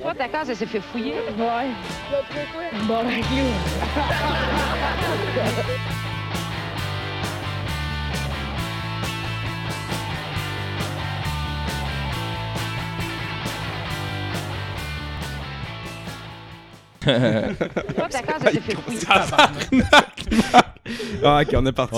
Toi, ta case, elle s'est fait fouiller. Ouais. Bon, ben. Toi, ta case, elle s'est fait fouiller. Ah, ok, on est parti.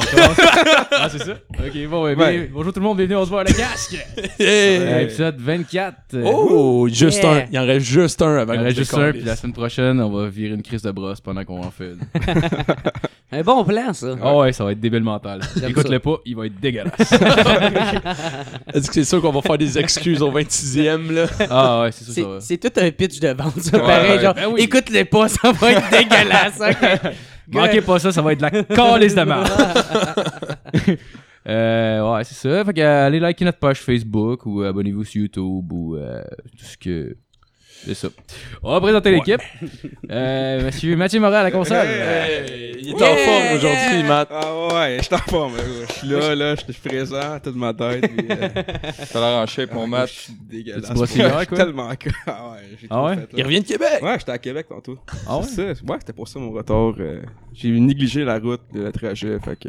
Ah, c'est ça? Ok, bon, ouais, Ouais. bien- bonjour tout le monde, bienvenue, on se voit à la casque! Hey! Euh, épisode 24. euh, Oh, juste Yeah. un. Il en reste juste un avant Il y en qu'on a juste un, décolle. puis la semaine prochaine, on va virer une crise de brosse pendant qu'on en fait. une. Un bon plan, ça. Ah ouais, ça va être débile mental. J'aime Écoute-le pas, il va être dégueulasse. Est-ce que c'est sûr qu'on va faire des excuses au 26e, là? ah ouais, c'est ça, ça C'est va. c'est tout un pitch de vente, ça. Ouais, pareil, ouais. genre, Ben oui. écoute-les pas, ça va être dégueulasse. ok? Manquez pas ça, ça va être de la calice de merde. euh, ouais, c'est ça. Fait que euh, allez liker notre page Facebook ou abonnez-vous sur YouTube ou euh, tout ce que. C'est ça. On va présenter l'équipe. Euh, monsieur Mathieu Morin à la console. Hey, il est Yeah, en forme aujourd'hui. Matt. Ah ouais, je suis en forme. Je suis là, là, je suis présent, toute ma tête. puis, euh, T'as l'air en shape, mon je match. suis dégueulasse. Je suis quoi? tellement. Ah ouais, j'ai Ah ouais? fait, là. Il revient de Québec. Ouais, j'étais à Québec tantôt. Ah ouais? C'est ça. Ouais, c'était pour ça mon retard. euh, J'ai négligé la route, le trajet, fait que.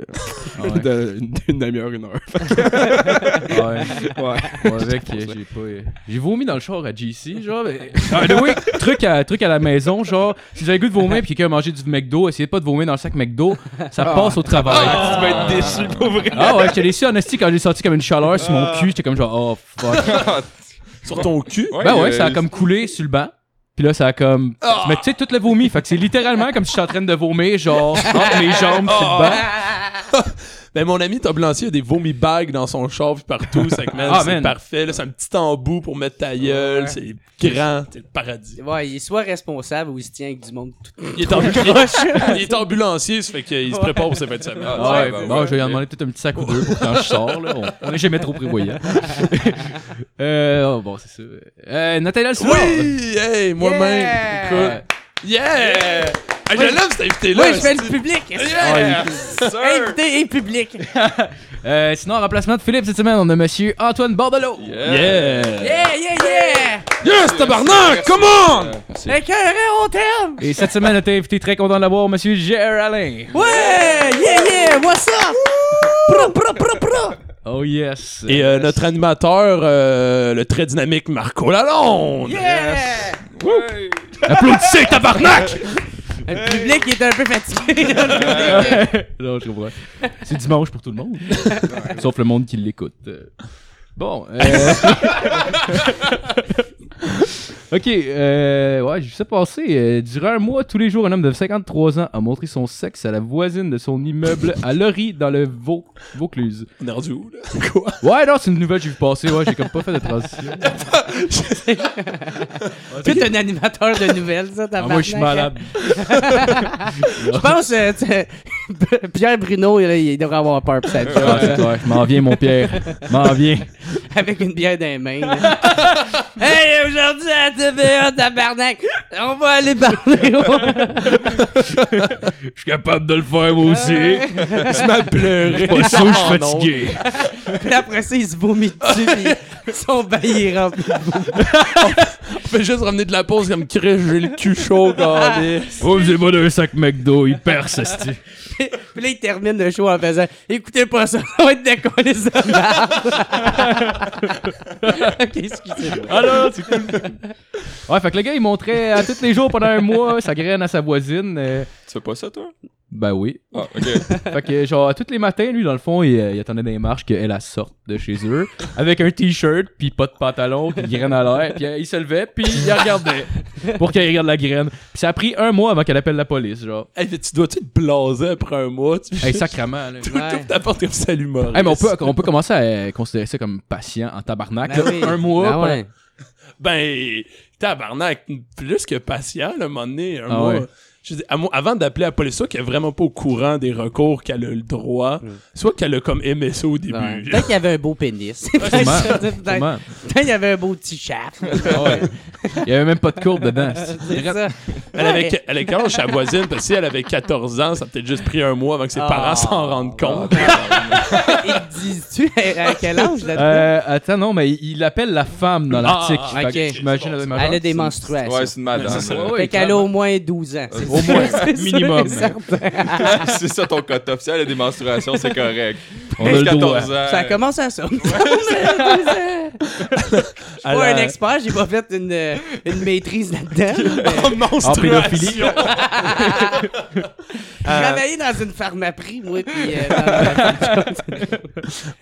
Ah ouais. de- une une demi-heure, une heure. Ah ouais. Ouais. Moi, avec, j'ai pas. J'ai vomi dans le char à GC, genre. mais- Ah, oui, truc à, truc à la maison, genre, si vous avez le goût de vomir puis quelqu'un a mangé du McDo, essayez pas de vomir dans le sac McDo, ça passe au travail. Tu vas être déçu pour vrai. Ah ouais, j'étais déçu en esti quand j'ai sorti comme une chaleur sur mon cul, j'étais comme genre, oh fuck. Sur ton cul? ben ouais, ça a comme coulé sur le banc. Puis là, ça a comme. Mais tu sais, tout le vomi. Fait que c'est littéralement comme si j'étais en train de vomir, genre, entre mes jambes sur le banc. Ben, mon ami Tom Lancier a des vomi bags dans son char puis partout. C'est Ah, parfait. là. C'est un petit embout pour mettre ta gueule. C'est grand. C'est le paradis. Ouais, il est soit responsable ou il se tient avec du monde tout Il est, ambu- il est ambulancier, ça fait qu'il se prépare pour ses fins de semaine. Ouais, ouais, ben bon, ouais. je vais lui en demander peut-être un petit sac ou deux pour quand je sors, là. On, on est jamais trop prévoyant. euh, oh, bon, c'est ça. Euh, Nathalie. Oui! Hey, moi-même. Yeah! Écoute. Yeah! Hey, je l'aime cet invité-là. Oui, je fais le public. Yeah! Sir! Invité et public. Euh, sinon, en remplacement de Philippe cette semaine, on a monsieur Antoine Bordelot. Yeah! Yeah, yeah, yeah. Yes, tabarnak! Come on! Écœuré, on t'aime. Et cette semaine, notre invité très content de l'avoir, monsieur Gérard Alain. Ouais, yeah, yeah, what's up? Pro, pro, pro, pro. Oh yes. Et euh, notre animateur, euh, le très dynamique Marco Lalonde. Yeah. Applaudissez, tabarnak! Le public est un peu fatigué. non, je comprends. C'est dimanche pour tout le monde. Sauf le monde qui l'écoute. Bon. euh, ok, euh, ouais, j'ai vu ça passer. Euh, durant un mois, tous les jours, un homme de 53 ans a montré son sexe à la voisine de son immeuble à Lori, dans le Vau Vaucluse. On est rendu où, là? Quoi? Ouais, non, c'est une nouvelle que j'ai vu passer. Ouais, j'ai comme pas fait de transition. Tu es un animateur de nouvelles, ça, t'as Ah, moi, je suis malade. Je pense euh, tu- Pierre Bruno, il, il devrait avoir peur pour sa vie. Ouais, ouais, je m'en viens, mon Pierre. M'en viens. Avec une bière dans les mains. là. hey, aujourd'hui à TVA, tabarnak, on va aller parler. Je suis capable de le faire, moi aussi. Il se met à pleurer. Pas sûr, je suis fatigué. Puis après ça, il se vomit dessus, puis son bail est rempli. On fait juste ramener de la pause comme Chris, j'ai le cul chaud, gardé. Oh, j'ai pas d'un sac McDo, il perce, Puis là, il termine le show en faisant Écoutez pas ça, ça va être décollé ça. ok, excusez-moi. Ah non, c'est cool. Ouais, fait que le gars, il montrait à tous les jours pendant un mois sa graine à sa voisine. euh, Tu fais pas ça, toi? Ben oui. Ah, ok. Fait que, genre, tous les matins, lui, dans le fond, il, euh, il attendait dans les marches qu'elle elle sorte de chez eux avec un t-shirt, puis pas de pantalon, puis graine à l'air, puis euh, il se levait, puis il la regardait pour qu'elle regarde la graine. Puis ça a pris un mois avant qu'elle appelle la police, genre. Hey, mais tu dois-tu te blaser après un mois? Tu Hey, sacrement, là. Tu t'apportes comme salut mort. Hey, mais on peut, on peut commencer à considérer ça comme patient en tabarnak. Ben là. oui. Un mois. Ben ouais. Ben, tabarnak, plus que patient, là, un moment donné, un Ah mois. ouais. Je dis, avant d'appeler la police, soit qu'elle est vraiment pas au courant des recours qu'elle a le droit, soit qu'elle a comme aimé ça au début. Ouais. Peut-être qu'il y avait un beau pénis. Peut-être qu'il y avait un beau petit. Ah ouais. Il y avait même pas de courbe dedans. Ça. Elle avait, elle avait quel âge sa voisine? Parce que si elle avait 14 ans, ça a peut-être juste pris un mois avant que ses Ah. parents s'en rendent compte. Ils disent-tu à à quel âge là-dedans? Euh, attends, non, mais il il appelle la femme dans l'article. Ah, ok. J'imagine elle a des menstruations. Ouais, c'est une madame. Ouais. Ouais, fait qu'elle a au moins 12 ans. Au moins, minimum. c'est ça ton code officiel, la démonstration, c'est correct. On a le droit. 14 ans. Ça commence à ça. Je suis Elle pas un expert, j'ai pas fait une, une maîtrise là-dedans. mais En pédophilie. J'ai travaillé dans une pharmaprix, moi, puis euh,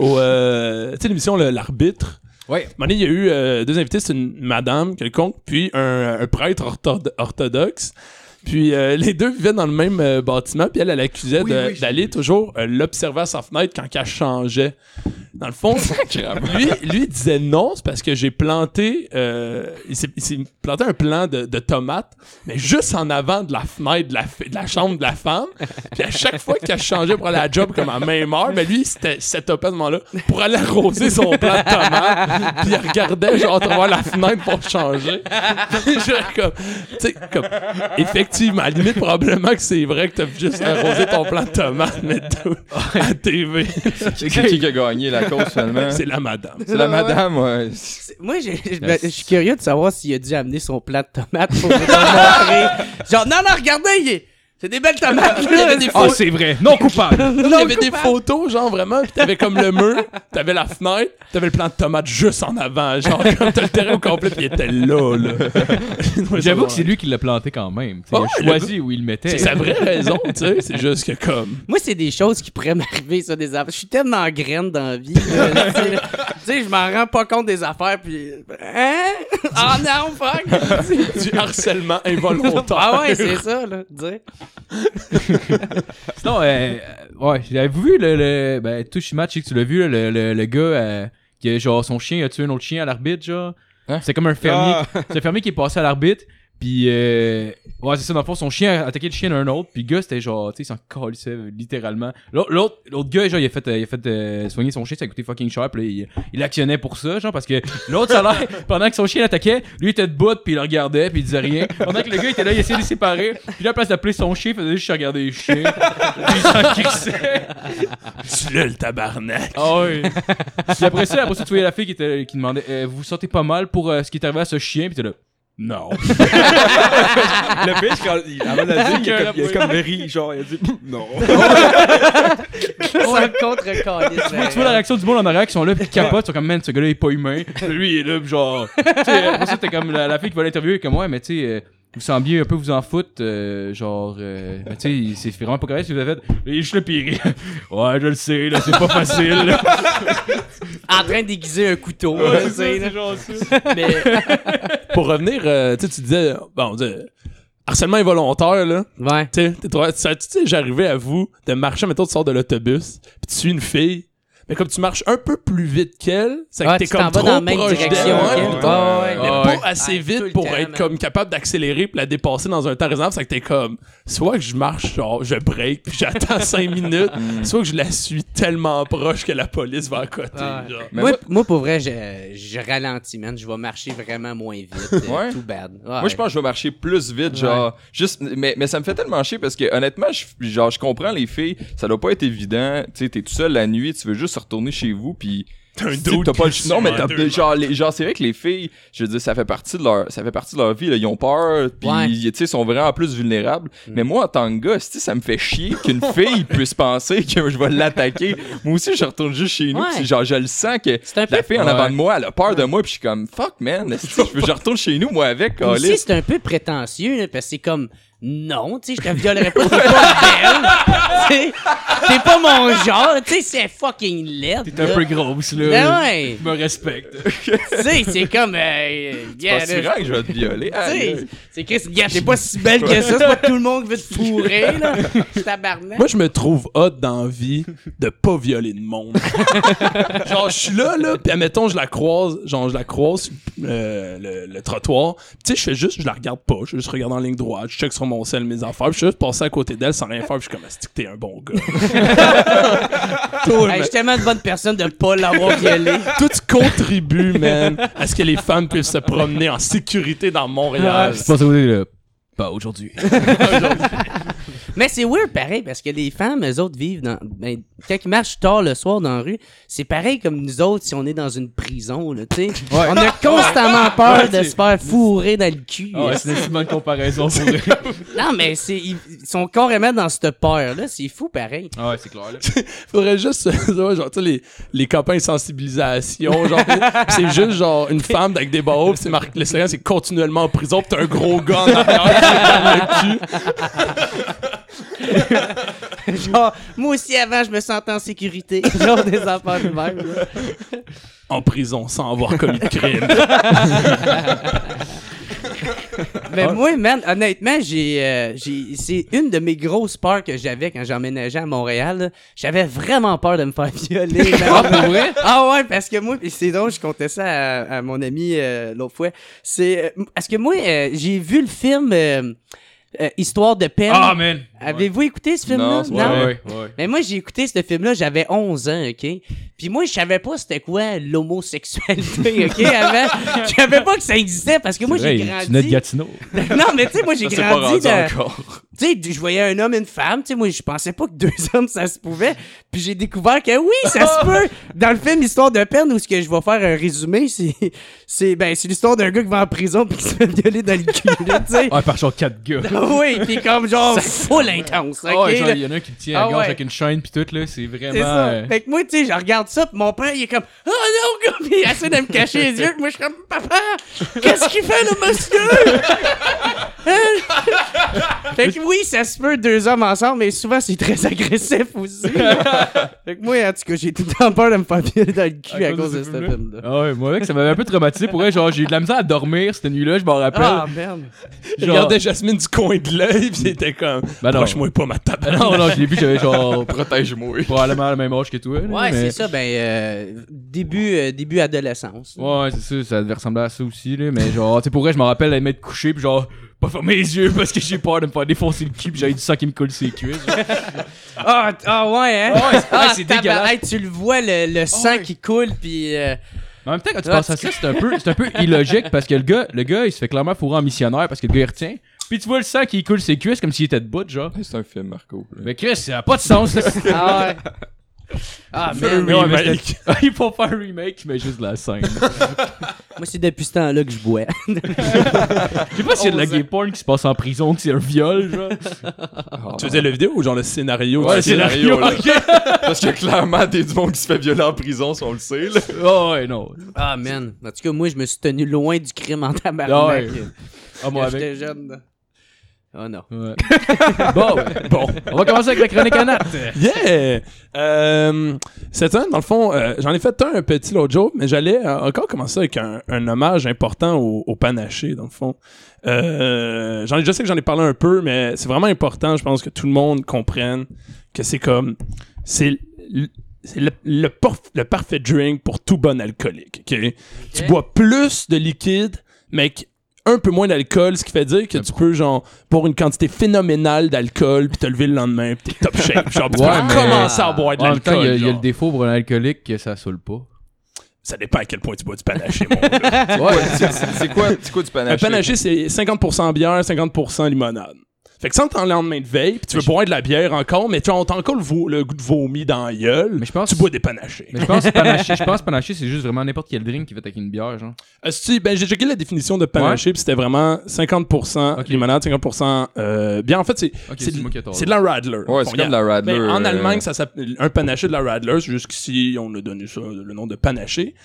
euh, tu sais, l'émission L'Arbitre. Ouais. À un moment donné, il y a eu euh, deux invités, c'est une madame quelconque, puis un, un prêtre ortho- orthodoxe. Puis euh, les deux vivaient dans le même euh, bâtiment, puis elle, elle accusait Oui, de- oui, je- d'aller toujours euh, l'observer à sa fenêtre quand elle changeait. Dans le fond, lui, lui disait non, c'est parce que j'ai planté, euh, il s'est il s'est planté un plant de, de tomates, mais juste en avant de la fenêtre de la, fi- de la chambre de la femme. Puis à chaque fois qu'elle changeait pour aller à la job comme à même heure, mais lui, il s'était setupé à ce moment-là pour aller arroser son plant de tomates. Puis il regardait genre à travers la fenêtre pour changer. Puis comme, tu sais, comme, effectivement, à la limite, probablement que c'est vrai que t'as juste arrosé ton plant de tomates, mais tout, à TV, C'est qui qui a gagné la cause finalement? c'est la madame. C'est la madame, ouais. Moi, je ben, je suis curieux de savoir s'il a dû amener son plat de tomates pour montrer. Genre, non, non, regardez, il est- c'est des belles tomates. Il y avait des Ah, c'est vrai. Non coupable. il y avait des photos, genre vraiment, pis t'avais comme le mur, t'avais la fenêtre, t'avais le plant de tomate juste en avant, genre comme t'as le terrain au complet, pis il était là, là. J'avoue que c'est lui qui l'a planté quand même. Ouais, il a choisi où il le mettait. C'est sa vraie raison, tu sais, c'est juste que comme. Moi, c'est des choses qui pourraient m'arriver, ça, des affaires. Je suis tellement graine dans la vie. là, tu sais, là. Tu sais, je m'en rends pas compte des affaires, puis. Hein? Ah non, fuck! Du harcèlement involontaire. ah ouais, c'est ça, là. tu sais. Sinon, euh, euh, ouais, avez-vous vu le, le ben, sais que tu l'as vu, le, le gars euh, qui a genre son chien a tué un autre chien à l'arbitre, genre? Hein? C'est comme un fermier. Ah. C'est un fermier qui est passé à l'arbitre. Puis, euh, ouais, c'est ça, dans le fond, son chien a attaqué le chien d'un autre. Puis, le gars, c'était genre, tu sais, il s'en calissait littéralement. L'autre, l'autre, gars, genre, il a fait, euh, il a fait euh, soigner son chien, ça a coûté fucking cher. Puis, là, il, il actionnait pour ça, genre, parce que l'autre, ça a l'air, pendant que son chien l'attaquait, lui, il était debout, puis il le regardait, puis il disait rien. Pendant que le gars, il était là, il essayait de les séparer. Puis, là, à la place d'appeler son chien, il faisait juste regarder les chiens. puis, il s'en crissait. Tu l'as, le tabarnak. Ah oui. Puis après ça, après ça, tu voyais la fille qui, était, qui demandait euh, Vous vous sentez pas mal pour euh, ce qui est arrivé à ce chien Puis t'es là Non. Le pire, quand il, avant de le dire, il a comme, il a comme ri, genre, il a dit non. C'est un contre-calice. tu vois la réaction du monde en arrière qui sont là, puis qui capotent, ils sont comme Man, ce gars-là il est pas humain. Lui, il est là, puis genre. Tu après ça, t'es comme la, la fille qui va l'interviewer, comme Ouais, mais tu sais. euh, vous sembliez un peu vous en foutre, euh, genre, euh, ben, tu sais, c'est vraiment pas correct ce que vous avez fait. Est juste le pire. ouais, je le sais, là, c'est pas facile. là. En train d'aiguiser un couteau. là, tu sais, là. Mais pour revenir, euh, tu sais, tu disais, bon, harcèlement involontaire, là. Ouais. Tu sais, j'arrivais à vous de marcher, mettons, tu sors de l'autobus, puis tu suis une fille, mais comme tu marches un peu plus vite qu'elle, c'est que Ouais, t'es comme vas trop dans la même proche direction d'elle, qu'elle. ouais, Ouais, ouais, ouais. mais Ouais. pas assez Ah, tout vite pour temps, être comme capable d'accélérer puis la dépasser dans un temps raisonnable, c'est que t'es comme soit que je marche genre je break puis j'attends 5 minutes, soit que je la suis tellement proche que la police va à côté. Ouais. genre. Mais moi, pour vrai, je, je ralentis, man. Je vais marcher vraiment moins vite. euh, Ouais. Too bad. Moi, je pense que je vais marcher plus vite, genre. Juste, mais, mais ça me fait tellement chier parce que, honnêtement, je, genre, je comprends les filles. Ça doit pas être évident. Tu sais, t'es tout seul la nuit, tu veux juste retourner chez vous, puis. T'as un t'as pas le Non, mais t'as, deux, genre, les, genre, c'est vrai que les filles, je veux dire, ça fait partie de leur, ça fait partie de leur vie, là. Ils ont peur, puis, Ouais. tu sais, ils sont vraiment plus vulnérables. Mais moi, en tant que gars, tu sais, ça me fait chier qu'une fille puisse penser que je vais l'attaquer. Moi aussi, je retourne juste chez nous, Ouais. genre, je le sens que peu. la fille en Ouais. avant de moi, elle a peur de moi, puis je suis comme, fuck, man, je retourne chez nous, moi, avec, Aussi, c'est un peu prétentieux, là, parce que c'est comme. Non, tu sais, je te violerai pas, t'es pas belle. Tu sais, T'es pas mon genre, tu sais, c'est fucking laid. T'es un peu grosse, là. Ben ouais. Je me respecte. Tu sais, c'est comme. Euh, yeah, pas si là, grand que je vais te violer? Tu Aïe, sais, aïe. c'est Chris, gars, t'es pas si belle que ça, c'est pas tout le monde qui veut te fourrer, là. Tabarnak. Moi, je me trouve hot dans la vie de pas violer de monde. genre, je suis là, là, pis admettons, je la croise, genre, je la croise sur euh, le, le trottoir. Pis tu sais, je fais juste, je la regarde pas, je juste regarde en ligne droite, je check sur mon mon sel, mes affaires. Puis je suis juste passé à côté d'elle sans rien faire. Puis je suis comme, Asti que t'es un bon gars? Toi, Hey, je suis tellement une bonne personne de pas l'avoir violé. toi, tu contribues, man, à ce que les femmes puissent se promener en sécurité dans Montréal? Je pense que vous dites, là, pas aujourd'hui. Mais c'est weird pareil parce que les femmes, eux autres, vivent dans. Ben, quand ils marchent tard le soir dans la rue, c'est pareil comme nous autres si on est dans une prison, là, tu sais. On a constamment peur de se faire fourrer dans le cul. Ah ouais, c'est une bonne comparaison pour vrai. Non, mais c'est, ils, ils sont carrément dans cette peur-là. C'est fou pareil. Ah ouais, c'est clair. Là. Faudrait juste, euh, genre, tu sais, les, les campagnes de sensibilisation, genre, c'est juste, genre, une femme avec des barreaux, pis c'est marqué, le slogan, c'est continuellement en prison, pis t'as un gros gars en arrière qui donne le cul. Genre, moi aussi avant, je me sentais en sécurité. Genre des affaires de même. là. En prison, sans avoir commis de crime. Mais moi, man, honnêtement, j'ai, euh, j'ai, c'est une de mes grosses peurs que j'avais quand j'emménageais à Montréal. là. J'avais vraiment peur de me faire violer. man. Ah, pour vrai? Ah ouais, parce que moi, pis c'est drôle, je comptais ça à, à mon ami euh, l'autre fois. C'est euh, parce que moi, euh, j'ai vu le film euh, euh, Histoire de peine? Ah, man. Avez-vous écouté ce film-là? Non, pas Ouais, ouais. Mais moi, j'ai écouté ce film-là, j'avais 11 ans, OK? Puis moi, je savais pas c'était quoi l'homosexualité, OK? Avant, je savais pas que ça existait parce que moi, j'ai vrai, Tu de grandi... Gatineau. non, mais tu sais, moi, j'ai pas grandi encore. Tu sais, je voyais un homme et une femme, tu sais, moi, je pensais pas que deux hommes, ça se pouvait. Puis j'ai découvert que oui, ça se peut. Dans le film Histoire de peine, où ce que je vais faire un résumé, c'est, c'est, ben, c'est l'histoire d'un gars qui va en prison puis qui se fait violer dans le cul, tu sais. Ouais, par genre 4 gars. Ah oui, pis comme genre full intense? Ah il y en a un qui le tient Ah à la gorge ouais. avec une chaîne pis tout, là. C'est vraiment. Ça. euh, Fait que moi, tu sais, je regarde ça, pis mon père, il est comme Oh non, gars, il essaie de me cacher les yeux, pis moi, je suis comme Papa, qu'est-ce qu'il fait, le monsieur? Hein? fait que oui, ça se peut deux hommes ensemble, mais souvent, c'est très agressif aussi. fait que moi, en tout cas, j'ai tout le temps peur de me faire violer dans le cul à, cause de ce film-là. film-là. Ah ouais, moi, mec, ça m'avait un peu traumatisé. Pour vrai, genre, j'ai eu de la misère à dormir cette nuit-là, je m'en rappelle. Ah, merde. Je regardais Jasmine du coin de l'œil, pis c'était comme, Ben non. Approche-moi pas ma table. Ah non, non, je l'ai vu, j'avais genre Protège-moi. probablement le même âge que toi. là, Ouais, mais- c'est ça, ben, euh, début, euh, début adolescence. Ouais, c'est ça, ça devait ressembler à ça aussi, là. Mais genre, tu sais, pour vrai, je me rappelle d'être couché, pis genre, pas fermer les yeux parce que j'ai peur de me faire défoncer le cul, pis j'avais du sang qui me colle sur les cuisses. Ah, t- ah ouais, hein? Ouais, c'est- ah, ouais, c'est tabar- dégueulasse. hey, tu le vois, le, le sang ouais. qui coule, puis... euh, Mais en même temps, quand tu Ah, penses à ça, c'est un peu, c'est un peu illogique parce que le gars, le gars, il se fait clairement fourrer en missionnaire parce que le gars, il retient. Puis tu vois le sang qui coule ses cuisses comme s'il était de bout, genre. C'est un film, Marco. là. Mais Chris, ça a pas de sens, là. Ah ouais. Ah, Fais un man. Ouais, mais remake. c'était- il faut faire un remake, mais juste de la scène. Moi, c'est depuis ce temps-là que je bois. Je sais pas s'il y a de la gay porn qui se passe en prison, que c'est un viol, genre. Ah, Tu faisais le vidéo ou genre le scénario? Ouais, Tu- scénario, là? Parce que clairement, t'es du monde qui se fait violer en prison, si on le sait, là. Oh, ouais, non. Ah, man. En tout cas, moi, je me suis tenu loin du crime en Ah tabarnak. ouais. Ah, moi, quand avec. j'étais jeune. Oh non. Ouais. bon, bon. On va commencer avec la chronique à Nat. Yeah! Euh, cette semaine, dans le fond, euh, j'en ai fait un, un petit l'autre jour, mais j'allais euh, encore commencer avec un, un hommage important au, au panaché, dans le fond. Euh, j'en ai, je sais que j'en ai parlé un peu, mais c'est vraiment important, je pense, que tout le monde comprenne que c'est comme... C'est le, le, porf- le parfait drink pour tout bon alcoolique, ok? Tu bois plus de liquide, mais un peu moins d'alcool, ce qui fait dire que tu peux, genre, boire une quantité phénoménale d'alcool, puis te lever le lendemain, puis t'es top shape. Genre, tu Ouais, peux commencer à boire de En même temps, il y, a- l'alcool. il y a le défaut pour un alcoolique que ça saoule pas. Ça dépend à quel point tu bois du panaché, mon gars. Ouais, c'est- quoi, quoi du Un panaché? panaché, c'est 50% bière, 50% limonade. Fait que sans t'en lendemain de veille, puis tu veux boire de la bière encore, mais tu as encore le, vo- le goût de vomi dans la gueule, Mais je pense- tu bois des panachés. Mais je pense que panaché, je pense panaché, c'est juste vraiment n'importe quel drink qui fait avec une bière, genre. Asti, ben, j'ai checké la définition de panaché, puis c'était vraiment 50% Ok. limonade, 50% euh, bière. En fait, c'est c'est c'est de- la Radler. Ouais, c'est la. Ben, en euh, Allemagne, ça s'appelle un panaché de la Radler. Jusqu'ici, on a donné ça le nom de panaché.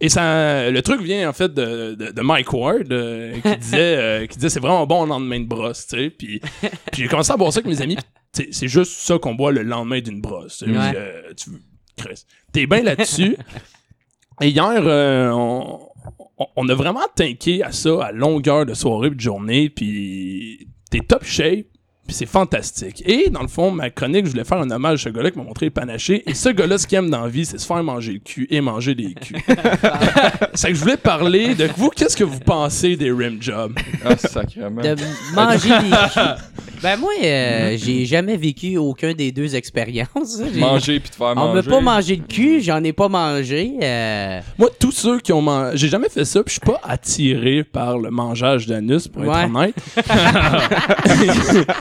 Et ça, le truc vient en fait de, de, de Mike Ward euh, qui disait, euh, qui disait c'est vraiment bon au lendemain de brosse, tu sais. Puis, puis j'ai commencé à boire ça avec mes amis. c'est- juste ça qu'on boit le lendemain d'une brosse. Ouais. Euh, tu t'es bien là-dessus. Et hier, euh, on a vraiment tanké à ça à longueur de soirée et de journée. Puis t'es top shape. Puis c'est fantastique. Et dans le fond, ma chronique, je voulais faire un hommage à ce gars-là qui m'a montré le panaché. Et ce gars-là, ce qu'il aime dans la vie, c'est se faire manger le cul et manger des culs. c'est que je voulais parler de vous, qu'est-ce que vous pensez des rim jobs? Ah, sacrément. De manger des culs. Ben moi, euh, j'ai jamais vécu aucun des deux expériences. Manger puis te faire On manger. m'a pas mangé le cul, j'en ai pas mangé. euh, Moi, tous ceux qui ont mangé, j'ai jamais fait ça, puis je suis pas attiré par le mangeage d'anus, pour Ouais. être honnête.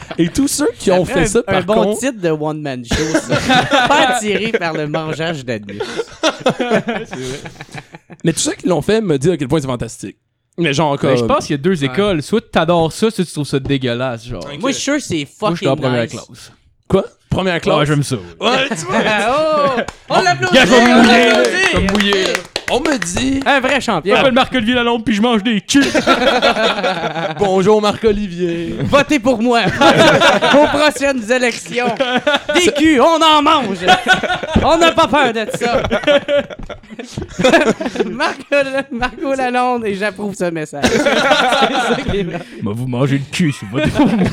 et tous ceux qui ont fait ça, un, un par bon contre, titre de one man show. ça. pas attiré par le mangeage d'anus. mais tous ceux qui l'ont fait me disent à quel point c'est fantastique. Mais genre, comme... je pense qu'il y a deux écoles. Soit t'adores ça, soit tu trouves ça dégueulasse. Genre. Moi, je suis sûr que c'est Moi, je suis en fucking première nice. classe. Quoi? Première classe? Ouais, j'aime ça. ouais. Ouais, tu vois, oh! On l'applaudit! Gars, je vais me on mouiller, l'applaudit! je vais me mouiller. On me dit... Un vrai Je champion. m'appelle Marc-Olivier Lalonde, puis je mange des culs. Bonjour Marc-Olivier. Votez pour moi aux prochaines élections. Des culs, on en mange. On n'a pas peur de ça. Marco, Marco Lalonde, et j'approuve ce message. C'est ça qui est vrai. Bah, vous mangez le cul, c'est votre pour moi.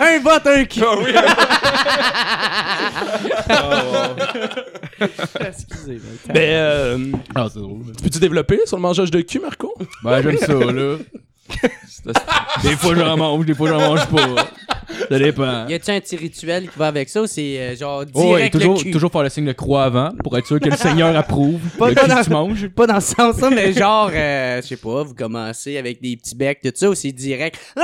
un vote, un cul. Excusez-moi. Ben, euh, Ah, c'est drôle. peux-tu développer sur le mangeage de cul, Marco? Ben, j'aime ça, là. Des fois, j'en mange, des fois, j'en mange pas. Ça dépend. Y a-tu un petit rituel qui va avec ça ou c'est euh, genre direct Oh, ouais, toujours, le cul? toujours faire le signe de croix avant pour être sûr que le Seigneur approuve Pas le dans cul la- que tu manges. Pas dans ce sens-là, mais genre, euh, je sais pas, vous commencez avec des petits becs, tout ça, ou c'est direct?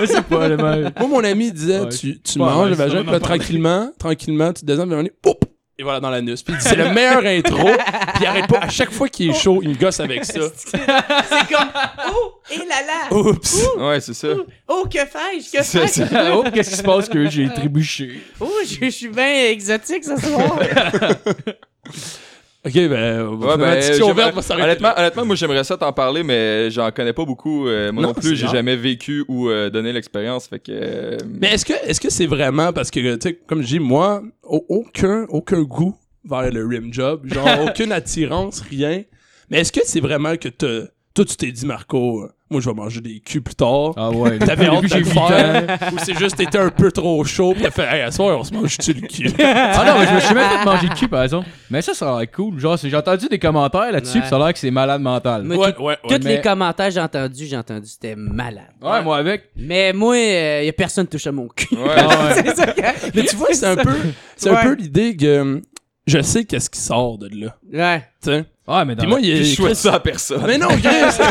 Je sais pas, le mec. Moi, mon ami disait, Ouais, tu, tu pas manges le vagin, tranquillement, tranquillement, tu descends, puis là, poup, et voilà, dans l'anus. Puis il dit, c'est le meilleur intro, puis il arrête pas. À chaque fois qu'il est chaud, il me gosse avec ça. c'est comme, oh, et là là, Oups! Ouais, c'est ça. oh, que fais-je, que C'est fais-je? ça. Oh, qu'est-ce qui se passe que j'ai trébuché? Oh, je, je suis bien exotique ce soir. Ok, ben, on va Ouais, ben, discussion ouverte va s'arrêter honnêtement, honnêtement, moi j'aimerais ça t'en parler, mais j'en connais pas beaucoup. euh, moi non, Non, plus, j'ai jamais vécu ou euh, donné l'expérience. Fait que. euh, Mais est-ce que est-ce que c'est vraiment parce que tu sais comme je dis moi au- aucun aucun goût vers le rim job, genre aucune attirance, rien. Mais est-ce que c'est vraiment que t'as- toi tu t'es dit Marco, euh, moi je vais manger des culs plus tard. Ah ouais, T'avais hâte de j'ai le 8 ans. faire, ou c'est juste t'étais un peu trop chaud pis t'as fait hey à soir on se mange tu le cul. Ah non, mais je me suis même fait manger le cul, par exemple. Mais ça, ça a l'air cool. Genre, j'ai entendu des commentaires là-dessus, Ouais. pis ça a l'air que c'est malade mental. Mais ouais, ouais, ouais. Tous mais- les commentaires que j'ai entendus, j'ai entendu, c'était malade. Ouais, moi avec. Mais moi, il y a personne qui touche à mon cul. Ouais. Ouais. c'est ça que... Mais tu vois c'est un peu c'est Ouais. un peu l'idée que euh, je sais qu'est-ce qui sort de là. Ouais. Tu Ouais, mais dans moi il y a Je souhaite ça à personne. Ah, mais non, Chris!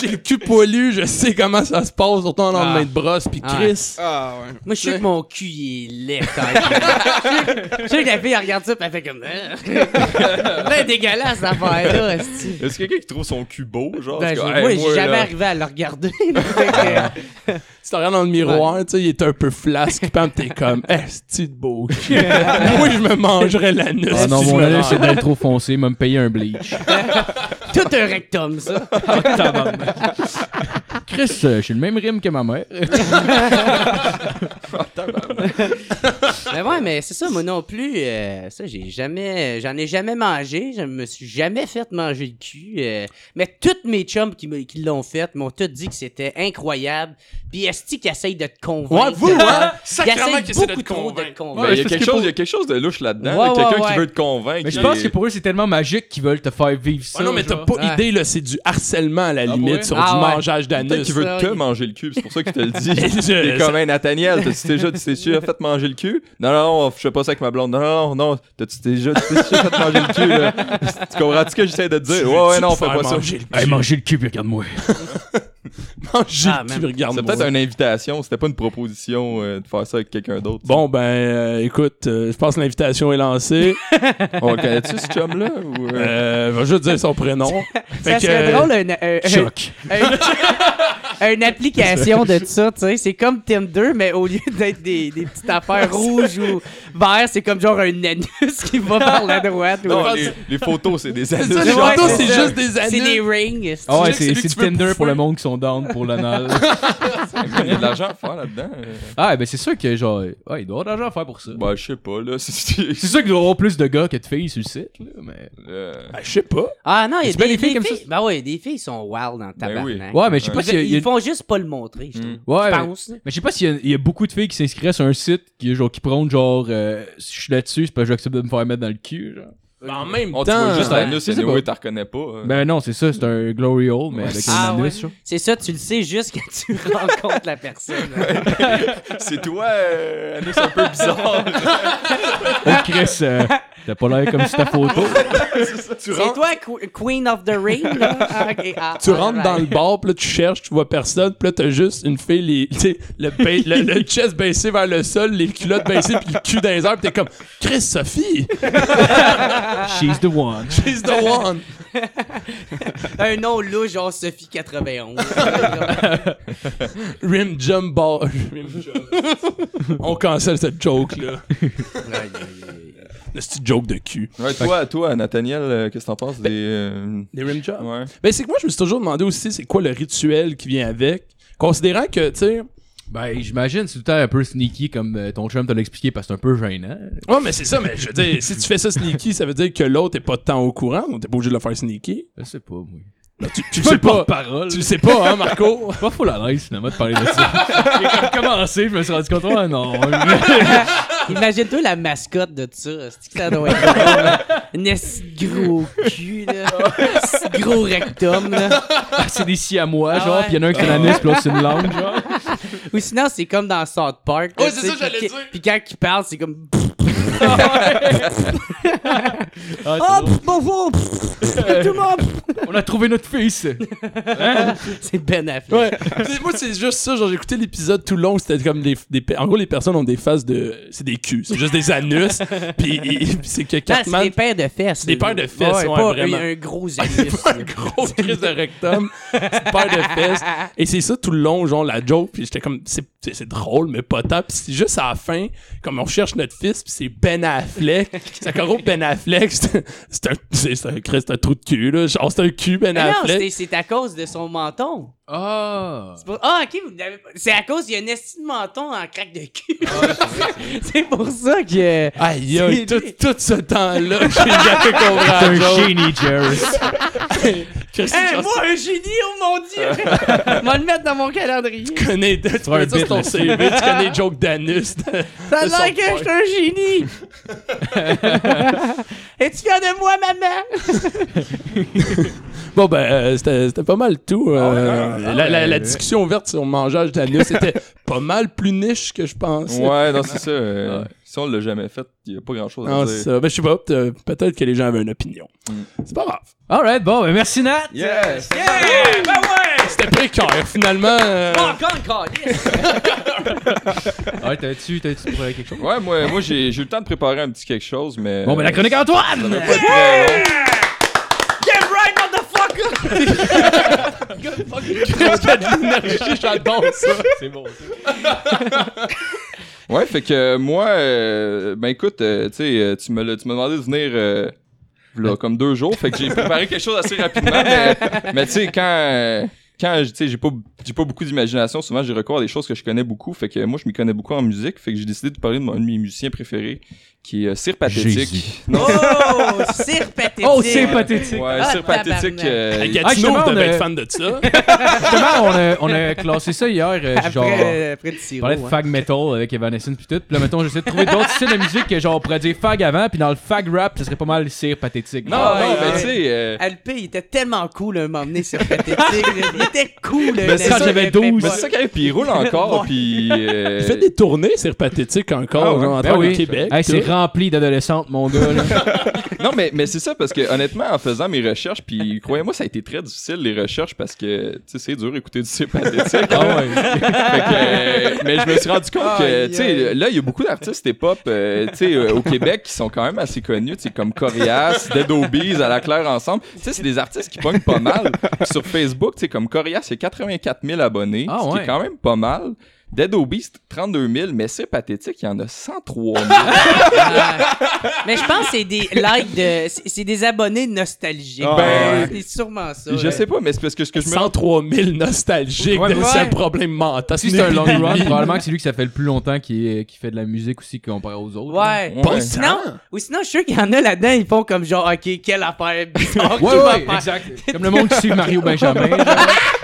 J'ai le cul poilu, je sais comment ça se passe, surtout en lendemain Ah. de brosse, pis Ah. Chris. Ah, ouais. Moi, je sais que mon cul, il est laid quand même. Je sais que la fille, elle regarde ça, pis elle fait comme... Hein? Ben, dégueulasse, cette affaire-là, esti. Est-ce quelqu'un qui trouve son cul beau, genre? Ben, parce que, j'ai- hey, moi, j'ai jamais là, arrivé à le regarder. Fait que- Tu te regardes dans le miroir, tu sais, il est un peu flasque, pis t'es comme, eh, c'est de beau cul. Moi, je me mangerais l'anus. Ah non, si je mon me anus, c'est d'être trop foncé, il m'a me payer un bleach. Tout un rectum, ça. Chris, euh, j'ai le même rime que ma mère. Mais ouais, mais c'est ça, moi non plus. euh, ça, j'ai jamais. J'en ai jamais mangé. Je me suis jamais fait manger le cul. euh, mais toutes mes chums qui, me- qui l'ont fait m'ont tous dit que c'était incroyable. Puis Esti qui essaye de te convaincre. Ouais, vous, hein? Il Sacrément essaye qu'il essaie de beaucoup te trop de convaincre. te ben, convaincre. il y a parce quelque que chose, pour- il y a quelque chose de louche là-dedans. Ouais, là, quelqu'un ouais, qui ouais. veut te convaincre. Mais je qui pense que pour eux, c'est tellement magique qu'ils veulent te faire vivre ça. Ah non, mais t'as genre. pas Ouais. idée, là, c'est du harcèlement à la limite ouais? sur Ah du ouais. mangeage Peut-être d'anus. qu'il veut ça, te il- manger le cul, c'est pour ça qu'il te le dit. T'es comme un Nathaniel, t'as-tu déjà, tu t'es fait manger le cul? Non, non, non, je fais pas ça avec ma blonde. Non, non, non, t'as-tu déjà, tu t'es fait manger le cul, là? Tu comprends-tu ce que j'essaie de te dire? Ouais, ouais, non, fais pas ça. Manger le Hey, cul? manger le cul, puis regarde-moi. Manger Ah, le cul, regarde C'est peut-être une invitation, c'était pas une proposition euh, de faire ça avec quelqu'un d'autre. Bon, ben, euh, écoute, euh, je pense que l'invitation est lancée. On le connaît-tu, ce chum-là? Ou, euh? va juste dire son prénom. Fait Ça serait drôle, un, un- un- Choc. Un- une application de ça, tu sais. C'est comme Tinder, mais au lieu d'être des, des petites affaires rouges ou vertes, c'est comme genre un anus qui va par la droite. les, les photos, c'est des anus. ça, les photos, c'est juste des anus. C'est des rings. Ah ouais, c'est Tinder pour le monde qui sont down pour l'anal. Il y a de l'argent à faire là-dedans. ah, ben c'est sûr que genre. Ouais, il doit y avoir de l'argent à faire pour ça. Bah, je sais pas, là. c'est- sûr qu'il doit y avoir plus de gars que de filles sur le site, là, mais. euh, Ben, je sais pas. Ah non, il y a des, des filles comme filles. ça? Ben ouais, des filles sont wild dans le Ben oui. Ouais, mais je sais pas Parce s'il y a- il y a- qu'ils font juste pas le montrer, je trouve. Mm. Ouais, pense. Mais je sais pas s'il y, a- il y a beaucoup de filles qui s'inscrivent sur un site qui, genre, qui prônent genre euh, si je suis là-dessus, c'est pas que j'accepte de me faire mettre dans le cul. Genre. Ben, en même Oh, tu temps. vois juste ouais, l'anus, sais anyway, t'en reconnais pas. euh. Ben non, c'est ça, c'est un glory hole, mais avec Ah un ouais. anus. genre. C'est ça, tu le sais juste quand tu rencontres la personne. C'est toi, euh, anus un peu bizarre. Oh Chris, euh, t'as pas l'air comme sur ta photo. C'est rentres, toi, Qu- Queen of the Ring, là? Ah. Ah, tu rentres dans le bar, pis là, tu cherches, tu vois personne, pis là, t'as juste une fille, les, le, ba- le, le chest baissé vers le sol, les culottes baissées, pis le cul dans les airs, pis t'es comme, Chris, Sophie, She's the one. she's the one. Un nom louche, genre Sophie 91. Rim jump ball. Rim jump. On cancelle cette joke-là. Le petit joke de cul. Ouais, toi, toi, Nathaniel, euh, qu'est-ce que t'en penses des. euh, Des rim jumps. Ouais. Ben, c'est que moi, je me suis toujours demandé aussi, c'est quoi le rituel qui vient avec? Considérant que, tu sais, Ben, j'imagine, c'est tout le temps un peu sneaky comme euh, ton chum te l'a expliqué parce que c'est un peu gênant. Ouais, mais c'est ça, mais je veux dire, si tu fais ça sneaky, ça veut dire que l'autre est pas tant au courant, ou t'es pas obligé de le faire sneaky. Je sais pas, moi. Tu, tu Je le sais pas. parole. Tu le sais pas, hein, Marco? pas full à l'aise finalement de parler de ça. J'ai comme commencé, je me suis rendu compte, ouais, non. Imagine-toi la mascotte de ça. C'est que ça doit être. Un de gros cul, là? De gros rectum, là? c'est des siamois, Ah genre, ouais. pis y'en a un qui est l'anus, pis l'autre c'est une langue, genre. Ou sinon, c'est comme dans South Park. là, Ouais, tu c'est ça, j'allais dire. Puis quand il parle, c'est comme. Ah, bonjour! Tout le monde! On a trouvé notre fils. C'est Ben Affleck. Ouais. C'est- moi, c'est juste ça. Genre, écouté l'épisode tout long. C'était comme des, des. En gros, les personnes ont des faces de. C'est des culs. C'est juste des anus. Puis et- puis c'est que Non, c'est Cartman. des paires de fesses. des là. paires de fesses, ouais, pas vraiment. Un, un gros anus. un gros crise de rectum, petite paire de fesses. Et c'est ça tout le long, genre la joke. Puis j'étais comme, c'est, c'est, c'est drôle, mais pas tant. Puis c'est juste à la fin, comme on cherche notre fils, puis c'est Ben Affleck. Gros, Ben Affleck, c'est, un, un, un trou de cul, là. Genre, c'est un cul, Ben non, Affleck. c'est c'est à cause de son menton. Ah. C'est pas- Ah, ok, vous n'avez pas- c'est à cause qu'il y a un esti de menton en craque de cul. c'est pour ça que. Aïe, aïe, C'est tout, tout ce temps-là, j'ai jamais compris C'est un joke. génie, Jerry. Genre, moi, un génie, oh mon dieu! Va le mettre dans mon calendrier. tu connais, tu un peux bit ton. CV, tu connais les jokes d'anus. de- Ça a l'air que je suis un génie! Es-tu fier de moi, maman? Bon, ben, euh, c'était c'était pas mal tout. euh, Ah ouais, la, la- la ouais. discussion ouverte sur le mangeage d'anus c'était pas mal plus niche que je pense. Ouais, non, c'est ça. euh, Ouais. Si on l'a jamais fait, il y a pas grand chose à Non, dire. ça. Ben, je sais pas, peut- peut-être que les gens avaient une opinion. Mm. C'est pas grave. Alright, bon, ben merci Nat. Yes! Yeah! Ben ouais! C'était précaire, finalement. euh, encore une calice! Ouais, t'as-tu, t'as-tu préparé quelque chose? Ouais, moi, moi j'ai j'ai eu le temps de préparer un petit quelque chose, mais. Bon, ben la chronique Antoine! Ça va pas être très long. Get right, motherfucker! Chris, qu'il y a de l'énergie, j'adore ça. C'est bon, Ouais, fait que euh, moi, euh, ben écoute, euh, tu sais, tu me tu m'as demandé de venir euh, là, comme deux jours, fait que j'ai préparé quelque chose assez rapidement, mais, mais tu sais, quand, quand tu sais, j'ai pas, j'ai pas beaucoup d'imagination, souvent j'ai recours à des choses que je connais beaucoup, fait que moi je m'y connais beaucoup en musique, fait que j'ai décidé de parler de mon, un de mes musiciens préférés, qui est euh, Cire Pathétique. Jésus. Non, Oh! Cire pathétique! Oh, c'est pathétique! ouais, Ah, Cire Pathétique. tabarnak. euh, À Gatineau, on devez a- être fan de ça. Justement, on a, on a classé ça hier, euh, genre... Après, après le On sirop. parlait de hein. fag metal avec Evanescence pis tout. Pis là, mettons, j'essaie de trouver d'autres styles de musique que genre on pourrait dire fag avant, pis dans le fag rap, ça serait pas mal cire pathétique. Non, Ah, non, mais tu sais, euh, LP, il était tellement cool un moment donné sur Pathétique. Était cool. Mais le ça, j'avais LP, 12. mais c'est ça qui arrive, puis il roule encore, Ouais. puis... euh, Il fait des tournées, c'est pathétique encore, Ah ouais, genre, en Ben oui. Québec. Hey, c'est tout. rempli d'adolescentes, mon gars, là. Non, mais, mais c'est ça, parce que honnêtement, en faisant mes recherches, puis croyez-moi, ça a été très difficile, les recherches, parce que, tu sais, c'est dur écouter du c'est pathétique. Ah ouais. Fait que, euh, mais je me suis rendu compte que, Aïe, tu sais, là, il y a beaucoup d'artistes hip-hop, euh, tu sais, euh, au Québec qui sont quand même assez connus, tu sais, comme Corias, Dead Obies, À la Claire Ensemble. Tu sais, c'est des artistes qui pognent pas mal. Puis sur Facebook, tu sais, comme Corias, il y a 84 000 abonnés, Ah ce qui ouais. est quand même pas mal. Dead Obese, 32 000, mais c'est pathétique, il y en a 103 000. Mais je pense que c'est des likes de. c'est- C'est des abonnés nostalgiques. Ben, c'est sûrement ça. je ouais. sais pas, mais c'est parce que ce que je me rends 103 000 nostalgiques Ouais, de ouais. ce problème mental. Si c'est un long run, probablement que c'est lui que ça fait le plus longtemps qui, qui fait de la musique aussi comparé aux autres. Ouais. Ouais. Ouais. Sinon, ou sinon, je suis sûr qu'il y en a là-dedans, ils font comme genre, ok, quelle affaire bizarre Ouais, ouais, exact. Comme le monde qui suit Mario Benjamin. genre.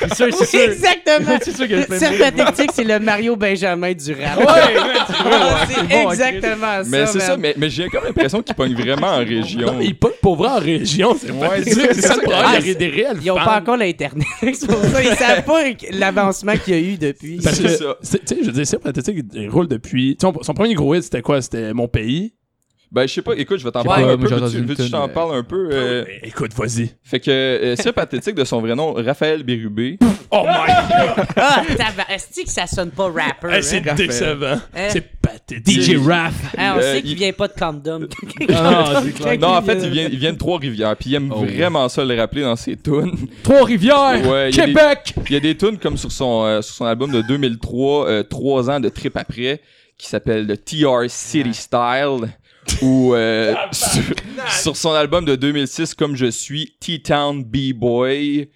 C'est sûr, c'est sûr. Exactement. C'est sûr pathétique, c'est le Mario Benjamin du rap. Ouais, ouais, tu vois, ouais. c'est exactement ça. Mais c'est ça, mais, mais j'ai comme l'impression qu'il pogne vraiment en région. Non, mais il pogne pour vrai en région, c'est Ouais, c'est ça, c'est ça le problème. Ah, Il y a des réels Ils ont fans. pas encore l'Internet. c'est pour ça. Ils savent pas l'avancement qu'il y a eu depuis. Parce C'est que, tu sais, je veux dire, c'est pathétique, il roule depuis. son premier gros hit, c'était quoi? C'était Mon Pays. Ben, je sais pas, écoute, je vais t'en parler pas, un peu. j'ai Veux-tu que je t'en parle un peu? euh, Écoute, vas-y. Fait que euh, c'est pathétique de son vrai nom, Raphaël Bérubé. Oh my god! Ah. Est-ce que ça sonne pas rapper? Hey, c'est hein? décevant. Hein? C'est pathétique. DJ Raph. Hein, on Euh, sait qu'il il- vient pas de Condom. Ah, c'est clair. Non, en fait, il vient, il vient de Trois-Rivières, puis il aime Oh. vraiment ça le rappeler dans ses tunes. Trois-Rivières. Ouais, il y a des- Québec. Il y a des tunes comme sur son, euh, sur son album de 2003, euh, Trois ans de trip après, qui s'appelle The TR City Style. Ou euh, sur, son album de 2006, Comme je suis, T-Town B-Boy.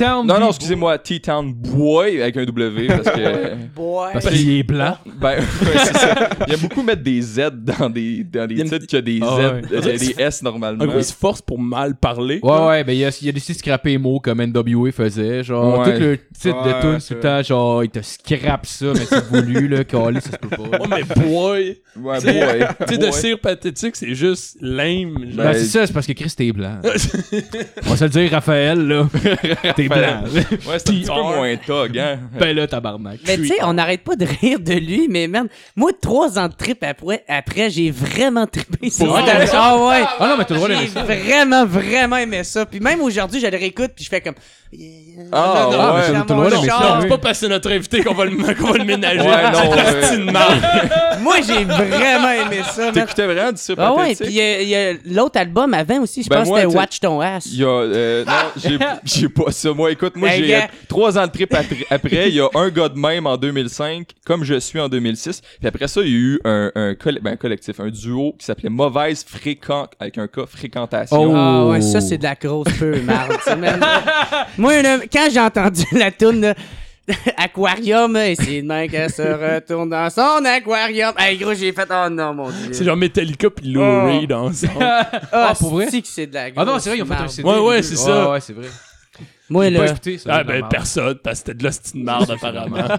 Non, non, excusez-moi, T-Town Boy avec un W, parce que... Boy. Parce qu'il est blanc. Ben, ouais, c'est ça. Il aime beaucoup mettre des Z dans des, dans des titres qu'il y a des Z, Ah ouais. euh, des S normalement. Il se force pour mal parler. Ouais, ouais, ben il a, il a décidé de scraper les mots comme NWA faisait. Genre, Ouais. tout le titre Ouais, de tune, tout le temps, genre, il te scrape ça, mais c'est voulu, là, calé, ça se peut pas. Oh, mais boy! Ouais, boy. Tu sais, de cire pathétique, c'est juste lame. genre. Ben, c'est ça, c'est parce que Chris, t'es blanc. On va se le dire, Raphaël, là. T'es blanc. Ouais, c'est un petit peu moins tog, hein. ben là, tabarnak. Mais tu sais, on n'arrête pas de rire de lui, mais man, moi, trois ans de trip après, après j'ai vraiment trippé sur vrai? album. Ah ouais! Ah non, mais t'as le droit d'aimer J'ai ça. vraiment, vraiment aimé ça. Puis même aujourd'hui, je le réécoute, puis je fais comme... Ah, Non, non, ouais. suis t'as le droit d'aimer ça, C'est pas parce que notre invité qu'on va le, qu'on va le ménager. Ouais, non, ouais. C'est une marde. Moi, j'ai vraiment aimé ça, man. T'écoutais vraiment du Sir Ah ouais, puis il y a- il y a, l'autre album avant aussi, je Ben, pense que c'était Watch Ton Ass. Il y a, euh, non, j'ai, j'ai pas ça. Moi, écoute, moi, Hey, j'ai euh, trois ans de trip après-. Il y a un gars de même en 2005, comme je suis en 2006. Puis après ça, il y a eu un, un, coll- ben, un collectif, un duo qui s'appelait Mauvaise Fréquent, avec un cas fréquentation. Oh. Ah ouais, ça c'est de la grosse peu marde. Moi, là, quand j'ai entendu la tune là, Aquarium, et c'est même qu'elle se retourne dans son aquarium. Hey gros, j'ai fait oh non mon dieu. C'est genre Metallica pis Lou Oh. Reed ensemble. ah, Ah, pour vrai? c'est que c'est de la Ah non, c'est vrai, ils ont fait un. CD. Ouais, ouais, c'est ça. Ouais, ouais, c'est vrai. Moi là, écouté ça. Ah ben personne, parce que c'était de marde apparemment.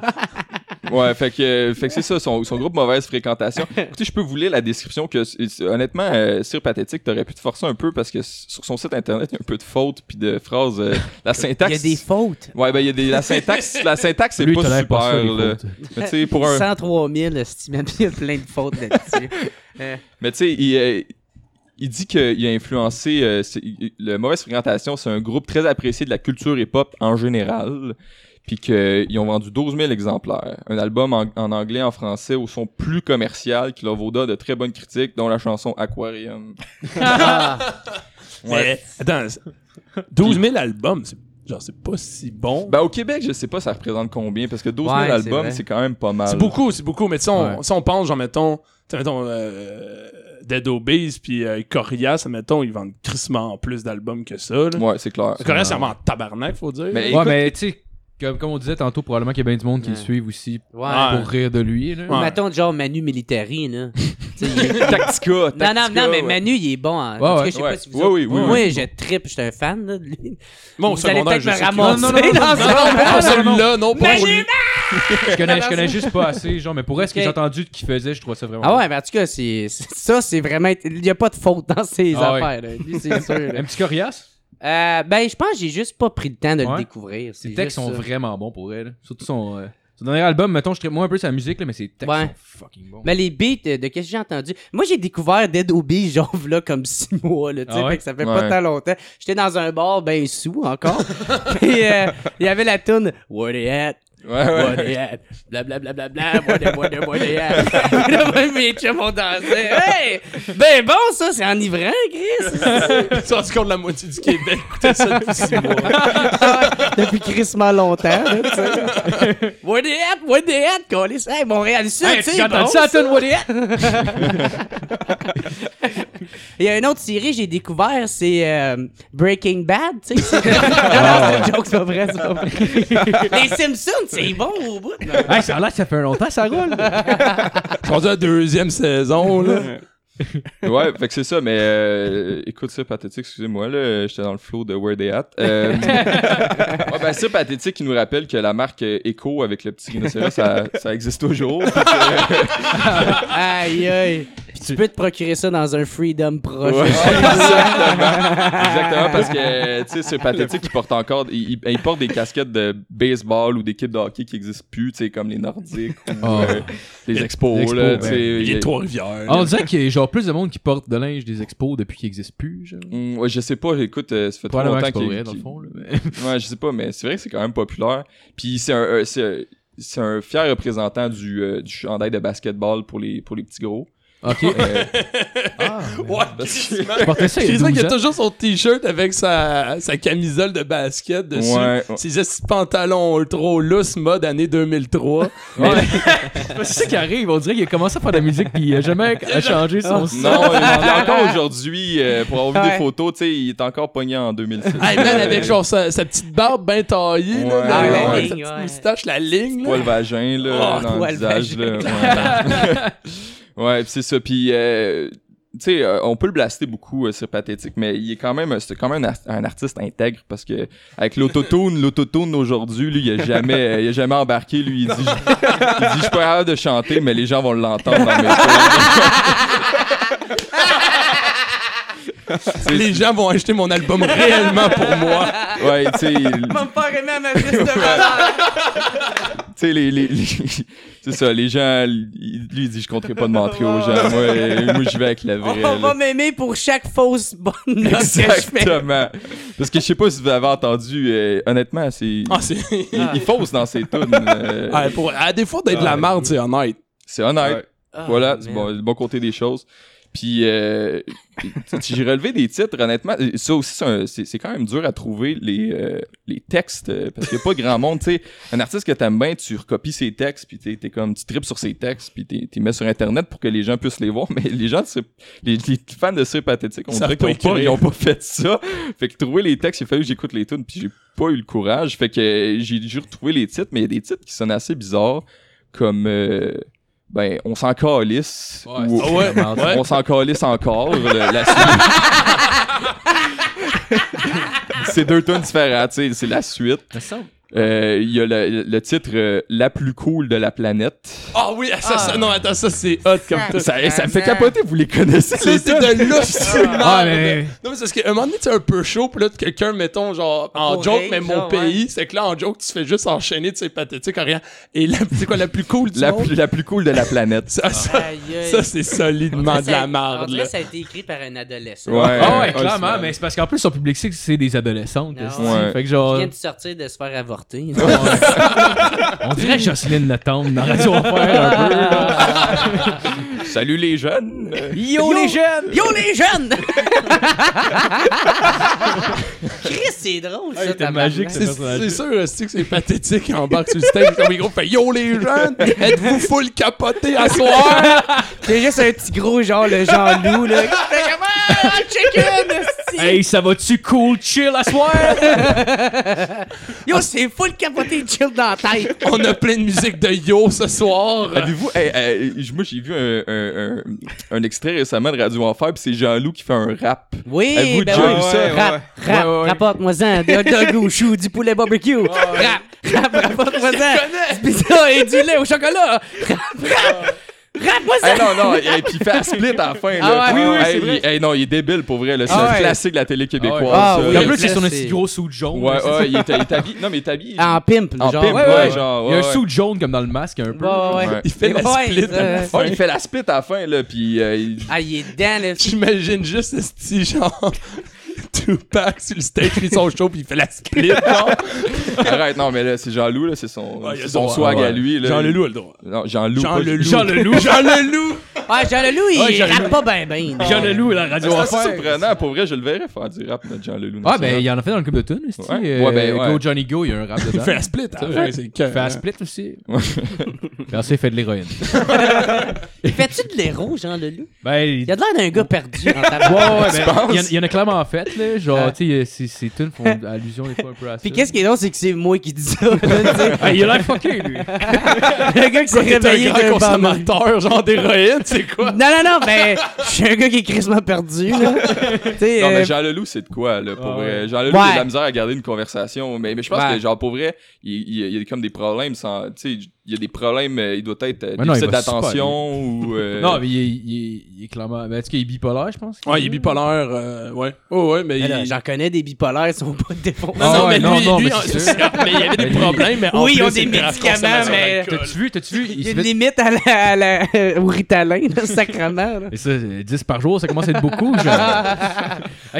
Ouais, fait que, euh, fait que c'est ça, son, son groupe Mauvaise Fréquentation. Écoutez, je peux vous lire la description que, c'est- c'est- honnêtement, euh, Sir Pathétique, t'aurais pu te forcer un peu parce que sur son site internet, il y a un peu de fautes puis de phrases. euh, la il syntaxe. y a des fautes. Ouais, ben, il y a des, la syntaxe, la syntaxe, c'est pas super, pas ça, là. fautes. Mais tu sais, pour un, 103 000, esti, man, il y a plein de fautes là-dessus. Euh, Mais tu sais, il, euh, il dit qu'il a influencé euh, le Mauvaise Fréquentation, c'est un groupe très apprécié de la culture hip-hop en général. Puis qu'ils ont vendu 12 000 exemplaires. Un album en, en anglais, en français, au son plus commercial, qui leur vaudra de très bonnes critiques, dont la chanson Aquarium. Mais attends, c'est- 12 000 albums, c'est genre c'est pas si bon. Ben, au Québec, je sais pas ça représente combien, parce que 12 000 Ouais, c'est albums, c'est quand même pas mal. C'est beaucoup, c'est beaucoup, mais tu sais, on, Ouais. si on pense, genre, mettons, tu sais, mettons, euh, Dead Obese puis euh, Corias, mettons, ils vendent crissement plus d'albums que ça, là. Ouais, c'est clair. Corias, c'est vraiment en tabarnak, faut dire. Mais Ouais, écoute- mais tu sais, comme, comme on disait tantôt, probablement qu'il y a bien du monde qui le suivent aussi. Ouais. pour rire de lui. Là. Ouais. Mettons genre Manu Militari, là. Tactica, Non, non, non, mais. Manu, il est bon. En, en Ouais, tout cas, ouais. je sais Ouais. pas si vous Ouais, autres- oui, oui, Moi, je trippe, je suis un fan. Là. Bon, au vous allez secondaire, peut-être je me ramasser Non, non, non, dans non, ce Non, non, moment. pas celui-là, non, pas lui. Je connais, je connais juste pas assez, genre, mais pour ce que Ok. j'ai entendu de qu'il faisait, je trouvais ça vraiment. Ah ouais, mais en tout cas, c'est, c'est- ça, c'est vraiment. Il n'y a pas de faute dans ses Ah ouais. affaires. là. Lui, c'est sûr. là. Un petit coriace? Euh, ben, je pense que j'ai juste pas pris le temps de le Ouais. découvrir. Ses C'est textes juste sont ça. vraiment bons pour elle. Surtout son, euh, son dernier album, mettons, je traite moins un peu sa musique, là, mais textes Ouais. fucking bons. Mais les beats, euh, de qu'est-ce que j'ai entendu? Moi, j'ai découvert Dead Obi, genre, là, comme six mois, là, tu sais, Ah ouais? fait que ça fait pas tant longtemps. J'étais dans un bar, ben sous, encore. Puis, euh, il y avait la tune Where they at? Ouais, ouais. What they had. Bla bla bla bla bla. What they, what they, what they had. Là, même mes chums ont dansé. Hey! Ben bon, ça, c'est enivrant, Chris. Sont rendus compte la moitié du Québec écoutait ça depuis six mois. Depuis crissement longtemps, là, tu sais. What they had, what they had, câlisse. Hey, Montréal Sud, Hey, tu tu sais. as entendu ça? Il y a une autre série que j'ai découvert, c'est euh, Breaking Bad, tu sais. non, non, c'est une joke, c'est pas vrai, c'est pas vrai. Les Simpsons, c'est bon au bout. Hey, ça a l'air que ça fait longtemps, ça roule. La deuxième saison, là. Ouais, fait que c'est ça, mais euh, écoute ça, pathétique, excusez-moi, là, j'étais dans le flow de Where They At. Euh, ouais, ben ça, pathétique, qui nous rappelle que la marque euh, Echo avec le petit rhinocéros, ça, ça existe toujours. Aïe, aïe. Puis tu peux te procurer ça dans un Freedom proche. Ouais, exactement. Exactement, parce que, tu sais, c'est pathétique qui porte encore, il, il- il porte des casquettes de baseball ou d'équipes de hockey qui existent plus, tu sais, comme les Nordiques ou Oh. euh, les expos, Expos, là, tu sais. Il il a- Trois-Rivières. On dirait qu'il y a genre plus de monde qui porte de linge des expos depuis qu'ils n'existent plus. Genre. Hum, ouais, je sais pas, écoute, euh, ça fait trop Probablement que longtemps c'est pas qu'il vrai, dans le fond. là, mais- Ouais, je sais pas, mais c'est vrai que c'est quand même populaire. Puis c'est un, c'est, euh, c'est un fier représentant du, euh, du chandail de basketball pour les, pour les petits gros. Ok. Euh, Ah, Ouais, parce que- crissement. je portais ça il y a Chris, il 12 a ans. toujours son t-shirt avec sa, sa camisole de basket dessus. Ouais, ouais. Ses pantalons ultra loose mode année 2003. Ouais. c'est ça qui arrive. On dirait qu'il a commencé à faire de la musique puis il a jamais a changé son style. Non, il est encore aujourd'hui, euh, pour avoir vu Ouais. des photos, tu sais, il est encore pogné en 2006. Hey man, avec genre sa, sa petite barbe bien taillée, là, Ouais, là, ouais, là, ouais. sa Ouais. petite moustache, la ligne. Poil Là. vagin, là, Oh, dans le poil visage, vagin. là. Ouais, c'est ça. Puis, euh, tu sais, euh, on peut le blaster beaucoup euh, sur Pathétique, mais il est quand même, c'est quand même un, un artiste intègre parce que avec l'autotune, l'autotune aujourd'hui, lui, il a jamais, euh, il a jamais embarqué. Lui, il dit, je- il dit, je suis pas capable de chanter, mais les gens vont l'entendre dans mes Les gens vont acheter mon album réellement pour moi. Ouais, tu sais, il- Va me faire aimer à ma liste de valeurs. tu sais, les, les, les- c'est ça, les gens, lui, il dit, je compterai pas de mentir aux gens. Moi, euh, moi j'y vais avec la vraie. On va m'aimer pour chaque fausse bonne note que je fais. Exactement. Parce que je sais pas si vous avez entendu, euh, honnêtement, c'est. Ah, c'est. il, il fausse dans ses tunes. euh, Ah, pour, à défaut d'être de la merde, c'est honnête. c'est honnête. Ouais. Ah, voilà, c'est man. bon, le bon côté des choses. Puis, euh, si j'ai relevé des titres, honnêtement, ça aussi, c'est c'est c'est quand même dur à trouver les, euh, les textes, euh, parce qu'il n'y a pas grand monde, sais. Un artiste que t'aimes bien, tu recopies ses textes, puis t'es comme, tu tripes sur ses textes, puis t'es mets sur Internet pour que les gens puissent les voir, mais les gens, c'est- les, les fans de Sir Pathétique, on Ils savent dirait qu'ils pas ont pas, fait ça. Fait que trouver les textes, il a fallu que j'écoute les tunes, puis j'ai pas eu le courage. Fait que j'ai dû retrouver les titres, mais il y a des titres qui sonnent assez bizarres, comme... euh, ben, on s'en calisse. Ouais, ou- Ah ouais, ouais. on s'en calisse encore. le- la suite. c'est deux tonnes différentes, tu sais, c'est la suite. Ça Euh, Il y a le, le titre euh, La plus cool de la planète. Ah oui, ça, ça, non, attends, ça, c'est hot comme tout. Ça, ça me fait capoter, vous les connaissez. C'est de l'hostie Ah, mais- Non, mais c'est parce qu'à un moment donné, tu un peu chaud, pis là, quelqu'un, mettons, genre, en joke, rire, mais mon genre, pays, c'est que là, en joke, tu fais juste enchaîner, tu sais, pathétique, en rien. Et c'est quoi, la plus cool du la, monde? plus, la plus cool de la planète. Ça, ça, c'est solidement de la marde, là. ça a été écrit par un adolescent. Ouais. Ah ouais, Ouais, clairement, mais c'est parce qu'en plus son public c'est que c'est des adolescentes. Ah. Fait que Il genre. vient de sortir de se faire On dirait Jocelyne Le Tombe dans Radio Enfer un peu. Salut les jeunes. Yo, les jeunes! Yo les jeunes! Chris, c'est drôle ça. c'était tabarnak. magique, ça. C'est sûr, c'est que c'est pathétique en bas sur le stage, comme les gros fait Yo les jeunes, êtes-vous full capoté à soir? C'est juste un petit gros genre le Jean-Loup là. Fait comme, Ah, chicken! Hey, ça va-tu cool chill à soir? Yo, c'est full capoté chill dans la tête. On a plein de musique de Yo ce soir. Avez-vous. hey, hey, j- moi, j'ai vu un, un, un, un extrait récemment de Radio Enfer, puis c'est Jean-Loup qui fait un rap. Oui, Avez-vous ben vu ça? Ouais, Rap, ouais. rap, Ouais, ouais, ouais. rapporte-moi-en, des hot dogs au chou, du poulet barbecue. Rap, rap, rapporte-moi-en, du pizza et du lait au chocolat. Rap, rap, rap-moi ça. Hey, non, non, et puis il fait un split à la fin. Là. Ah ouais, oui, oui, ouais, hey, c'est vrai. il- hey, non, il est débile pour vrai. là. C'est Ah un ouais. classique de la télé québécoise. Ah ça. oui. Et en plus, c'est son c'est- gros suit jaune. Ouais, là, ouais, il est, il est habillé. Non, mais il est habillé. En pimp, En genre. pimp, ouais, ouais, ouais. genre. Il y a un ouais, suit jaune comme dans le masque un peu. Ouais, ouais. Ouais. Il fait la Ouais, split. Ouais, il fait la split à la fin, là, puis euh, il- Ah, il est dedans, là. J'imagine juste ce petit genre. Tout, Tupac sur le stage, il fait son show, puis il fait la split, genre. Arrête, non, mais là, c'est Jean-Loup, là, c'est son, Ouais, il c'est son droit, swag ouais. à lui. Là. Jean Leloup a le droit. Non, Jean-Loup. Jean Leloup. Jean Leloup. Jean Leloup! Ouais, Jean Leloup, il Ouais, Jean rappe pas ben ben. Jean Leloup, la radio C'est assez surprenant. Pour vrai, je le verrais faire du rap, notre Jean Leloup. Ah, ben, il y en a fait dans le club de tunes, c'est Ouais. Ouais, ben, ouais. Go Johnny Go, il y a un rap Il dedans. fait la split, hein, ouais, c'est Il fait un split aussi. Ouais. Puis ensuite, il fait de l'héroïne. Fais-tu de l'héros, Jean Leloup? Ben, il... Il a de l'air d'un gars perdu en Ouais, tabac. ouais, ben, il y en- il y en a clairement fait, là. Genre, Ah. tu sais, ces- tunes font allusion des fois un peu à ça. Puis qu'est-ce qui est drôle, c'est que c'est moi qui dis ça. Ah, il a l'air fucké, lui. Le gars qui s'est un réveillé grand un bandana. consommateur, genre d'héroïne, c'est quoi? Non, non, non, ben, je suis un gars qui est crissement perdu, là. Non, euh, mais Jean Leloup, c'est de quoi, là, pour Ah, vrai? Jean Leloup, il a de la misère à garder une conversation. Mais, mais je pense Ouais. que, genre, pour vrai, il, il- il y a comme des problèmes sans. Tu sais, il y a des problèmes, euh, il doit être euh, Mais déficit d'attention ou. euh, Non, mais il est, il est- il est clairement. Ben, est-ce qu'il est bipolaire, je pense? Ouais, il est bipolaire, euh, ouais. Oh, ouais, mais mais il... J'en connais des bipolaires, ils sont pas défoncés. Non, Ah non, ouais, mais non, lui, non, lui, mais mais il y avait des problèmes, mais en Oui, ils ont des médicaments, mais-. T'as-tu vu, t'as-tu vu? Il Il y a une limite à la, à la- au Ritalin, là, sacrement. Là. Et ça, 10 par jour, ça commence à être beaucoup, genre.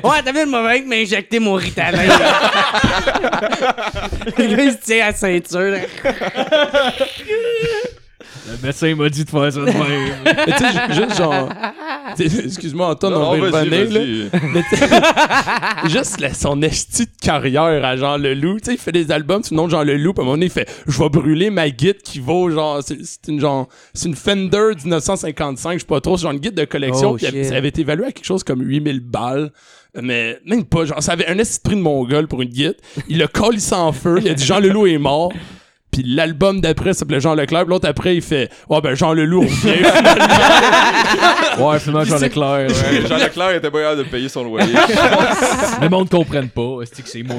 Ouais, t'as vu le moment que m'injecter mon Ritalin. là. le gars, il se tient à la ceinture. Le médecin m'a dit de faire ça de même. Mais tu sais, ju- juste genre... sais, Excuse-moi, Antoine, non, on va y vas-y, revenir, là. vas-y. Mais tu- juste la- son esti de carrière à Jean Leloup. Tu sais, il fait des albums sous le nom de Jean Leloup. Puis à un moment donné, il fait Je vais brûler ma guide qui vaut genre. C'est c'est une genre. C'est une Fender 1955. Je sais pas trop. C'est genre une guide de collection. Oh, puis shit. ça avait été évalué à quelque chose comme 8000 balles. Mais même pas. Genre, ça avait un esprit de mongol pour une guide. Il a collé en feu. Il a dit Jean Leloup est mort. Puis l'album d'après s'appelait Jean Leclerc. Puis l'autre après, il fait Ouais, ben Jean Leloup revient. Ouais, finalement, Jean Leclerc. ouais. Jean Leclerc était pas capable de payer son loyer. Le monde comprenne pas. Est-ce que c'est moi?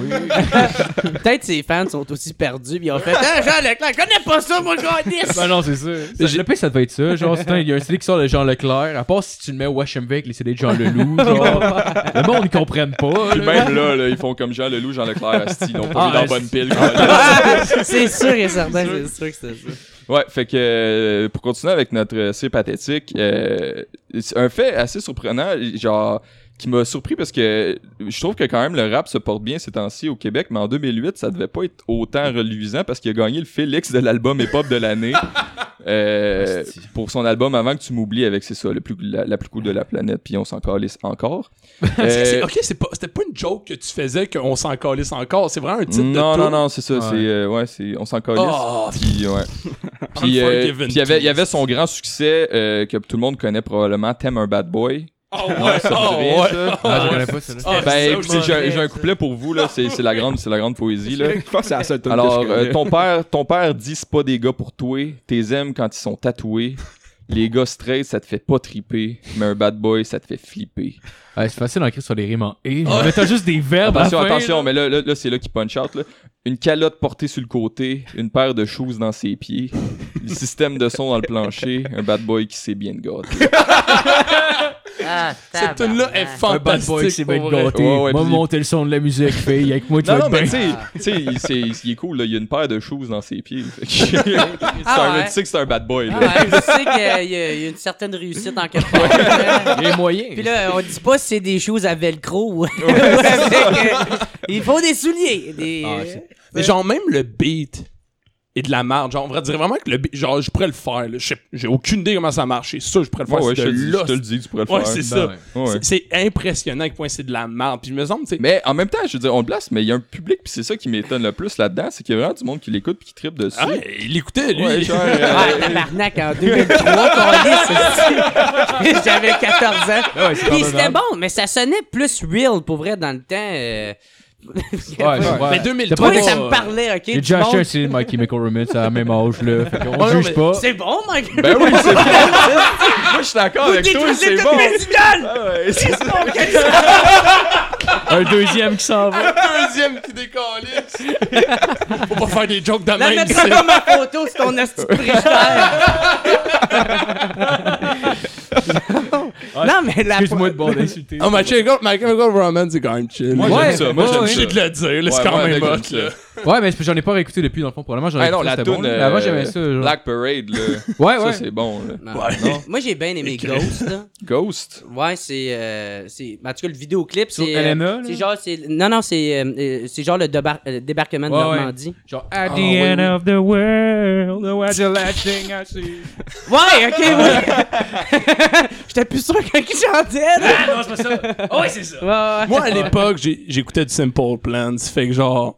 Peut-être ses fans sont aussi perdus. Puis ils ont fait Ah, Jean Leclerc, je connais pas ça, moi, le gars, Ben non, c'est ça. ça le pire, ça devait être ça. Genre, c'est il y a un CD qui sort de Jean Leclerc. À part si tu le mets au HMV avec les CD de Jean Leloup. Genre, le monde, ils comprennent pas. Puis même là, là, ils font comme Jean Leloup, Jean Leclerc, Asti, ils n'ont pas Ah, mis dans bonne pile. C'est sûr et certain, c'est sûr que c'était ça. Ouais, fait que euh, pour continuer avec notre euh, c'est pathétique, euh, un fait assez surprenant, genre qui m'a surpris parce que je trouve que quand même le rap se porte bien ces temps-ci au Québec, mais en 2008 ça devait pas être autant reluisant parce qu'il a gagné le Félix de l'album hip-hop de l'année euh, pour son album Avant que tu m'oublies avec c'est ça le plus la, la plus cool de la planète puis on s'en calisse encore. Euh, ok, c'est pas, c'était pas une joke que tu faisais qu'on s'en calisse encore. C'est vraiment un titre de non, non, non, c'est ça. Ouais. C'est, euh, ouais, c'est, on s'en calisse. Oh, Puis, ouais. Puis, euh, Unforgiven puis il y avait, il y avait son grand succès euh, que tout le monde connaît probablement, T'aimes un bad boy. Oh ouais, Ça oh ouais. ça? Ah, je connais pas ça. Ah, ben, j'ai, un couplet pour vous, là. C'est, la grande, c'est la grande poésie, là. Je pense que c'est la seule tune Alors, que je euh, ton père, ton père dit c'est pas des gars pour toi. T'es aimes quand ils sont tatoués. Les gars straight, ça te fait pas triper. Mais un bad boy, ça te fait flipper. Ouais, c'est facile d'écrire sur les rimes en et. Mais t'as juste des verbes. Attention, à fin, attention, là. mais là, là, là, c'est là qu'il punch out. Là. Une calotte portée sur le côté, une paire de shoes dans ses pieds, le système de son dans le plancher, un bad boy qui sait bien de gâter. Ah, Cette tune-là est Un bad fantastique. boy qui s'est bien gâté. Ouais, ouais, Moi, puis- monter le son de la musique, fille. Avec moi, tu Non, vas non, être mais bien. tu sais, tu sais, il, c'est- il est cool, là. il y a une paire de shoes dans ses pieds. C'est Ah un- ouais. Tu sais que c'est un bad boy. Là. Ah sais qu'il y, a- il y a une certaine réussite en quelque part. Il y a moyen. Puis là, on dit pas si c'est des choses à velcro ou ou avec, euh, il faut des souliers. Des, Ah, c'est- Mais genre, même le beat est de la merde. Genre, on va dire vraiment que le genre, je pourrais le faire. là. Je sais- J'ai aucune idée comment ça marche. C'est ça, je pourrais le faire. Ouais, ouais, c'est je te, le dis, je te le dis, tu pourrais le Ouais, faire. c'est Ben ça. ouais. Ouais, ouais. C'est- C'est impressionnant à quel point c'est de la merde. Puis je me semble, tu sais. Mais en même temps, je veux dire, on le place, mais il y a un public, puis c'est ça qui m'étonne le plus là-dedans, c'est qu'il y a vraiment du monde qui l'écoute puis qui tripe dessus. Ah, il écoutait, lui. Ouais, genre, euh, Ah, tabarnak, en 2003, qu'on dit, J'avais 14 ans. Ah ouais, c'est Puis c'était bon, mais ça sonnait plus real, pour vrai, dans le temps. euh, Ouais, c'est. Mais T'as 2003, Oui, pas- ça me parlait, ok? J'ai du déjà acheté un CD de My Chemical Romance à la même âge, là. Fait qu'on Ouais, juge pas. C'est bon, Mike. Ben oui, c'est bon. Moi, je suis d'accord avec toi, c'est bon. mes! Ah ouais, c'est. Un deuxième qui s'en va. deuxième qui décalisse. Faut pas faire des jokes de La même. c'est- ma photo sur ton frigidaire. Non, mais la Excuse-moi de bon d'insulter. Oh, My Chemical, My Chemical Romance, c'est quand même chill. Moi, j'aime ça. Moi, j'aime ça. J'ai de le dire, c'est quand même hot, là. Ça. Ouais, mais j'en ai pas réécouté depuis, dans le fond. Probablement, j'en ai Ah non, la bon, euh, Mais Avant, j'aimais ça. genre. Black Parade, là. Ouais, Ça, ouais. c'est bon, là. Non. Ouais. Non? Moi, j'ai bien aimé. Ghost, là. Ghost? Ouais, c'est. euh, c'est- en tout cas, le vidéoclip, c'est. euh, c'est genre. c'est- Non, non, c'est euh, euh, c'est genre le débar- euh, débarquement de Ouais, ouais. Normandie. Genre, at the Ah, ouais, end ouais. of the world, what's the last thing I see? Ouais, ok, oui. J'étais plus sûr quand il chantait, là. Ah non, c'est pas ça. Oh, ouais, c'est ça. Ouais, ouais. Moi, à l'époque, j'écoutais du Simple Plans. Fait que genre,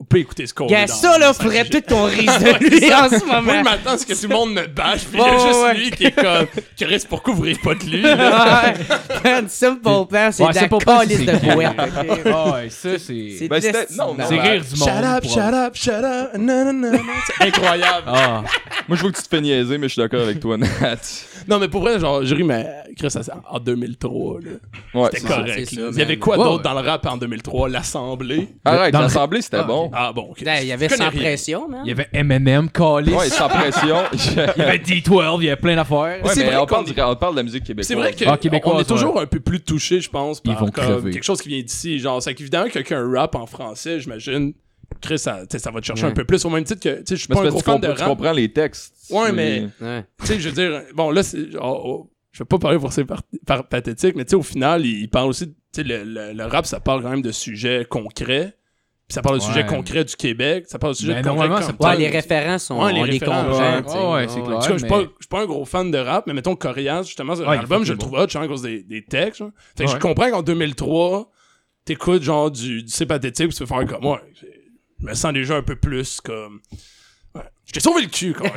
on peut écouter ce qu'on Gars, ça, là, faudrait peut-être qu'on rise de lui en ce Moi, moment. maintenant, c'est que tout le monde me bâche, puis il y a juste ouais, lui qui est comme, Chris, pourquoi vous riez pas de lui? Man, Simple Plan, c'est de la calice c'est de? Ah ouais, ça, c'est. C'est Ben, c'était- non, non, C'est ben, rire du monde. Shut up, shut up, shut up, non, non, non, non. C'est incroyable. Ah. Moi, je veux que tu te fais niaiser, mais je suis d'accord avec toi, Nat. Non, mais pour vrai, genre, je ris, mais Chris, ça, c'est en 2003, là. Ouais, C'était c'est ça. correct. c'est là. ça, Il y avait man. quoi Ouais, d'autre ouais. dans le rap en 2003? L'Assemblée? Arrête, Dans le- l'assemblée, c'était Ah, Ah bon, ok. Ben, Il y avait sans rien. pression, man. Il y avait Eminem, Callis. Ouais, sans pression. Il y avait D12, il y avait plein d'affaires. Ouais, c'est mais vrai on parle, est- du- on parle de la musique québécoise. C'est vrai Ah, qu'on québécoise, est toujours un peu plus touché, je pense, par Ils vont comme crever. quelque chose qui vient d'ici. Genre, c'est qu'évidemment, quelqu'un rap en français, j'imagine, Chris, ça, tu sais, ça va te chercher Ouais. un peu plus, au même titre que, tu sais, je suis Mais pas c'est un parce que tu, fan de comprends, tu rap. comprends les textes. Ouais, mais- Ouais. Tu sais, je veux dire, bon, là, c'est oh, je vais pas parler pour c'est par, par- pathétique, mais tu sais, au final, il, il parle aussi, tu sais, le, le- le rap, ça parle quand même de sujets concrets. Puis ça parle de Ouais. sujets concrets du Québec. Ça parle de sujets Ben, concrets. ça Ouais, les références, sont, Ouais, les on les références, comprend. ouais. tu sais. Ouais, ouais, c'est Ouais, clair. En tout cas, je suis pas, je suis pas un gros fan de rap, mais mettons Corias, justement, Ouais, l'album, je le trouve hot, genre, à cause des, des textes. Fait que je comprends qu'en 2003, t'écoutes genre du, du C'est pathétique, puis tu peux faire comme moi. Je me sens déjà un peu plus comme. Je t'ai sauvé le cul, quand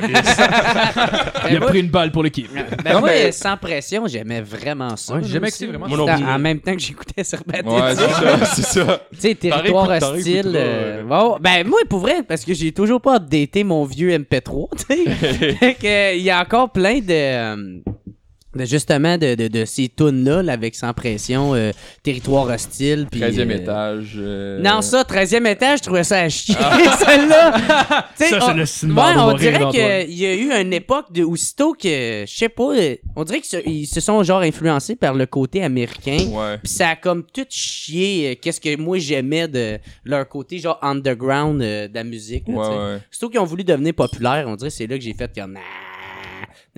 Il a moi- pris une balle pour l'équipe. Ben moi, mais- sans pression, j'aimais vraiment ça. Ouais, là j'ai jamais aussi. écouté vraiment plus. En même temps que j'écoutais Serpent. Ouais, c'est ça, c'est ça. Tu sais, territoire hostile. t'en euh, ben, moi, pour vrai, parce que j'ai toujours pas updaté mon vieux MP3, tu sais. Fait que, euh, il y a encore plein de. De justement, de, de, de ces tunes-là, là, avec Sans Pression, euh, Territoire hostile. puis, 13e euh, étage. euh, Non, ça, 13e étage, je trouvais ça à chier, celle-là. Tu sais, Ça, c'est on- le cinéma Ouais, de on dirait qu'il y a eu une époque de aussitôt que, je sais pas, euh, on dirait qu'ils se sont genre influencés par le côté américain. Ouais. Pis ça a comme tout chié euh, qu'est-ce que moi j'aimais de leur côté genre underground euh, de la musique. là, Ouais, tu sais. ouais. Surtout qu'ils ont voulu devenir populaires, on dirait que c'est là que j'ai fait comme ah,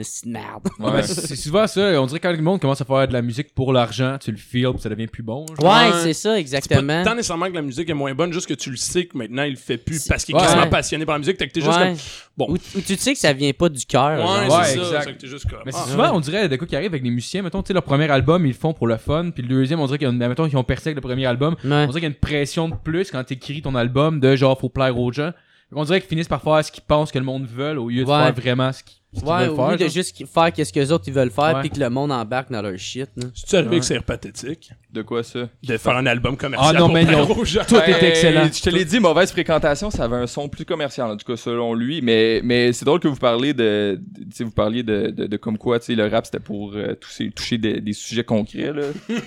c'est de merde. Ouais. C'est souvent ça. On dirait que quand le monde commence à faire de la musique pour l'argent, tu le feels, puis ça devient plus bon. genre. Ouais, Ouais. c'est ça C'est pas exactement. tant nécessairement que la musique est moins bonne, juste que tu le sais que maintenant il le fait plus parce qu'il est Ouais. quasiment passionné par la musique. Fait que t'es juste Ouais. comme. Bon. Ou, ou tu sais que ça vient pas du cœur. Ouais, genre. Ouais, c'est ça. exact. Que t'es juste comme. Mais c'est ah, souvent, on dirait, des coups qui arrivent avec les musiciens. Mettons, tu sais, leur premier album, ils le font pour le fun. Puis le deuxième, on dirait qu'ils ont, mettons, qu'ils ont percé avec le premier album. Ouais. On dirait qu'il y a une pression de plus quand t'écris ton album de genre, faut plaire aux gens. On dirait qu'ils finissent par faire ce qu'ils pensent que le monde veut au lieu de Ouais. faire vraiment ce qu'ils Ouais, au faire. lieu de juste faire qu'est-ce que les autres ils veulent faire Ouais. puis que le monde embarque dans leur shit. là. C'est-tu arrivé que c'est pathétique De quoi ça? de faire un album commercial Ah non, mais non. Tout Ben, était excellent. Je te l'ai dit, mauvaise fréquentation, ça avait un son plus commercial, en tout cas selon lui. Mais, mais c'est drôle que vous parliez de, tu sais, vous parliez de, de, de comme quoi, tu sais, le rap c'était pour euh, toucher, toucher des, des sujets concrets là.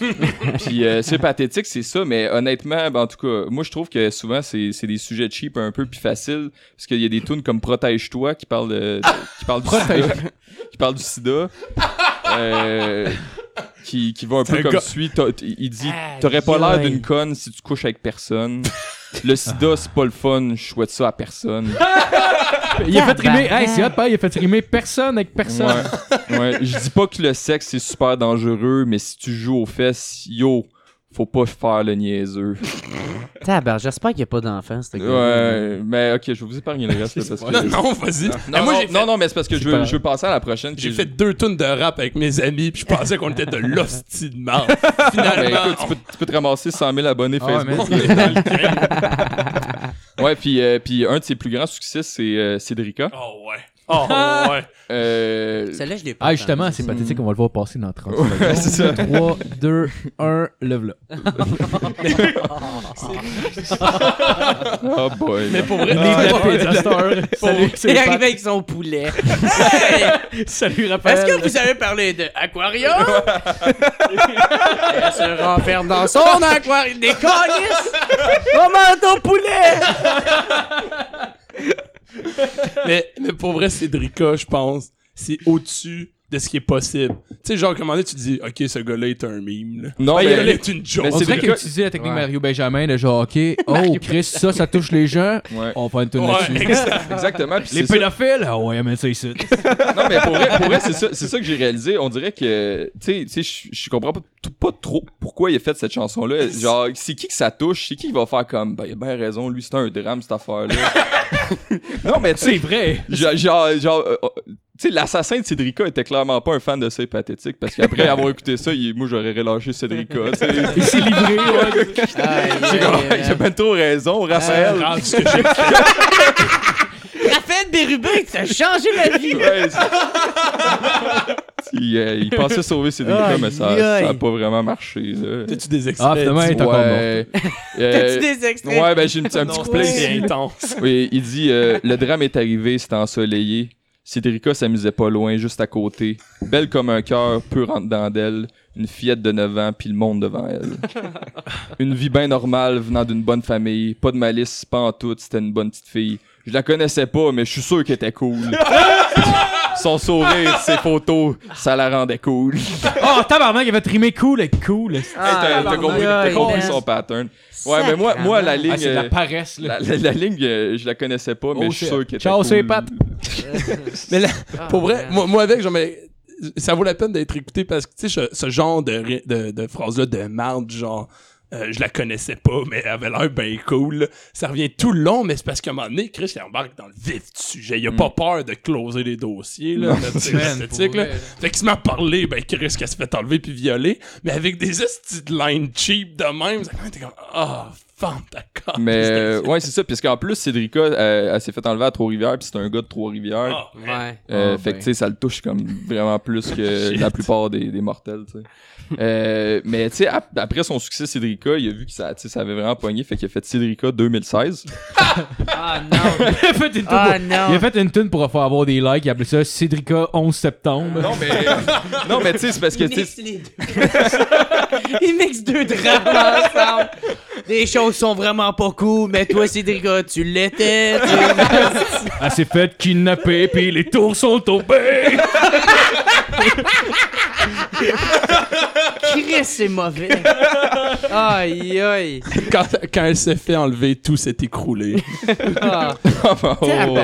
Puis euh, c'est pathétique, c'est ça. Mais honnêtement, ben, en tout cas, moi je trouve que souvent c'est c'est des sujets cheap un peu puis faciles parce qu'il y a des tunes comme Protège-toi qui parlent de, de- qui parlent du qui parlent du sida. Euh, qui, qui va un peu un comme gars- suit. T'as- Il dit Aïe, T'aurais pas l'air aïe. d'une conne si tu couches avec personne. Le sida, c'est pas le fun, je souhaite ça à personne. Il a fait rimer, Tabarnak. hey, c'est hot, hein, il a fait rimer personne avec personne. Ouais. ouais. Je dis pas que le sexe c'est super dangereux, mais si tu joues aux fesses, yo, faut pas faire le niaiseux. Tabarnak, j'espère qu'il y a pas d'enfants, ce gars. Ouais, mais ok, je vais vous épargner le reste parce que. Non, non, vas-y. Non, non, j'ai fait- non, non, mais c'est parce que je veux, je veux passer à la prochaine. J'ai fait deux tonnes de rap avec mes amis, puis je pensais qu'on était de l'hostie de. Ben, Finalement, écoute, tu, peux, tu peux te ramasser 100 000 abonnés Ah Facebook. Ouais, puis, euh, puis un de ses plus grands succès, c'est euh, Cédrica. Oh ouais. Oh ouais. Euh, Celle-là, je l'ai pas. Ah, justement, c'est pathétique, on va le voir passer dans 30 Ouais, c'est ça. 3, 2, 1, lève-la. Oh boy. Mais pour vrai, Salut, c'est Il Pat. arrive avec son poulet. Salut, Raphaël. Est-ce que vous avez parlé de aquarium? Elle se renferme dans son aquarium. Des calices! Comment ton poulet? Mais, mais pour vrai, Cédrica, je pense, c'est au-dessus de ce qui est possible. Tu sais, genre, comment tu dis, OK, ce gars-là est un meme. Là. Non, Ben, mais- il est une joke. mais On c'est dirait vrai qu'il a utilisé la technique Ouais. Mario Benjamin de genre, ok, oh Chris, ça, ça touche les gens, Ouais. on va faire une Ouais, là-dessus. exact. Exactement. Les pédophiles, ah ouais, amène ça ici. Non, mais pour vrai, pour vrai, c'est ça, c'est ça que j'ai réalisé. On dirait que, tu sais, tu sais, je- comprends pas, pas trop pourquoi il a fait cette chanson-là. Genre, c'est qui que ça touche? C'est qui qui va faire comme, ben, il a bien raison, lui, c'est un drame, cette affaire-là. Non, mais tu sais, C'est vrai. genre, genre, genre, euh, tu sais, l'assassin de Cédrica était clairement pas un fan de C'est pathétique parce qu'après avoir écouté ça, il- moi, j'aurais relâché Cédrica. Il s'est livré, ouais. J'ai comme, il a ben trop raison, Raphaël. Regarde Raphaël Bérubin, ça a changé ma vie. Ouais, il, euh, il pensait sauver Cédrica, Aïe, mais ça, aïe. ça a pas vraiment marché. T'as-tu des Ah, extraits? finalement, elle est encore. Ouais. Euh, T'as-tu des extraits? Ouais, ben j'ai une petite- un petit couplet c'est intense. Oui, il dit euh, Le drame est arrivé, c'était ensoleillé. Cédrica s'amusait pas loin, juste à côté. Belle comme un cœur, peu rentre dans d'elle. Une fillette de 9 ans, puis le monde devant elle. Une vie bien normale, venant d'une bonne famille. Pas de malice, pas en tout, c'était une bonne petite fille. Je la connaissais pas, mais je suis sûr qu'elle était cool. Son sourire, ses photos, ça la rendait cool. Oh, tabarnak, il avait trimé cool et cool. Hey, t'as t'as compris, t'as compris son pattern. Ouais, mais moi, moi la ligne. Ah, c'est de la euh, paresse, là. la, la- la ligne, euh, je la connaissais pas, mais Oh, je suis sûr qu'elle était Ciao, cool. c'est Pat. Mais là, pour vrai, moi, moi avec, genre, mais ça vaut la peine d'être écouté parce que, tu sais, ce, genre de, de, de phrase-là de marde, genre, euh, je la connaissais pas, mais elle avait l'air bien cool. Ça revient tout le long, mais c'est parce qu'à un moment donné, Chris, il embarque dans le vif du sujet. Il a pas peur de closer les dossiers, là, esthétique, là. Fait qu'il se met à parler, ben, Chris, qu'elle se fait enlever puis violer, mais avec des estis de line cheap de même, ça t'es comme, ah, femme ta carte. Mais euh, ouais, c'est ça. Puisqu'en plus, Cédrica, elle, elle s'est fait enlever à Trois-Rivières, puis c'est un gars de Trois-Rivières. Ah, Ouais. Euh, Ah, fait que ben. tu sais, ça le touche comme vraiment plus que la plupart des, des mortels, tu sais. Euh, mais tu sais, ap- après son succès Cédrica, il a vu que ça, tu sais, ça avait vraiment pogné, fait qu'il a fait Cédrica 2016. Ah non. Il a fait une tune Ah pour... non. Il a fait une tune pour faire avoir des likes, il appelait ça Cédrica 11 septembre. non, mais, non, mais tu sais, c'est parce que, tu sais, les deux. Il mixe deux drames ensemble. Les choses sont vraiment pas cool, mais toi, tu l'étais. tu sais. Elle s'est faite kidnapper, puis les tours sont tombés. Chris, c'est mauvais. Aïe, aïe. quand, quand elle s'est fait enlever, tout s'est écroulé. Ah. oh,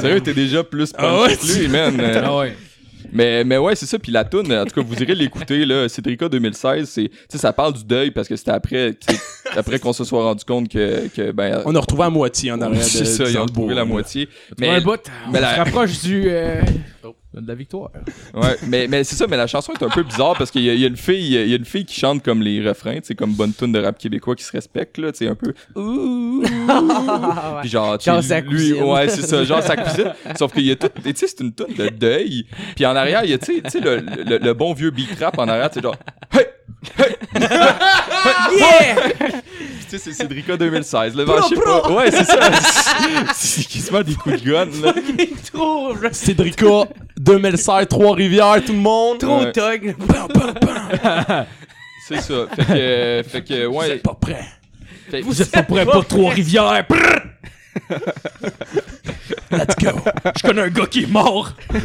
sérieux, t'es déjà plus punch Ah ouais, que lui, man. Ah ouais. Mais, mais ouais, c'est ça. Puis la toune, en tout cas, vous irez l'écouter, là. Cédrica 2016, c'est, tu sais, ça parle du deuil parce que c'était après, après qu'on se soit rendu compte que, que ben, On a retrouvé à moitié en arrière de c'est ça, ils dans ont retrouvé la moitié. Mais Mais, un bout, on mais la- se rapproche du... euh, de la victoire. ouais, mais, mais c'est ça, mais la chanson est un peu bizarre parce qu'il y, a- il y a une fille, il y a une fille qui chante comme les refrains, tu sais, comme bonne tune de rap québécois qui se respecte, là, tu sais, un peu. Ouh. Puis genre, tu sais, Genre sa lui, ouais, c'est ça, genre sa cousine. Sauf qu'il y a tout, tu sais, c'est une tune de deuil. Puis en arrière, il y a, tu sais, le, le, le bon vieux beat rap en arrière, tu sais, genre, hey! Yeah! Tu sais, c'est Cédrica 2016. Là, je sais pas. Ouais, c'est ça. C'est qui se met des coups de gun, là. Trop, Cédrica, 2016, Trois-Rivières, tout le monde. trop Ouais. tog. C'est ça. Fait que, fait que, Vous ouais. êtes pas prêts. Fait- Vous êtes pas prêts pour Trois-Rivières. Let's go. Je connais un gars qui est mort.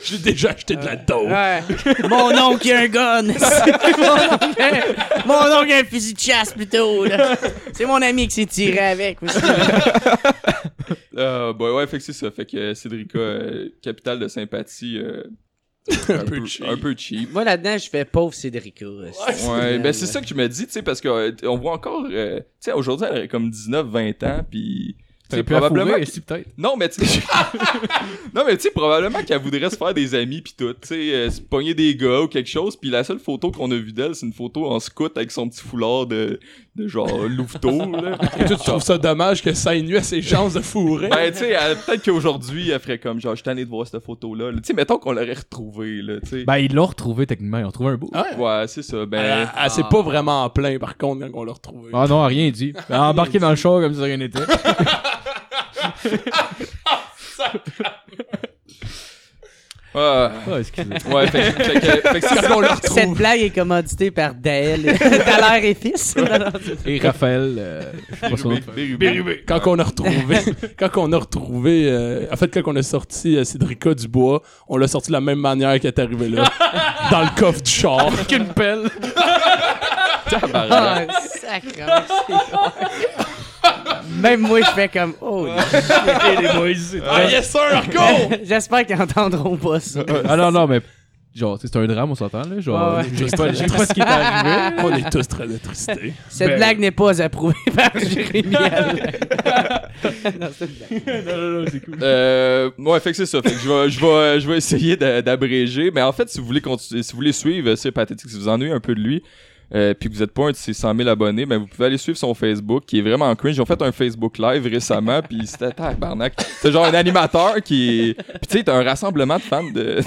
J'ai déjà acheté de la dope. Ouais. Mon oncle il a un gun. mon, oncle, a- mon oncle a un fusil de chasse plutôt. là. C'est mon ami qui s'est tiré avec aussi. Euh, bah ouais, fait que c'est ça. Fait que Cédrica, euh, capitale de sympathie, euh, un, peu peu, cheap. un peu cheap. Moi là-dedans, je fais pauvre Cédrica. Ouais, ben c'est ça que je me dis, tu sais, parce qu'on voit encore, euh, tu sais, aujourd'hui, elle a comme 19, 20 ans, puis C'est probablement. que- si, peut-être? Non, mais tu sais. non, mais tu sais, probablement qu'elle voudrait se faire des amis pis tout. Tu sais, euh, se pogner des gars ou quelque chose. Puis la seule photo qu'on a vue d'elle, c'est une photo en scout avec son petit foulard de, de genre louveteau, là. Et tu trouves ça dommage que ça nuit à ses chances de fourrer? Ben, tu sais, elle- peut-être qu'aujourd'hui, elle ferait comme genre, je suis tanné de voir cette photo-là. là. Tu sais, mettons qu'on l'aurait retrouvée, là, tu sais. Ben, ils l'ont retrouvé techniquement. Ils ont trouvé un bout. Ah ouais. C'est ça. Elle, Ben. elle s'est pas vraiment en plein, par contre, quand on l'a retrouvé. Ah non, rien dit. Elle a embarqué dans le char comme si rien n'était. Ah, Ah, excusez. ouais, fait, fait que, fait que c'est Quand on l'a Cette blague est commanditée par Daël, Dallaire et fils. Et Raphaël, euh, je sais pas son nom de famille. Bérubé. Quand on a retrouvé, quand on a retrouvé, euh, en fait, quand on a sorti euh, Cédrica du bois, on l'a sorti de la même manière qu'elle est arrivée là, dans le coffre du char. Avec une pelle. Tabarnak. Ah, sacrement, c'est bon. Même moi, je fais comme Oh, Et les boys, c'est Ah yes sir, Marco! J'espère qu'ils entendront pas ça. Ah non, non, mais genre, tu sais, c'est un drame, on s'entend, là. Genre, Ouais, ouais. je sais pas, je sais pas ce qui est arrivé. On est tous très attristés. Cette Ben- blague n'est pas approuvée par Jérémy Allen. Non, c'est une blague. non, non, non, c'est cool. Euh, ouais, fait que c'est ça. Fait que je vais, je vais, je vais essayer d'a- d'abréger. Mais en fait, si vous voulez continuer, si vous voulez suivre, c'est pathétique. Si vous ennuyez un peu de lui, euh, puis que vous êtes pas un de ses 100 000 abonnés, ben vous pouvez aller suivre son Facebook, qui est vraiment cringe. Ils ont fait un Facebook Live récemment, puis c'était tabarnak. C'est genre un animateur qui est... Puis tu sais, t'as un rassemblement de fans de, de,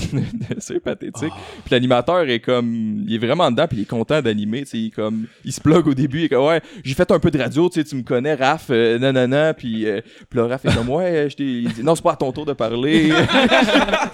c'est pathétique. Puis l'animateur est comme... Il est vraiment dedans, puis il est content d'animer. Tu sais, il comme... Il se plug au début, il est comme, ouais, j'ai fait un peu de radio, tu sais, tu me connais, Raph, euh, nanana, puis... Euh, puis là, Raph est comme, ouais, je t'ai... Il dit, non, c'est pas à ton tour de parler.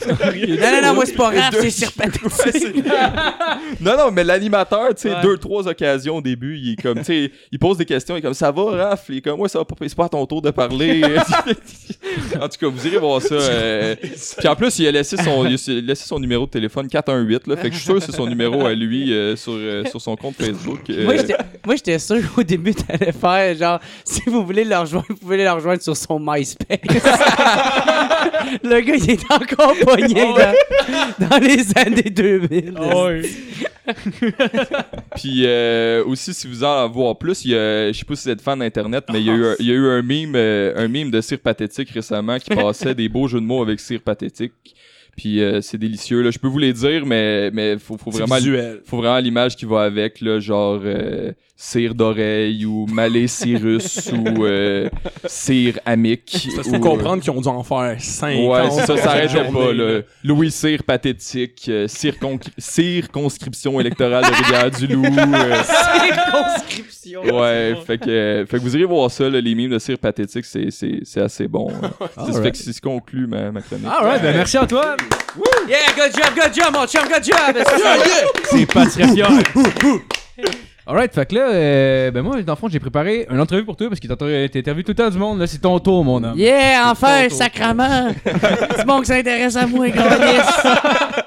Non, non, non, moi, c'est pas grave, c'est sur pathétique. Non, non, mais l'animateur, tu sais, Ouais. deux, trois occasions au début, il est comme, tu sais, il pose des questions, il est comme, ça va, Raph? Il est comme, ouais, ça va pas, c'est pas à ton tour de parler. en tout cas, vous irez voir ça. euh. Puis en plus, il a laissé son, il a laissé son numéro de téléphone 418, là. Fait que je suis sûr que c'est son numéro à lui euh, sur, euh, sur son compte Facebook. euh. Moi, j'étais- sûr au début, t'allais faire genre, si vous voulez le rejoindre, vous pouvez le rejoindre sur son MySpace. le gars, il est encore pogné dans, dans les années 2000. Puis euh, aussi, si vous en voir plus, il y a, je sais pas si vous êtes fan d'internet, mais il y a eu, y a eu un meme, euh, un meme de cire pathétique récemment qui passait des beaux jeux de mots avec cire pathétique. Puis euh, c'est délicieux là. Je peux vous les dire, mais mais faut, vraiment faut vraiment l'image qui va avec là, genre euh, cire d'oreille ou malais Cyrus ou euh, cire amique. Ça, ou, faut comprendre qu'ils ont dû en faire 5 Ouais, c'est ça, ça arrêtait pas, là. Louis Cyr pathétique, euh, circon- circonscription électorale de Rivière-du-Loup. euh, Circonscription. ouais, fait que, euh, fait que vous irez voir ça, là, les mimes de Cyr pathétique, c'est, c'est, c'est assez bon. hein. C'est- ça Alright. fait que c'est ce qui conclut ma, ma chronique. Alright, ben merci Antoine. Yeah, good job, good job, mon chum, good job. C'est patricia. Alright, fait que là, euh, ben moi, dans le fond, j'ai préparé une entrevue pour toi parce que t'as interviewé tout le temps du monde. Là, c'est ton tour, mon homme. Yeah, enfin, sacrement. C'est bon que ça intéresse à moi, Gaulis.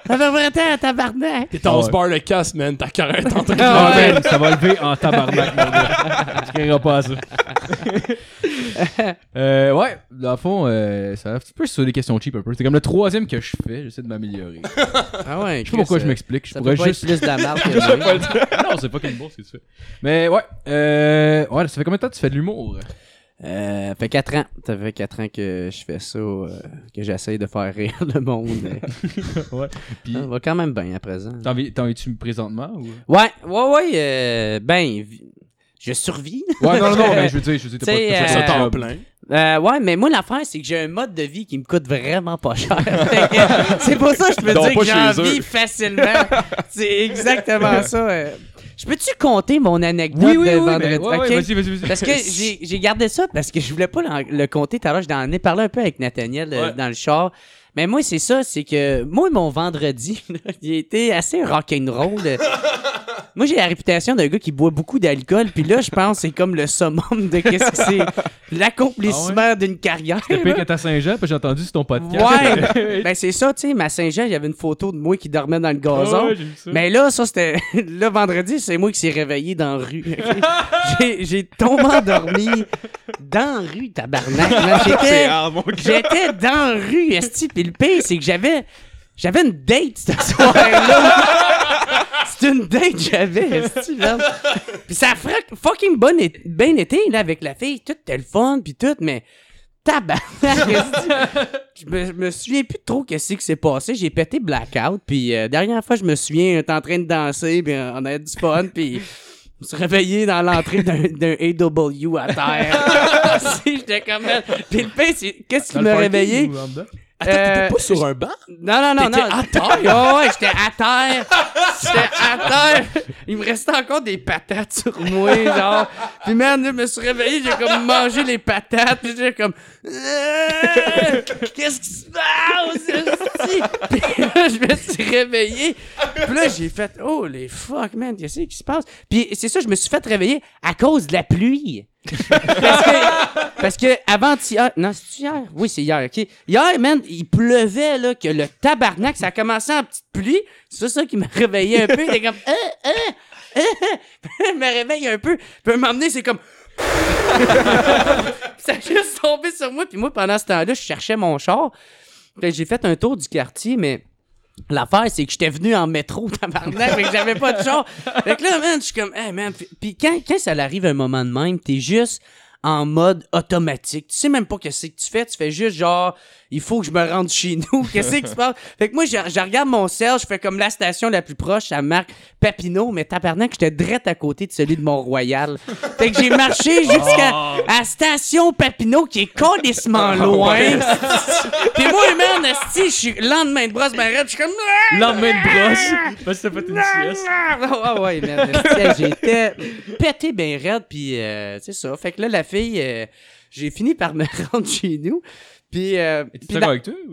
Ça fait vrai temps, tabarnak. T'es en Ouais. bar le casse, man. Ta carrière est en train de Ah, ça va lever en tabarnak, mon gars. Je crierai pas à ça. euh, ouais, dans le fond, euh, ça va un petit peu sur des questions cheap un peu. C'est comme le troisième que je fais, j'essaie de m'améliorer. Ah ouais, Je sais pas pourquoi je m'explique. Je Ça pourrais peut pas juste. être plus de la merde que non, c'est pas qu'une bourse, c'est ça. Mais ouais, euh, ouais, ça fait combien de temps que tu fais de l'humour? Euh, ça fait 4 ans. Ça fait 4 ans que je fais ça, euh, que j'essaye de faire rire le monde. euh. Ouais. Puis, Ça va quand même bien à présent. t'en vis- t'en es-tu présentement ou? Ouais, ouais, ouais, euh, ben, vi- je survis. Ouais, non, non, non, mais je veux dire, je veux dire, t'as pas euh, Ça plein. Euh, ouais, mais moi, l'affaire, c'est que j'ai un mode de vie qui me coûte vraiment pas cher. C'est pour ça que je peux dire que j'en vis facilement. c'est exactement ça. euh. Je peux-tu compter mon anecdote Oui, oui, de oui, vendredi? ouais, ouais, vas-y, vas-y, vas-y. Parce que j'ai gardé ça parce que je voulais pas le compter tout à l'heure. J'en ai parlé un peu avec Nathaniel euh, Ouais. dans le char. Mais moi, c'est ça, c'est que moi, mon vendredi, là, il a été assez rock'n'roll. moi, j'ai la réputation d'un gars qui boit beaucoup d'alcool. Puis là, je pense que c'est comme le summum de qu'est-ce que c'est l'accomplissement d'une carrière. C'était pire qu'à ta Saint-Jean, puis j'ai entendu sur ton podcast. Ouais, ben c'est ça, tu sais, ma Saint-Jean, il y avait une photo de moi qui dormait dans le gazon. Ah ouais, j'ai vu ça. Mais là, ça, c'était. Là, vendredi, c'est moi qui s'est réveillé dans la rue. J'ai- J'ai tombé endormi dans la rue, tabarnak. J'étais dans la rue, esti. Le pire, c'est que j'avais. J'avais une date ce soir-là. C'est une date que j'avais. Puis ça a fucking bonne é- bien été, là, avec la fille. Tout était le fun, puis tout, mais. Tabarnak. Je me, je me souviens plus trop qu'est-ce qui s'est passé. J'ai pété blackout. Puis euh, dernière fois, je me souviens, on était en train de danser, puis on avait du fun, puis on se réveillait dans l'entrée d'un d'un AW à terre. Assis, J'étais comme... Puis le pire, c'est... Qu'est-ce qui m'a réveillé? Attends, t'étais Euh, pas sur un banc? Non, non, non, non. à terre? Ouais, ouais, j'étais à terre. J'étais à terre. Il me restait encore des patates sur moi, genre. Puis, man, je me suis réveillé, j'ai comme mangé les patates. Puis, j'ai comme. Euh, Qu'est-ce qui se passe? Puis là, je me suis réveillé. Puis là, j'ai fait. Oh, les fuck, man, qu'est-ce qui se passe? Puis, c'est ça, je me suis fait réveiller à cause de la pluie. Parce que, parce que avant hier, non, c'est hier? Oui, c'est hier, ok. Hier, man, il pleuvait, là, que le tabarnak, ça a commencé en petite pluie. C'est ça qui m'a réveillé un peu. Il était comme, euh, euh. Il me réveille un peu. Puis m'emmener, c'est comme. ça a juste tombé sur moi. Puis moi, pendant ce temps-là, je cherchais mon char. J'ai fait un tour du quartier, mais. L'affaire, c'est que j'étais venu en métro, tabarnak, mais que j'avais pas de char. Fait que là, man, je suis comme, hey, man. Puis- quand, quand ça arrive un moment de même, t'es juste en mode automatique. Tu sais même pas qu'est-ce que tu fais. Tu fais juste genre, il faut que je me rende chez nous. Qu'est-ce qui se passe? Fait que moi, je, je regarde mon sel, je fais comme la station la plus proche, ça marque Papineau, mais tabarnak, j'étais direct à côté de celui de Mont-Royal. Fait que j'ai marché jusqu'à la station Papineau, qui est complètement loin. Puis moi, man, esti, je suis lendemain de brosse, ben je suis comme... Lendemain de brosse. Parce que t'as fait une sieste. Ah ouais, man. J'étais pété bien raide, puis euh, c'est ça. Fait que là, la fille, euh, j'ai fini par me rendre chez nous. Puis, euh, T'es puis d'accord avec toi ou?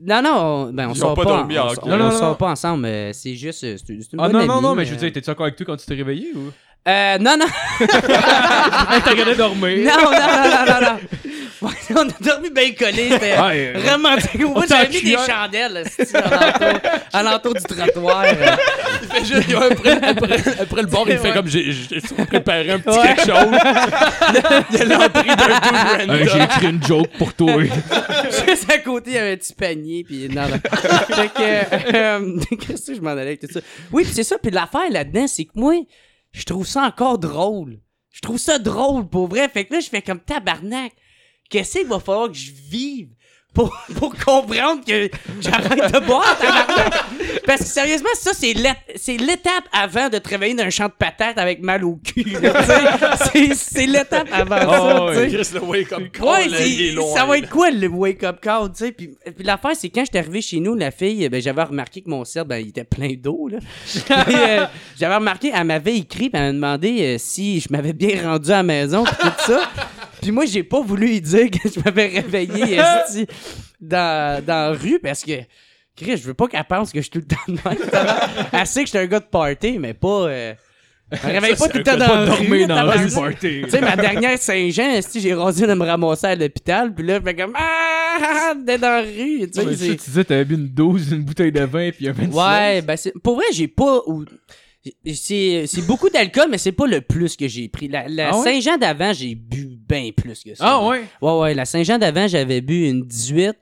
non, non, on, ben, on sort pas, pas dormi on, en- on- Non, on non, sort non. pas ensemble. euh, C'est juste, c'est une Ah bonne non, non, amie, non, mais je veux euh. dire, t'es-tu encore avec toi quand tu t'es réveillé ou? Euh, non, non, T'as regardé dormir. non, non, non, non, non, non. On a dormi bien collé, c'était Ouais, euh, romantique. J'avais mis des chandelles, esti, alentour, alentour du trottoir. euh. Il fait juste, il- après, après, après le bar, il fait Ouais. comme j'ai j'ai préparé un petit Ouais. quelque chose. Il y a l'entrée d'un dude j'ai random. écrit une joke pour toi. Juste à côté, il y avait un petit panier, puis non, non. fait que, euh, qu'est-ce que je m'en allais avec tout ça? Oui, puis c'est ça, puis l'affaire là-dedans, c'est que moi, je trouve ça encore drôle. Je trouve ça drôle, pour vrai. Fait que là, je fais comme tabarnak. Qu'est-ce qu'il va falloir que je vive pour, pour comprendre que j'arrête de boire? Parce que sérieusement, ça, c'est l'ét- c'est l'étape avant de travailler dans un champ de patates avec mal au cul. c'est l'étape avant ça, sais. Chris, le wake-up call, Ouais, là, c'est- il est loin. ça va être quoi le wake-up call, tu sais? Puis, puis l'affaire, c'est quand j'étais arrivé chez nous, la fille, ben, j'avais remarqué que mon cerf, ben, il était plein d'eau, euh, j'avais remarqué, elle m'avait écrit, puis elle m'a demandé euh, si je m'avais bien rendu à la maison, puis tout ça. Puis moi, j'ai pas voulu lui dire que je m'avais réveillé dans, dans la rue parce que. Chris, je veux pas qu'elle pense que je suis tout le temps de même. Elle sait que je suis un gars de party, mais pas. Euh, réveille pas tout le temps dans la rue. Dans tabarnak. party. Tu sais, ma dernière Saint-Jean, si j'ai rasé de me ramasser à l'hôpital, puis là, je fais comme Ah, d'être dans la rue. Tu sais, tu disais, t'avais bu une dose, une bouteille de vin, puis un 26 Ouais, ben c'est pour vrai, j'ai pas c'est beaucoup d'alcool mais c'est pas le plus que j'ai pris. La, la Ah ouais? Saint-Jean d'avant, j'ai bu bien plus que ça. Ah ouais? Ouais ouais, la Saint-Jean d'avant, j'avais bu une 18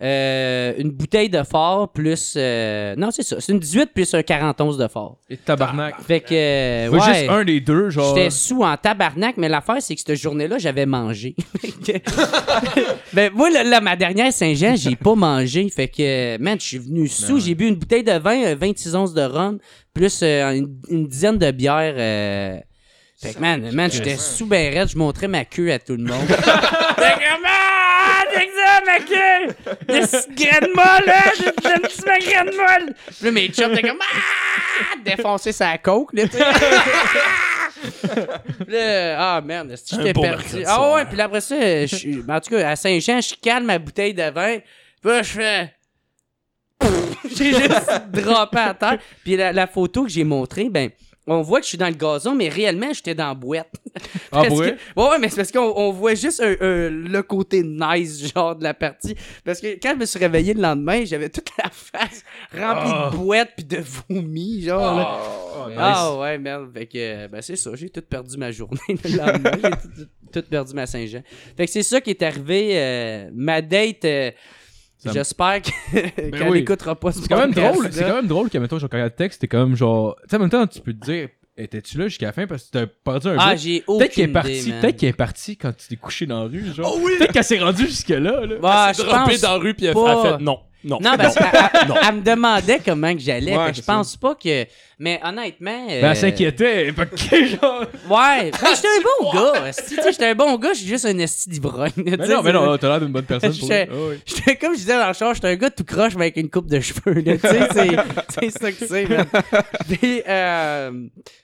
euh, une bouteille de fort plus euh, non, c'est ça, c'est une 18 plus un 41 de fort. Et tabarnak. Fait que euh, Ouais, juste un des deux, genre. J'étais sous en tabarnak, mais l'affaire, c'est que cette journée-là, j'avais mangé. Ben, moi, là, là, ma dernière Saint-Jean, j'ai pas mangé. Fait que, man, je suis venu sous. ouais. J'ai bu une bouteille de vin, euh, 26 onces de rhum, plus euh, une, une dizaine de bières. euh. Fait que, man, man j'étais sous ben raide. Je montrais ma queue à tout le monde. Fait que, man, queue! Des graines molles, là! J'ai une petite graine molle! Puis là, mes chums, t'es comme, ah! Défoncer sa coke, là, là, ah merde, j'étais perdu? Ah ouais, puis là, après ça, je, suis- en tout cas, à Saint-Jean, je calme ma bouteille de vin. Puis là, je fais. j'ai juste droppé à terre. Puis la, la photo que j'ai montrée, ben, on voit que je suis dans le gazon, mais réellement, j'étais dans la boîte. Ah, que- ouais, ouais, mais c'est parce qu'on on voit juste un- un- le côté nice, genre, de la partie. Parce que quand je me suis réveillé le lendemain, j'avais toute la face remplie Ah. de boîtes puis de vomi, genre. là. Oh, nice. Ah ouais, merde. Fait que, ben c'est ça, j'ai tout perdu ma journée le lendemain. j'ai tout, tout perdu ma Saint-Jean. Fait que c'est ça qui est arrivé. euh, ma date, euh, j'espère que- qu'elle Ben oui. n'écoutera pas ce C'est quand même drôle, c'est quand même drôle que, mettons, genre, quand il y a le texte, t'es comme genre. Tu sais, en même temps, tu peux te dire, étais-tu là jusqu'à la fin parce que t'as perdu un Ah, bout? j'ai aucune Peut-être qu'elle est idée, partie, man. peut-être qu'elle est partie quand tu t'es couché dans la rue, genre. Oh oui! Peut-être qu'elle s'est rendue jusque-là, là. Bah, Elle s'est je droppée pense dans la rue puis elle pas. a fait non. Non. Non, parce qu'elle elle- elle me demandait comment que j'allais. Ouais, fait que je ça. pense pas que. Mais honnêtement. Ben, euh, elle s'inquiétait. Fait que, genre... Ouais. Ben, j'étais un bon gars. J'étais un bon gars, je suis juste un esti d'ivrogne. sais, non, mais c'est- non, t'as l'air d'une bonne personne. Pour J'étais- oui. J'étais comme je disais dans le char, j'étais un gars tout croche mais avec une coupe de cheveux. là, Tu sais, c'est c'est ça que c'est. Puis, euh,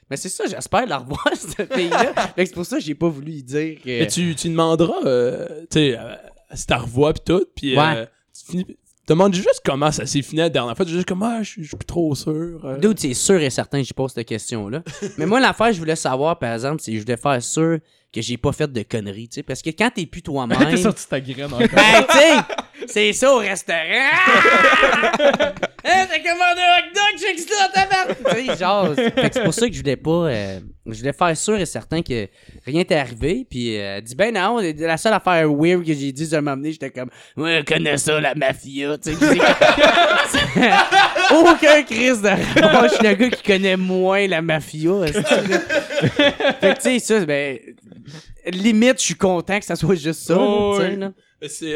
mais c'est ça, j'espère la revoir, cette fille-là. Fait que c'est pour ça que j'ai pas voulu y dire que. Mais tu, tu demanderas, euh, tu sais, euh, si t'as revois pis tout, pis euh, Ouais. tu finis- demande juste comment ça s'est fini la dernière fois. Tu dis juste comme, ah, je suis plus trop sûr. euh. Dude, c'est sûr et certain que je pose cette question-là. Mais moi, l'affaire, je voulais savoir, par exemple, que je voulais faire sûr que j'ai pas fait de conneries, tu sais. Parce que quand t'es plus toi-même. T'es sorti ta graine encore. Ben, tu sais, c'est ça au restaurant. Hein, t'as commandé un hot dog, j'ai ça, tabarnak. Tu sais, genre, c'est pour ça que je voulais pas. euh, je voulais faire sûr et certain que rien t'est arrivé. Puis, euh, dit, ben non, la seule affaire weird que j'ai dit de m'amener, j'étais comme, ouais, connais ça, la mafia, tu sais. Aucun crise de rapport. Je suis le gars qui connaît moins la mafia. fait que, tu sais, ça, ben. Limite, je suis content que ça soit juste ça. Oh, oui. là. C'est-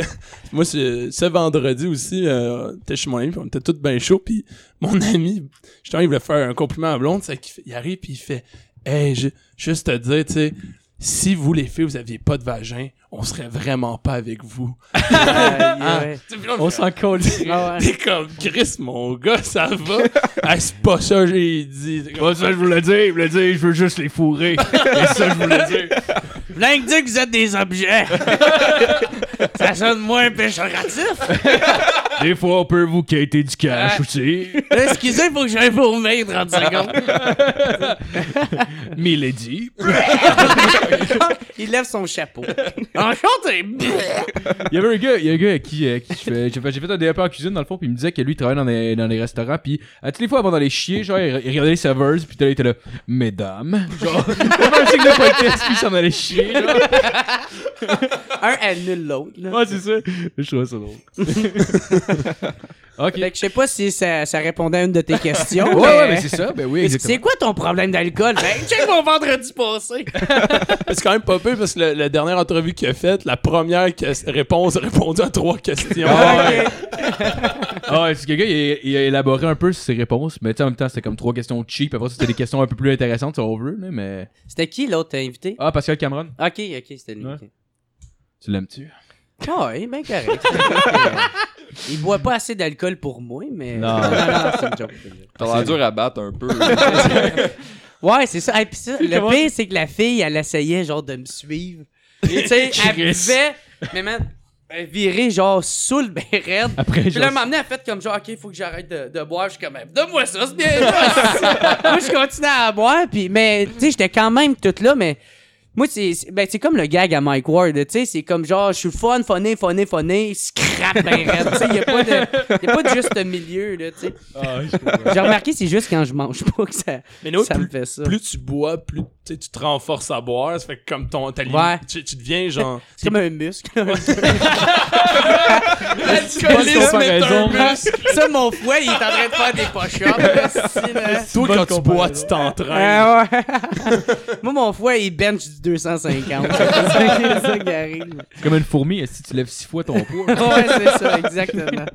moi, c'est ce vendredi aussi, euh, t'es chez mon ami, pis on était tous bien chauds, puis mon ami, justement, il voulait faire un compliment à blonde, c'est qu'il fait- il arrive, puis il fait « Hey, ju- juste te dire, tu sais, si vous, les filles, vous aviez pas de vagin, on serait vraiment pas avec vous. Ah, ouais. On s'en colle. Ah ouais. T'es comme Chris, mon gars, ça va? hey, c'est pas ça que j'ai dit. Comme, Pas ça, je voulais dire. Je voulais dire, je veux juste les fourrer. C'est ça, que je voulais dire. Que dire que vous êtes des objets. ça sonne moins péjoratif. Des fois, on peut vous quitter du cash aussi. Excusez, faut que j'aille vomir 30 secondes. Milady. Il lève son chapeau. Enchanté. Il y avait un gars, il y a un gars à qui, euh, qui je fais- j'ai fait, j'ai fait un DAP en cuisine dans le fond, puis il me disait que lui il travaillait dans les, dans les restaurants, puis à toutes les fois avant d'aller chier, genre il, il regardait les serveurs, puis là, il était là, mesdames, genre, il un signe de politesse, puis il s'en allait chier, genre. Un annule l'autre. là. Ouais, c'est ça. Je trouvais ça drôle. ok. Fait que je sais pas si ça, ça répondait à une de tes questions. Ouais, ouais, mais c'est ça, ben oui, C'est quoi ton problème d'alcool? Ben, check mon vendredi passé. C'est quand même pas peu parce que le- la dernière entrevue qu'il a faite, la première que- réponse a répondu à trois questions. Ah ouais. Ah c'est que le gars, il, a- il a élaboré un peu ses réponses, mais tu sais, en même temps, c'était comme trois questions cheap. Après, c'était des questions un peu plus intéressantes, si on veut, là, mais. C'était qui l'autre invité? Ah, Pascal Cameron, Ok, ok, c'était lui. Ouais. ok. tu l'aimes-tu? Ah ouais, ben correct. Il boit pas assez d'alcool pour moi, mais. Non. non, non, c'est une joke. c'est une joke. T'as l'air dur à battre un peu. Ouais, c'est ça. Et puis ça, le Comment- pire, c'est que la fille, elle essayait genre de me suivre. Tu sais, elle buvait, mais man, elle virait genre sous le ben raide. Après, Puis là, m'amener, elle fait comme genre, ok, faut que j'arrête de, de boire. Je suis comme, donne-moi ça, c'est bien. moi, je continue à boire, puis, mais, tu sais, j'étais quand même toute là, mais. Moi, c'est ben, c'est comme le gag à Mike Ward, tu sais, c'est comme genre, je suis fun, funné, funné, funné, scrap ben tu sais, y a pas de, y a pas de juste milieu, là, tu sais. Ah. J'ai remarqué, c'est juste quand je mange pas que ça, Mais nous, ça plus, me fait ça. plus tu bois, plus tu te renforces à boire. Ça fait que comme ton ta Ouais. tu, tu deviens genre. C'est comme un muscle. L'alcoolisme est un muscle. ça, mon fouet, il est en train de faire des push-ups. Toi, quand tu bois, tu t'entraînes. Ah ouais. Moi, mon fouet, il bench du 250. c'est ça qui arrive. C'est comme une fourmi, si tu lèves six fois ton poids. Ouais, c'est ça, exactement.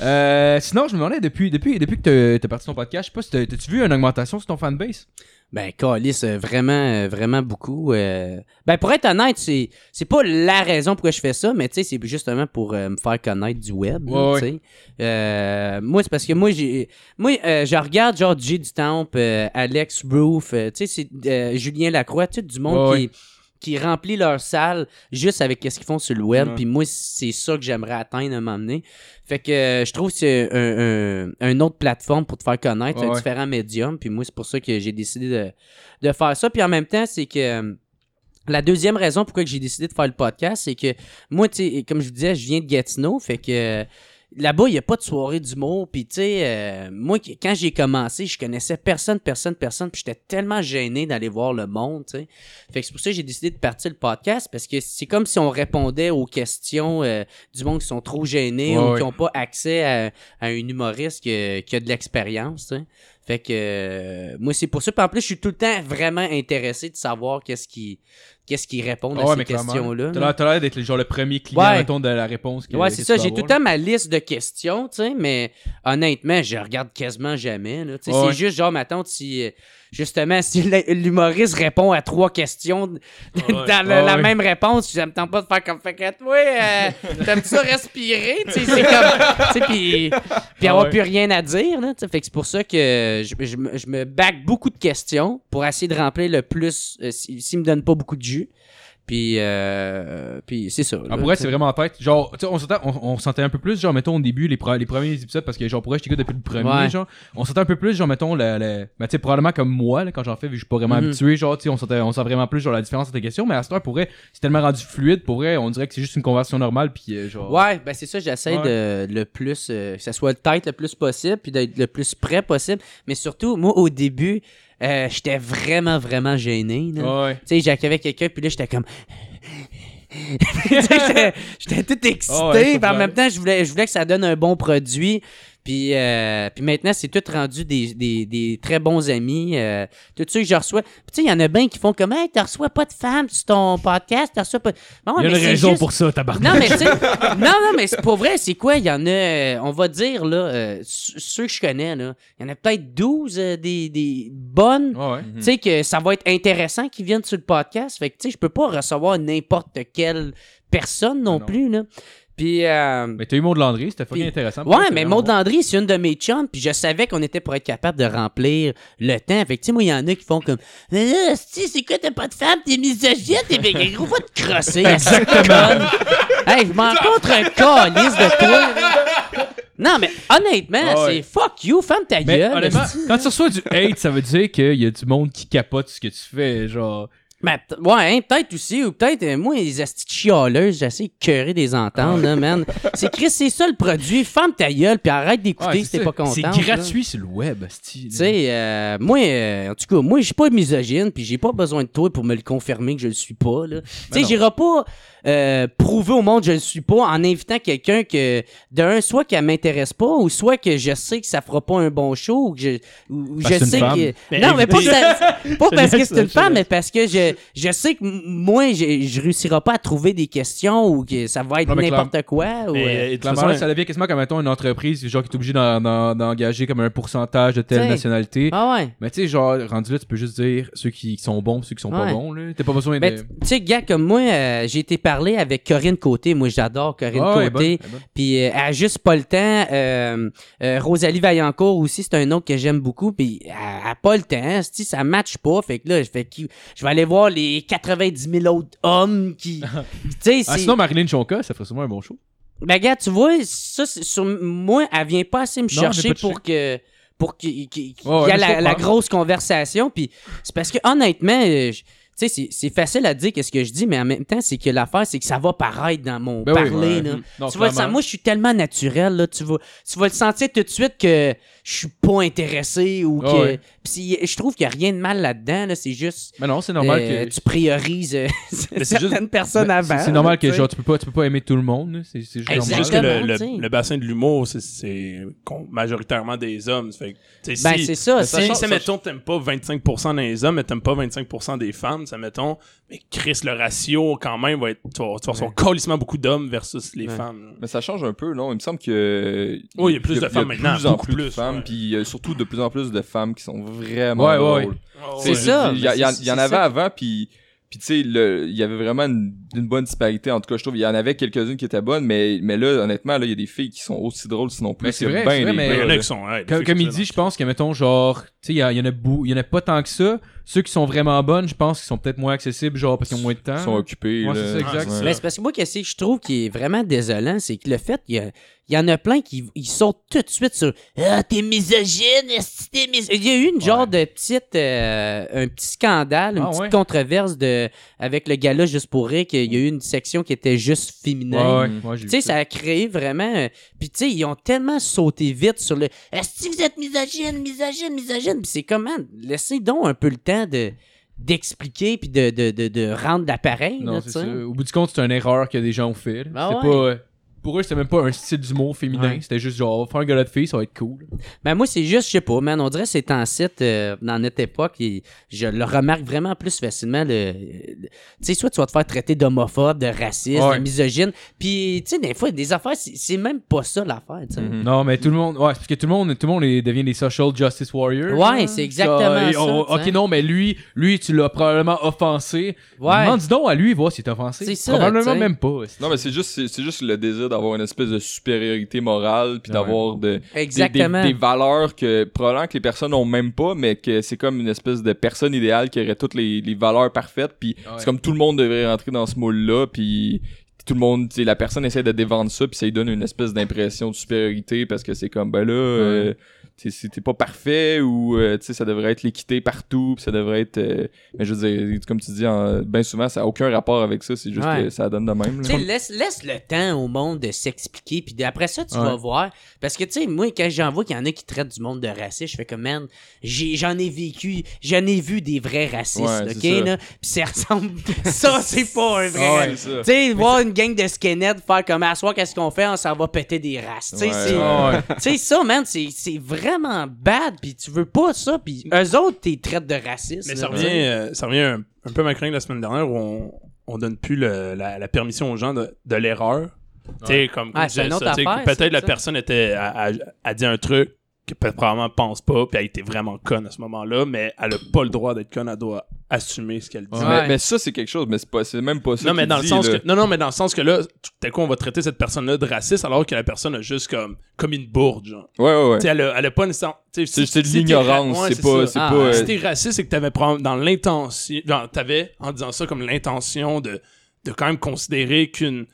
Euh, sinon, je me demandais, depuis, depuis, depuis que t'as- t'as parti ton podcast, je sais pas si t'as- t'as-tu vu une augmentation sur ton fanbase? Ben, Calis, euh, vraiment, euh, vraiment beaucoup. euh. Ben, pour être honnête, c'est, c'est pas la raison pourquoi je fais ça, mais tu sais, c'est justement pour euh, me faire connaître du web. là, Ouais, tu sais. Euh, moi, c'est parce que moi, j'ai, moi, euh, je regarde genre J du Temple, euh, Alex Roof, euh, tu sais, c'est euh, Julien Lacroix, tu sais, du monde Ouais, qui, qui remplit leur salle juste avec ce qu'ils font sur le web. Puis moi, c'est ça que j'aimerais atteindre à un moment donné. Fait que euh, je trouve que c'est un, un, une autre plateforme pour te faire connaître, Ouais, un ouais. différents médiums. Puis moi, c'est pour ça que j'ai décidé de, de faire ça. Puis en même temps, c'est que euh, la deuxième raison pourquoi j'ai décidé de faire le podcast, c'est que moi, tu sais, comme je vous disais, je viens de Gatineau. Fait que euh, là-bas, il n'y a pas de soirée d'humour. Puis tu sais, euh, moi, quand j'ai commencé, je connaissais personne, personne, personne. Puis j'étais tellement gêné d'aller voir le monde, tu sais. Fait que c'est pour ça que j'ai décidé de partir le podcast parce que c'est comme si on répondait aux questions euh, du monde qui sont trop gênés Ouais, ou ouais. qui n'ont pas accès à, à un humoriste qui, a- qui a de l'expérience, tu sais. Fait que euh, moi c'est pour ça. Puis en plus, je suis tout le temps vraiment intéressé de savoir qu'est-ce qui qu'est-ce qu'ils répondent Ah à ces questions-là. T'as l'air- d'être genre le premier client, Ouais. mettons, de la réponse. que- Ouais, c'est ça. J'ai tout le temps ma liste de questions, tu sais, mais honnêtement, je regarde quasiment jamais. là. Ouais. C'est juste genre, mettons, si euh, justement, si l'humoriste répond à trois questions d- dans la, Ouais, la ouais. même réponse, je me tente pas de faire comme fait que toi, euh, t'aimes ça respirer, tu sais, c'est comme, puis puis avoir plus rien à dire, là, tu sais. fait que c'est pour ça que je, je me- je me back beaucoup de questions pour essayer de remplir le plus, euh, si- s'il me donne pas beaucoup de jus. Puis, euh, puis c'est ça. Ah, pour vrai, c'est vraiment en tête. Genre, tu sais, on sentait, on, on sentait un peu plus, genre, mettons, au début, les, les premiers épisodes, parce que, genre, pour vrai, je t'écoute depuis le premier, Ouais. genre, on sentait un peu plus, genre, mettons, le, le- ben, tu sais, probablement comme moi, là, quand j'en fais, vu que je suis pas vraiment Mhm. habitué, genre, tu sais, on sentait, on sent vraiment plus, genre, la différence entre les questions, mais à cette heure, pour vrai, c'est tellement rendu fluide, pour vrai, on dirait que c'est juste une conversation normale, puis, euh, genre. Ouais, ben c'est ça, j'essaie Ouais. de le plus, euh, que ça soit tête le plus possible, puis d'être le plus prêt possible. Mais surtout, moi, au début, euh, j'étais vraiment, vraiment gêné. Ouais. Tu sais, j'accueillais quelqu'un, puis là, j'étais comme. J'étais- tout excité, Ah ouais, je puis en même temps, je voulais, je voulais que ça donne un bon produit. Puis, euh, puis maintenant, c'est tout rendu des, des, des très bons amis. Euh, tout ceux que je reçois. Puis tu sais, il y en a bien qui font comme Hey, tu reçois pas de femmes sur ton podcast, tu reçois pas. Bon, Il y a mais une raison juste- pour ça, tabarnak. non, mais tu sais, non, non, mais c'est pour vrai, c'est quoi? Il y en a, euh, on va dire, là, euh, ceux que je connais, là, il y en a peut-être 12 euh, des, des bonnes, Ouais, ouais. tu sais, que ça va être intéressant qu'ils viennent sur le podcast. Fait que, tu sais, je peux pas recevoir n'importe quelle personne non, Non. plus, là. Puis, euh, Mais t'as eu Maud Landry, c'était fucking intéressant. Ouais, mais Maud. Landry, c'est une de mes chums, puis je savais qu'on était pour être capable de remplir le temps. Fait que, tu sais, moi, il y en a qui font comme Mais là, si, c'est quoi, t'as pas de femme, t'es misogyne, t'es bien gros, va te crosser. Exactement. hey, je m'en contre un calice de toi. Non, mais honnêtement, Ah ouais. c'est fuck you, ferme ta Mais gueule. honnêtement, quand tu reçois du hate, ça veut dire qu'il y a du monde qui capote ce que tu fais, genre. Mais p- ouais, hein, peut-être aussi, ou peut-être, euh, moi, les astis de chialeuses, j'essaie curé des entendre, là, man. C'est Chris, c'est ça le produit. Ferme ta gueule, puis arrête d'écouter Ouais, si c'est t'es ça. pas content. C'est là. gratuit sur le web, asti. Tu sais, euh, moi, euh, en tout cas, moi, je suis pas misogyne, puis j'ai pas besoin de toi pour me le confirmer que je le suis pas, là. Tu sais, non. j'irai pas euh, prouver au monde que je le suis pas en invitant quelqu'un que, d'un, soit qu'elle m'intéresse pas, ou soit que je sais que ça fera pas un bon show, ou que je, ou Parce je sais que... Mais non, mais pas, ça- pas parce que c'est une femme, laisse. mais parce que je, je sais que moi, je, je réussirai pas à trouver des questions, ou que ça va être n'importe quoi, ou... Mais, euh, euh, de toute façon, là, ça devient quasiment comme mettons, une entreprise genre qui est obligée d'en- d'en- d'engager comme un pourcentage de telle nationalité. Ah ouais. Mais tu sais, genre, rendu là, tu peux juste dire ceux qui sont bons ceux qui sont pas bons. là. T'as pas besoin Ben, de. tu sais, gars, comme moi, euh, j'ai été parler avec Corinne Côté. Moi, j'adore Corinne Ah Côté. Puis euh, elle a juste pas le temps. Euh, euh, Rosalie Vaillancourt aussi, c'est un autre que j'aime beaucoup. Puis elle a pas le temps. Si ça matche pas, fait que là, je fais qui- je vais aller voir les 90 000 autres hommes qui. tu sais, Ah, sinon, Marilyn Chonka, ça ferait sûrement un bon show. Ben, gars, tu vois, ça, sur moi, elle vient pas assez me Non, chercher pour que. Pour qu'il y ait la, la grosse conversation. Puis c'est parce que, honnêtement, je- tu sais, c'est- c'est facile à dire qu'est-ce que je dis, mais en même temps, c'est que l'affaire, c'est que ça va paraître dans mon Ben oui, parler. ouais. là. Non, tu vas le moi, je suis tellement naturel, là, tu vas, tu vas le sentir tout de suite que je suis pas intéressé ou que. Ah ouais. Puis je trouve qu'il y a rien de mal là-dedans, là, c'est juste. Mais non, c'est normal euh, que. Tu priorises euh, certaines personnes avant. c'est- C'est normal que genre tu peux pas tu peux pas aimer tout le monde, c'est c'est juste normal. que le, le- bassin de l'humour, c'est- majoritairement des hommes. Ça Fait Ben, si, c'est ça. si, c'est- si, mettons, t'aimes pas 25% des hommes, mais t'aimes pas 25% des femmes, ça, mettons, mais Chris, le ratio, quand même, va être, tu vas, tu vas calissement beaucoup d'hommes versus les Ouais. femmes. Mais ça change un peu, non? Il me semble que. Oui, il y a plus de femmes maintenant, plus en beaucoup plus de plus, femmes, ouais. puis il y a surtout de plus en plus de femmes qui sont vraiment Ouais, ouais. C'est ça, Il y, a- y, a- y en avait avant, puis. Puis tu sais, le- il y avait vraiment une, une bonne disparité. En tout cas, je trouve il y en avait quelques-unes qui étaient bonnes, mais, mais là, honnêtement, là, il y a des filles qui sont aussi drôles, sinon plus. Mais c'est vrai, ben c'est vrai, des mais- il y en a qui sont. ouais, Comme, il dit, je pense que, mettons, genre, tu sais, il y, en- il y en a bou- il y en a pas tant que ça. Ceux qui sont vraiment bonnes, je pense qu'ils sont peut-être moins accessibles, genre, parce qu'ils ont moins de temps. Ils sont occupés. Ouais, c'est ça, exact. Ouais. Mais c'est parce que moi, qu'est-ce que je trouve qui est vraiment désolant, c'est que le fait, il y, a- il y en a plein qui ils sautent tout de suite sur Ah, t'es misogyne, est-ce que t'es misogyne? Il y a eu une genre de petite, euh, un petit scandale, une Ah, petite ouais? controverse de, avec le gars-là juste pour rire, qu'il y a eu une section qui était juste féminin. Ouais, ouais, ouais, j'ai Tu sais, ça a créé vraiment. euh, Puis, tu sais, ils ont tellement sauté vite sur le. Est-ce que vous êtes misogyne, misogyne, misogyne? Puis, c'est comment? Laissez donc un peu le temps de d'expliquer puis de, de, de, de rendre l'appareil. Non, là, c'est tu sais. ça. Au bout du compte, c'est une erreur que des gens ont fait. Ah ouais. pas. Pour eux, c'était même pas un style d'humour féminin. Ouais. C'était juste genre, faire un gars de fille, ça va être cool. Ben moi, c'est juste, je sais pas, man, on dirait que c'est en site euh, dans notre époque, et je le remarque vraiment plus facilement. Le, le- tu sais, soit tu vas te faire traiter d'homophobe, de raciste, Ouais. de misogyne, puis tu sais, des fois, des affaires, c'est même pas ça l'affaire, tu sais. Mhm. Non, mais tout le monde, ouais, c'est parce que tout le monde, tout le monde est- devient des social justice warriors. Ouais, c'est exactement ça, on- ok, non, mais lui, lui, tu l'as probablement offensé. Ouais. Demande donc à lui, voir s'il t'a offensé. C'est ça, Probablement même pas. Non, mais c'est juste, c'est, c'est juste le désir d'avoir une espèce de supériorité morale, puis Ouais. d'avoir de, des- des, Exactement. des valeurs que probablement que les personnes n'ont même pas, mais que c'est comme une espèce de personne idéale qui aurait toutes les, les valeurs parfaites, puis Ouais. c'est comme tout le monde devrait rentrer dans ce moule-là, puis tout le monde, tu sais, la personne essaie de dévendre ça, puis ça lui donne une espèce d'impression de supériorité parce que c'est comme, ben là, euh, tu sais, si t'es pas parfait ou, euh, tu sais, ça devrait être l'équité partout, puis ça devrait être, euh, mais je veux dire, comme tu dis, bien souvent, ça a aucun rapport avec ça, c'est juste Ouais. que ça donne de même. laisse, laisse le temps au monde de s'expliquer, puis après ça, tu Ouais. vas voir. Parce que, tu sais, moi, quand j'en vois qu'il y en a qui traitent du monde de raciste, je fais comme, man, j'ai- j'en ai vécu, j'en ai vu des vrais racistes, Ouais, ok, ça. là? Puis ça ressemble. ça, c'est pas un vrai. Tu sais, voir une gang de skinheads faire comme, à soir, qu'est-ce qu'on fait? On s'en va péter des races. Tu sais, ça, man, c'est c'est vraiment bad, puis tu veux pas ça, puis eux autres, t'es traites de racistes. Mais là, ça revient, euh, ça revient un, un peu à ma crainte la semaine dernière où on, on donne plus le- la, la permission aux gens de, de l'erreur. Tu sais, comme, comme Ah, Peut-être la ça. personne était a, a- a dit un truc que probablement pense pas, puis elle était vraiment conne à ce moment-là, mais elle a pas le droit d'être conne, elle doit assumer ce qu'elle dit. Ouais. Mais, mais ça, c'est quelque chose, mais c'est, pas, c'est même pas ça. Non, mais dans le sens là. que non non mais dans le sens que là tout à coup on va traiter cette personne là de raciste alors que la personne a juste comme comme une bourde genre. Ouais, ouais, ouais. Tu sais elle a, elle a pas sais, C'est, de l'ignorance, ra- ouais, c'est, pas. C'est Ah, pas ouais. euh, Si t'es raciste, c'est que t'avais dans l'intention. Genre, t'avais, en disant ça, comme l'intention de, de quand même considérer qu'une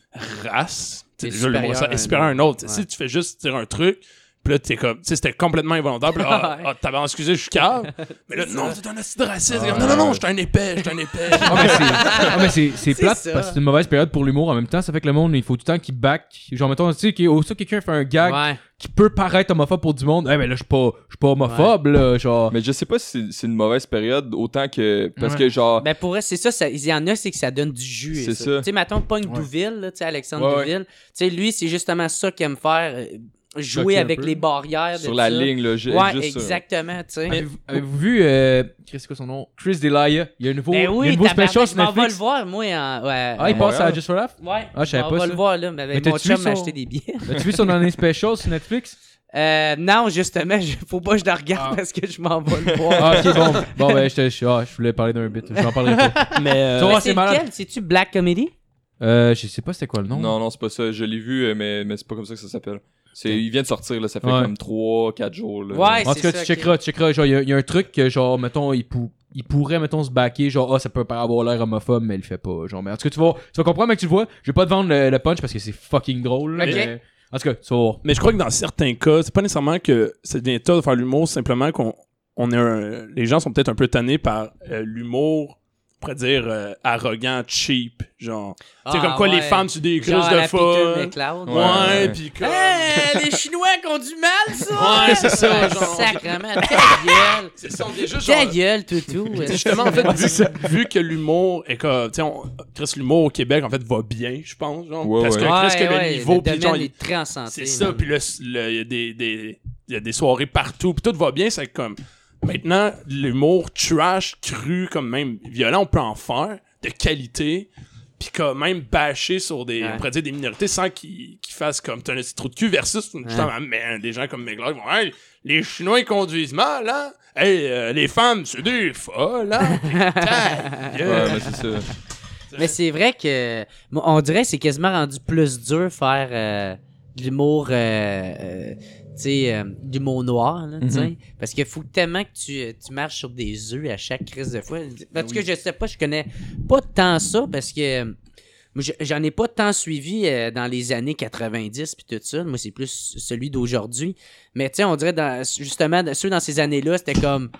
race, est un autre. Ouais. Si tu fais juste dire un truc, puis là, t'es comme, tu sais, c'était complètement involontaire, puis là, ah, ah, t'avais excusé, je suis cave. Mais là, non, t'es un acide raciste. Ah, non, non, non, je suis un épais, je suis un épais. Ah, mais c'est, ah, mais c'est, plate ça. parce que c'est une mauvaise période pour l'humour. En même temps, ça fait que le monde, il faut tout le temps qu'il back. Genre, mettons, tu sais, qu'il- oh, ça, quelqu'un fait un gag Ouais. qui peut paraître homophobe pour du monde. Eh, mais là, je suis pas, je suis pas homophobe, là. Genre. Mais je sais pas si c'est, c'est une mauvaise période autant que. Parce Ouais. que, genre. Ben pour eux, c'est ça, ça- il y en a, c'est que ça donne du jus. C'est ça. ça. Tu sais, mettons, Punk Douville, là, tu sais, Alexandre Ouais, ouais. Douville. Tu sais, lui, c'est justement ça qu'il aime faire, euh, jouer Choquer avec les barrières. de sur la ça. ligne, là. Ouais, juste ça. exactement, tu sais. Avez-vous, avez-vous vu, euh, Chris, c'est quoi son nom? Chris Delia. Il y a un nouveau, Ben il y a oui, un nouveau special sur je m'en vais le Netflix. voir, moi, en... Ouais, Ah, il euh, passe à. Just for Laugh? Ouais, Ah, je savais on pas va ça. le voir, là. Mais avec Mais mon chum m'a acheté des billets. As-tu vu son année special sur Netflix? Euh, non, justement, je- faut pas que je le regarde Ah. parce que je m'en vais le voir. Ah, ok, bon. Bon, ben, je, te- je, ah, je voulais parler d'un bit. Je n'en parlerai pas. Mais, euh, Mais c'est lequel? C'est-tu Black Comedy? Euh, je sais pas c'était quoi le nom. Non, non, c'est pas ça. Je l'ai vu, euh, mais, mais c'est pas comme ça que ça s'appelle. C'est, il vient de sortir, là. Ça fait Ouais. comme 3-4 jours, là. Ouais, En tout cas, ça, tu checkeras, tu checkeras. Genre, il y a- il y, a un truc que, genre, mettons, il, pou- il pourrait, mettons, se backer. Genre, ah, ça peut pas avoir l'air homophobe, mais il le fait pas. Genre, mais en tout cas, tu vas, tu vas comprendre, mec, tu le vois. Je vais pas te vendre le, le punch parce que c'est fucking drôle. là, Ok. mais- En tout cas, tu vas voir. Mais je crois que dans certains cas, c'est pas nécessairement que c'est bien tard de faire l'humour, c'est simplement qu'on on est un- les gens sont peut-être un peu tannés par euh, l'humour, pourrait dire euh, arrogant, cheap, genre. tu sais Ah, comme quoi les femmes sur des Genre de fun. Ouais, Ouais. puis comme Hey, les Chinois qui ont du mal, ça! Ouais, c'est ça, genre. Sacrement, ta gueule! c'est ça, on est juste Ta genre- gueule, toutou! C'est Justement, en fait, vu, vu que l'humour est comme. Tu sais, on- Chris, l'humour au Québec, en fait, va bien, je pense. Genre, Ouais, parce ouais. que Chris, que le niveau. domaine genre, il- est très en santé. C'est ça, man. puis là, le- il y a des, des, il y a des soirées partout, puis tout va bien, c'est comme... Maintenant, l'humour trash, cru, comme même violent, on peut en faire, de qualité, puis quand même bâcher sur des, Ouais. on pourrait dire des minorités sans qu'ils fassent comme t'as un petit trou de cul versus justement, mais, des gens comme Meglar qui vont hey, les Chinois ils conduisent mal, hein? Hey, euh, les femmes, c'est des folles, hein? Ouais, mais c'est ça. Mais c'est vrai que on dirait que c'est quasiment rendu plus dur faire euh, de l'humour, euh, euh, de l'humour noir, là, sais. Parce qu'il faut tellement que tu, euh, tu marches sur des œufs à chaque crise de fois. Parce que je sais pas, je connais pas tant ça parce que euh, j'en ai pas tant suivi euh, dans les années 90 puis tout ça. Moi, c'est plus celui d'aujourd'hui. Mais tu sais, on dirait dans, justement, ceux dans ces années-là, c'était comme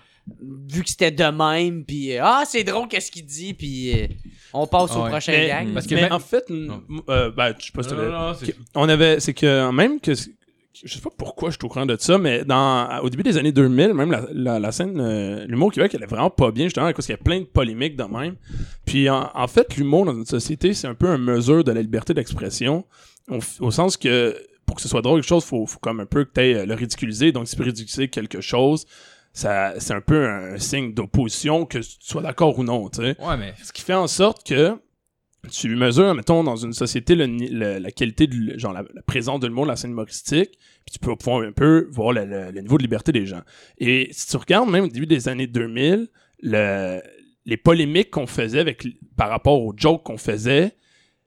vu que c'était de même puis euh, ah c'est drôle qu'est-ce qu'il dit puis euh, on passe au prochain Mais, gag Parce que mais même- en fait, euh, ben, je sais pas si tu Non, l'as- non, non, c'est- on avait, c'est que même que je sais pas pourquoi je suis au courant de ça, mais dans, au début des années 2000, même la, la, la scène, euh, l'humour au Québec, elle est vraiment pas bien, justement, parce qu'il y a plein de polémiques de même. Puis en, en fait, l'humour dans notre société, c'est un peu une mesure de la liberté d'expression, au, au sens que pour que ce soit drôle quelque chose, faut, faut comme un peu que tu le ridiculiser. Donc, si tu ridiculiser quelque chose, ça, c'est un peu un signe d'opposition, que tu sois d'accord ou non, tu sais. Ouais, mais. Ce qui fait en sorte que tu mesures, mettons, dans une société, le ni- le- la qualité, de, genre la, la présence de l'humour de la scène humoristique, puis tu peux pouvoir un peu voir le, niveau de liberté des gens. Et si tu regardes même au début des années 2000, le, les polémiques qu'on faisait avec, par rapport aux jokes qu'on faisait,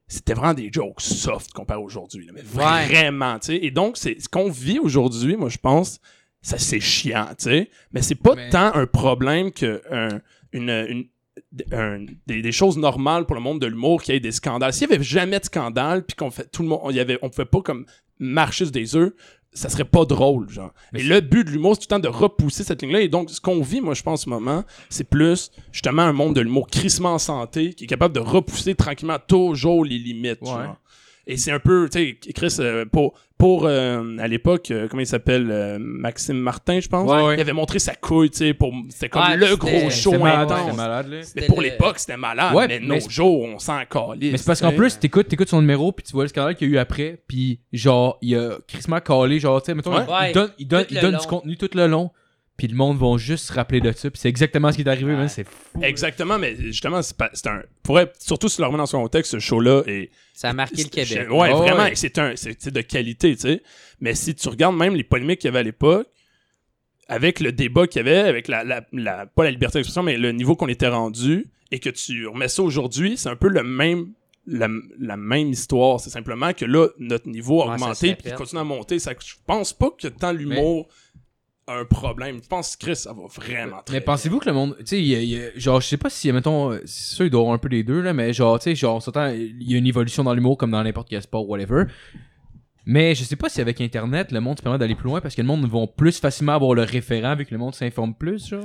c'était vraiment des jokes soft comparé à aujourd'hui. Mais Ouais. vraiment, tu sais. Et donc, c'est ce qu'on vit aujourd'hui, moi, je pense, ça c'est chiant, tu sais. Mais c'est pas Mais- tant un problème que un- une, une- un- des, des choses normales pour le monde de l'humour qu'il y ait des scandales. S'il y avait jamais de scandale, puis qu'on fait tout le monde, il y avait, on pouvait pas comme marcher sur des œufs, ça serait pas drôle, genre. Mais le but de l'humour, c'est tout le temps de repousser cette ligne-là. Et donc, ce qu'on vit, moi, je pense, en ce moment, c'est plus, justement, un monde de l'humour crissement en santé, qui est capable de repousser tranquillement toujours les limites, Ouais. genre. Et c'est un peu, tu sais, Chris, euh, pour, pour euh, à l'époque, euh, comment il s'appelle, euh, Maxime Martin, je pense, Ouais, ouais. il avait montré sa couille, tu sais, pour, c'était comme Ouais, le gros show intense. malade. Mais pour le- l'époque, c'était malade. Ouais, mais mais nos jours, on s'en calisse. Mais c'est parce qu'en plus, t'écoutes, t'écoutes son numéro, puis tu vois le scandale qu'il y a eu après, puis genre, il a crissement calé, genre, tu sais, mettons, Ouais. il, donne, il donne, il donne du contenu tout le long, puis le monde va juste se rappeler de ça, puis c'est exactement ce qui est arrivé, Ouais. c'est fou. Exactement, mais justement, c'est un. Pour être, surtout si tu le remets dans son contexte, ce show-là est. Ça a marqué le Québec. Ouais, vraiment, ouais. c'est un, c'est de qualité, tu sais. Mais si tu regardes même les polémiques qu'il y avait à l'époque, avec le débat qu'il y avait, avec la, la, la- pas la liberté d'expression, mais le niveau qu'on était rendu, et que tu remets ça aujourd'hui, c'est un peu le même, la, la même histoire. C'est simplement que là, notre niveau a Ouais, augmenté, puis il continue à monter. Ça, je pense pas que tant l'humour un problème. Je pense que Chris, ça va vraiment très Mais pensez-vous que le monde, tu sais, il y a- il y a- genre, je sais pas si, mettons, c'est sûr, il doit y avoir un peu des deux, là, mais genre, tu sais, genre, on s'entend, il y a une évolution dans l'humour comme dans n'importe quel sport, whatever. Mais je sais pas si avec Internet, le monde se permet d'aller plus loin parce que le monde va plus facilement avoir le référent vu que le monde s'informe plus, genre.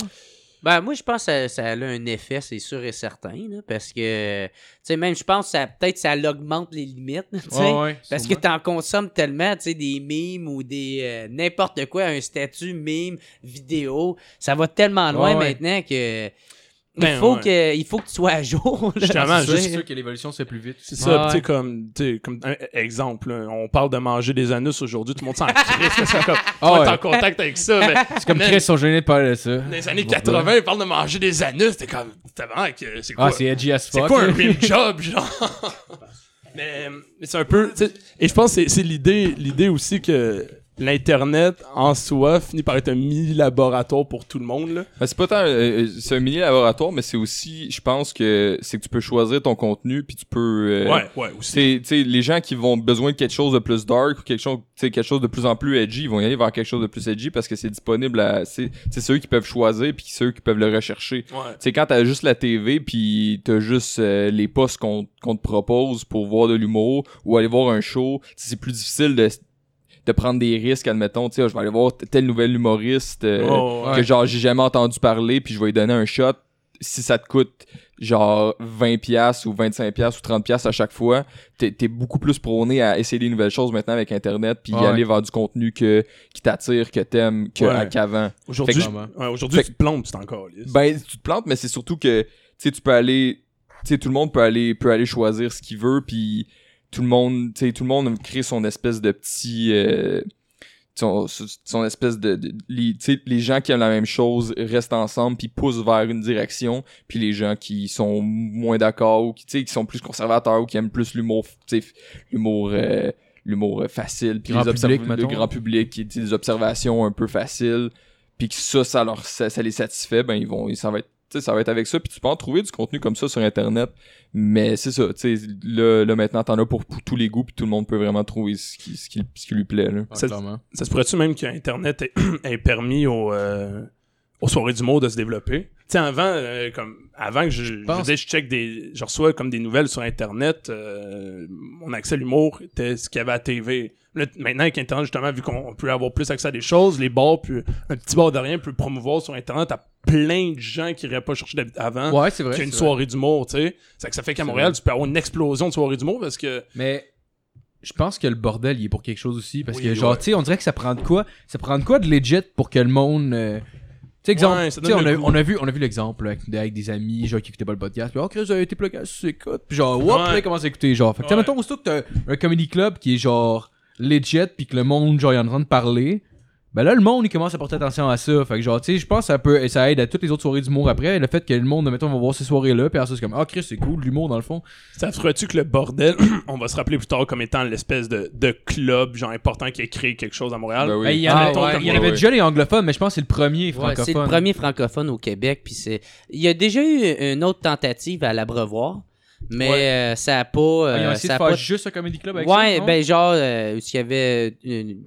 Ben, moi, je pense que ça, ça a un effet, c'est sûr et certain, là, parce que, tu sais, même, je pense que ça, peut-être ça augmente les limites, tu sais, ouais, parce que t'en consommes tellement, tu sais, des mimes ou des, euh, n'importe quoi, un statut, mime, vidéo, ça va tellement loin Ouais, ouais. maintenant que, il, Ben, faut ouais. que il faut que tu sois à jour, là. Justement, C'est sais. sûr que l'évolution se fait plus vite. C'est ça, Ouais, tu sais, ouais. comme, tu sais, comme un exemple, là, on parle de manger des anus aujourd'hui, tout le monde s'en crisse, c'est comme, Ah toi, ouais. en contact avec ça, mais C'est comme Chris sont gênés de parler de ça. dans les années 80, ils parlent de manger des anus, t'es comme, t'as vraiment, que- c'est quoi, Ah, c'est edgy as c'est fuck. quoi un real job, genre? mais, mais c'est un peu, et je pense que c'est- c'est l'idée, l'idée aussi que l'Internet, en soi, finit par être un mini-laboratoire pour tout le monde, là. Ben, c'est pas tant, euh, euh, c'est un mini laboratoire, mais c'est aussi, je pense que c'est que tu peux choisir ton contenu, puis tu peux. euh, ouais, ouais, aussi. C'est, tu sais, les gens qui vont besoin de quelque chose de plus dark ou quelque chose, quelque chose de plus en plus edgy, ils vont y aller vers quelque chose de plus edgy parce que c'est disponible à, c'est, c'est ceux qui peuvent choisir puis ceux qui peuvent le rechercher. Ouais. Tu sais, quand t'as juste la TV puis t'as juste euh, les postes qu'on, qu'on te propose pour voir de l'humour ou aller voir un show, c'est plus difficile de, de prendre des risques, admettons, tu sais, je vais aller voir tel nouvel humoriste euh, Oh, ouais. que genre j'ai jamais entendu parler puis je vais lui donner un shot si ça te coûte genre 20 pièces ou 25 pièces ou 30 pièces à chaque fois t'es t'es beaucoup plus prôné à essayer des nouvelles choses maintenant avec internet puis y aller vers du contenu que qui t'attire que t'aimes Ouais. qu'avant Aujourd'hui, ouais, tu te plantes, tu t'en calisses. ben tu te plantes mais c'est surtout que tu peux aller tu sais tout le monde peut aller peut aller choisir ce qu'il veut puis tout le monde tu sais tout le monde crée son espèce de petit euh, son, son espèce de, de- les, tu sais, les gens qui aiment la même chose restent ensemble puis poussent vers une direction puis les gens qui sont moins d'accord ou qui tu sais qui sont plus conservateurs ou qui aiment plus l'humour tu sais l'humour euh, l'humour facile puis les public, le grand public qui des observations un peu faciles puis que ça ça leur ça, ça les satisfait ben ils vont ça va être tu sais, ça va être avec ça puis tu peux en trouver du contenu comme ça sur internet mais c'est ça tu sais là, là maintenant t'en as pour, pour tous les goûts puis tout le monde peut vraiment trouver ce qui, ce qui, ce qui lui plaît là. Ouais, Ça- clairement. Ça se pourrait-tu même qu'Internet ait, ait permis aux, euh, aux soirées d'humour de se développer? Tu sais, avant, euh, comme, avant que je, je, je check des, je reçois comme des nouvelles sur Internet, euh, mon accès à l'humour était ce qu'il y avait à TV. Là, maintenant, avec Internet, justement, vu qu'on peut avoir plus accès à des choses, les bars, puis un petit bar de rien peut promouvoir sur Internet à plein de gens qui n'iraient pas chercher d'habitude avant. Ouais, c'est vrai. qu'il y a une c'est vrai. soirée d'humour, tu sais. C'est que ça fait qu'à Montréal, vrai. tu peux avoir une explosion de soirées d'humour parce que Mais je pense que le bordel, il est pour quelque chose aussi. Parce Oui, que, genre, ouais. tu sais, on dirait que ça prend de quoi Ça prend de quoi de legit pour que le monde. euh, Tu sais, exemple, Ouais, on, a, on a vu, on a vu l'exemple avec, avec des amis, genre, qui écoutaient pas le podcast. Puis, oh, Chris, a été plugué, tu écoutes. Puis, genre, whoop, Ouais. là, ils commencent à écouter. Genre, fait que, Ouais. mettons, aussitôt que t'as un comedy club qui est, genre, legit, puis que le monde, genre, est en train de parler. Ben là, le monde, il commence à porter attention à ça. Fait que, genre, tu sais, je pense que ça peut, ça aide à toutes les autres soirées d'humour après. Le fait que le monde, mettons, va voir ces soirées-là, puis après ça, c'est comme, ah, Chris, c'est cool, l'humour, dans le fond. Ça ferait-tu que le bordel, on va se rappeler plus tard comme étant l'espèce de, de club, genre important qui a créé quelque chose à Montréal? Ben oui. Ben, il y en, Ah, a- ouais, il y en ouais, avait ouais. déjà les anglophones, mais je pense que c'est le premier Ouais, francophone. c'est le premier francophone au Québec. Puis c'est, il y a déjà eu une autre tentative à l'Abreuvoir, mais Ouais. euh, ça a pas. euh, Ah, ils ont essayé ça de a faire pas- juste un comedy club avec Ouais, ça. ben genre, euh, il y avait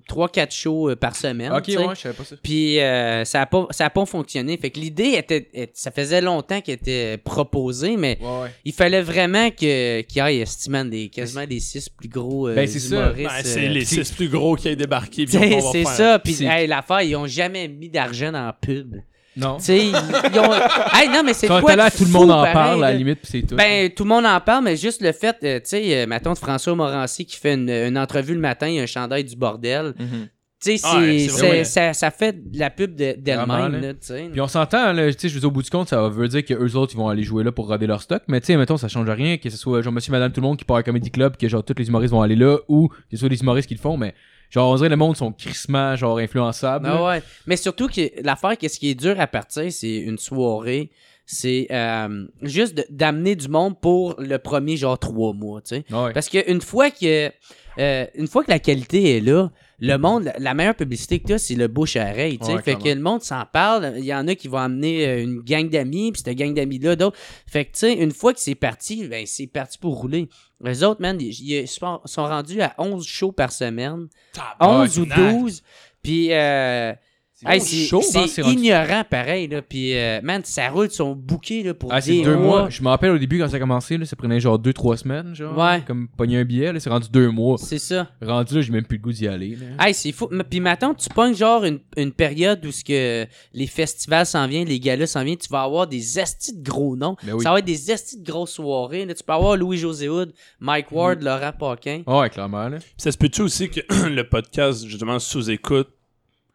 3-4 shows euh, par semaine. Ok, ouais, je savais pas ça. Puis euh, ça a pas ça a pas fonctionné. Fait que l'idée était, ça faisait longtemps qu'elle était proposée, mais Ouais, ouais. il fallait vraiment que qu'il y ait esti, man, des quasiment des six plus gros euh, Ben, c'est ça. Ben, c'est euh, les c'est- six plus gros qui aient débarqué. c'est ça. Puis hey, l'affaire, ils ont jamais mis d'argent dans la pub. Non. Tu sais, ils, ils ont. Hey, non, mais c'est Quand quoi t'es là, de tout le monde en pareil, parle, à la limite, puis c'est tout. Ben, tout le monde en parle, mais juste le fait, euh, tu sais, euh, mettons de François Morancy qui fait une, une entrevue le matin, il y a un chandail du bordel. Mhm. Tu sais, Ouais, c'est- ça, ça fait de la pub de- Vraiment, d'elle-même, là. là, tu sais. Puis on s'entend, là, tu sais, je veux dire, au bout du compte, ça veut dire que eux autres, ils vont aller jouer là pour roder leur stock. Mais tu sais, mettons, ça change rien, que ce soit genre monsieur, madame, tout le monde qui part à un comedy club, que genre tous les humoristes vont aller là, ou que ce soit des humoristes qui le font, mais genre, on dirait le monde sont crissement, genre, influençables. Ah ouais. Mais surtout que l'affaire, qu'est-ce qui est dur à partir, c'est une soirée. C'est euh, juste d'amener du monde pour le premier genre trois mois, tu sais. Ouais. Parce qu'une fois que euh, une fois que la qualité est là, le monde, la- meilleure publicité que tu as, c'est le bouche à oreille. tu sais. Ouais, fait que le monde s'en parle. Il y en a qui vont amener euh, une gang d'amis, puis cette gang d'amis-là, d'autres. Fait que, tu sais, une fois que c'est parti, ben, c'est parti pour rouler. Les autres, man, ils, sont, rendus à 11 shows par semaine. 11 ou Tabarnak. 12. Puis, euh, hey, c'est chaud, hein, ignorant pareil. Là. Puis, euh, man, ça roule, ils sont bookés là, pour Ah, c'est des deux mois. mois. Je me rappelle au début quand ça a commencé, là, ça prenait genre deux, trois semaines, genre. Ouais. Comme pogner un billet, là, c'est rendu deux mois. C'est ça. Rendu là, j'ai même plus le goût d'y aller. là. Hey, c'est fou. Mais- Puis maintenant, tu pognes genre une, une période où ce que les festivals s'en viennent, les galas s'en viennent, tu vas avoir des estis de gros noms. Ben oui. Ça va être des estis de grosses soirées. Là. Tu peux avoir Louis-José Hood, Mike Ward, Laurent Paquin. Ah Ouais, clairement, là. Puis Ça se peut-tu aussi que le podcast, justement, sous-écoute,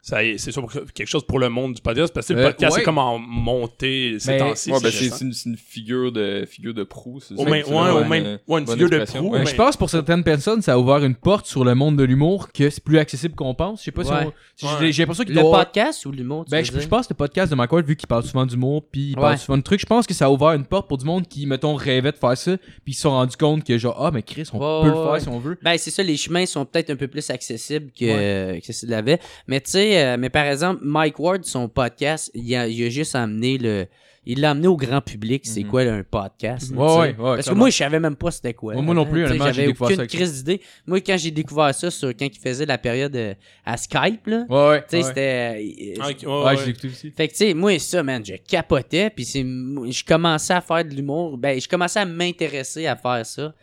c'est sûr quelque chose pour le monde du podcast, parce que le Euh, podcast, ouais. c'est comme en montée ces Mais- temps-ci. Ouais, ben, c'est c'est récent. c'est une, une figure de, figure de proue. c'est ouais, une, euh, ouais, une bonne figure de proue, Ouais. mais- Je pense pour certaines personnes, ça a ouvert une porte sur le monde de l'humour que c'est plus accessible qu'on pense. Je sais pas si on. si Ouais. j'ai- J'ai l'impression qu'il Le doit podcast ou l'humour, tu Ben, je, pense que le podcast de Ward, vu qu'il parle souvent d'humour, puis il parle souvent de trucs, je pense que ça a ouvert une porte pour du monde qui, mettons, rêvait de faire ça, puis ils se sont rendus compte que, genre, ah, mais Chris, on peut le faire si on veut. Ben, c'est ça, les chemins sont peut-être un peu plus accessibles que, que de l'avait. Mais tu sais, euh, mais par exemple, Mike Ward, son podcast, il a, il a juste amené le. Il l'a amené au grand public, c'est Mhm. quoi là, un podcast? Ouais, tu sais? ouais, ouais, Parce que moi, je savais même pas c'était quoi. Moi, moi non plus, J'avais aucune crise d'idée. Moi, quand j'ai découvert ça sur quand il faisait la période euh, à Skype, là, Ouais, ouais. tu sais, ouais. c'était. euh, Ah, ouais, Ouais, ouais. j'ai écouté aussi. fait que, tu sais, moi, ça, man, je capotais, puis c'est, je commençais à faire de l'humour, ben, je commençais à m'intéresser à faire ça.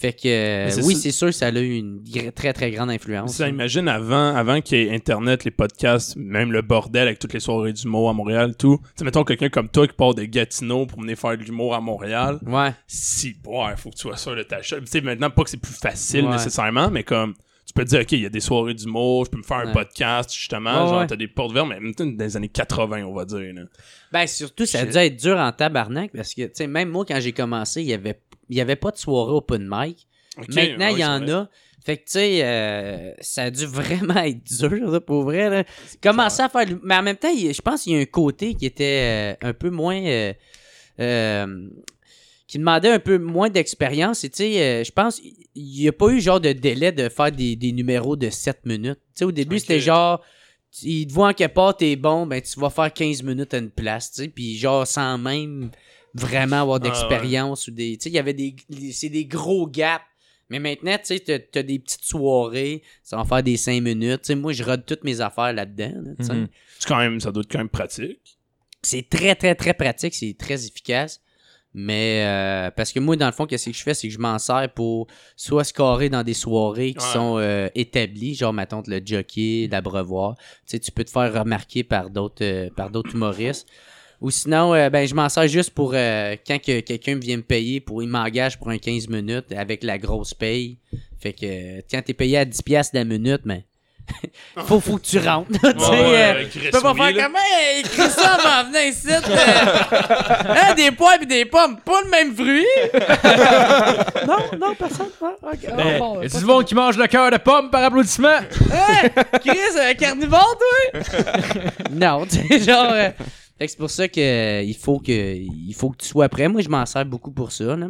Fait que, euh, oui, c'est sûr, ça a eu une très, très grande influence. Ça, imagine avant, avant qu'il y ait Internet, les podcasts, même le bordel avec toutes les soirées d'humour à Montréal, tout. Tu mettons quelqu'un comme toi qui part de Gatineau pour venir faire de l'humour à Montréal. Ouais. Si, ouais, faut que tu sois sûr de ta. Tu sais, maintenant, pas que c'est plus facile Ouais. nécessairement, mais comme, tu peux te dire, OK, il y a des soirées d'humour, je peux me faire un Ouais. podcast, justement. Ouais, genre, ouais. t'as des portes vertes, mais même dans les années 80, on va dire. Là. Ben, surtout, ça a dû être dur en tabarnak, parce que, tu sais, même moi, quand j'ai commencé, il y avait, il y avait pas de soirée open mic. Maintenant, ouais, il y en vrai. a. Fait que, tu sais, euh, ça a dû vraiment être dur, là, pour vrai. Là. Commencer à faire. Mais en même temps, je pense qu'il y a un côté qui était euh, un peu moins. euh, qui demandait un peu moins d'expérience. Et, tu sais, je pense il n'y a pas eu genre de délai de faire des, des numéros de 7 minutes. Tu sais, au début, c'était genre. tu- Il te voit en quelque part, t'es bon, ben tu vas faire 15 minutes à une place, tu sais, puis genre sans même vraiment avoir Ah, d'expérience ou des. Tu sais, il y avait des. C'est des gros gaps. Mais maintenant, tu sais, t'as, t'as des petites soirées, ça va faire des 5 minutes. Moi, je rode toutes mes affaires là-dedans. là. Mhm. C'est quand même, ça doit être quand même pratique. C'est très, très, très pratique, c'est très efficace. Mais euh, parce que moi, dans le fond, qu'est-ce que je fais, c'est que je m'en sers pour soit scorer dans des soirées qui Ouais. sont euh, établies, genre, mettons, le jockey, l'abreuvoir. Tu sais, tu peux te faire remarquer par d'autres euh, par d'autres humoristes. Ou sinon, euh, ben, je m'en sers juste pour euh, quand que quelqu'un vient me payer, pour il m'engage pour un 15 minutes avec la grosse paye. Fait que quand t'es payé à 10$ piastres la minute, mais faut, faut que tu rentres. tu sais, ouais, euh, Chris, tu peux pas faire comme Hey, Christian m'en venait ici. euh, hein, des pois pis des pommes, pas le même fruit. non, non, personne. Non, ok. Ah, Ben, bon, Y pas a du monde qui mange le cœur de pomme par applaudissement? Hey, Chris, euh, carnivore, toi? non, tu sais, genre. euh, fait que c'est pour ça que euh, il faut que il faut que tu sois prêt. Moi, je m'en sers beaucoup pour ça. Là.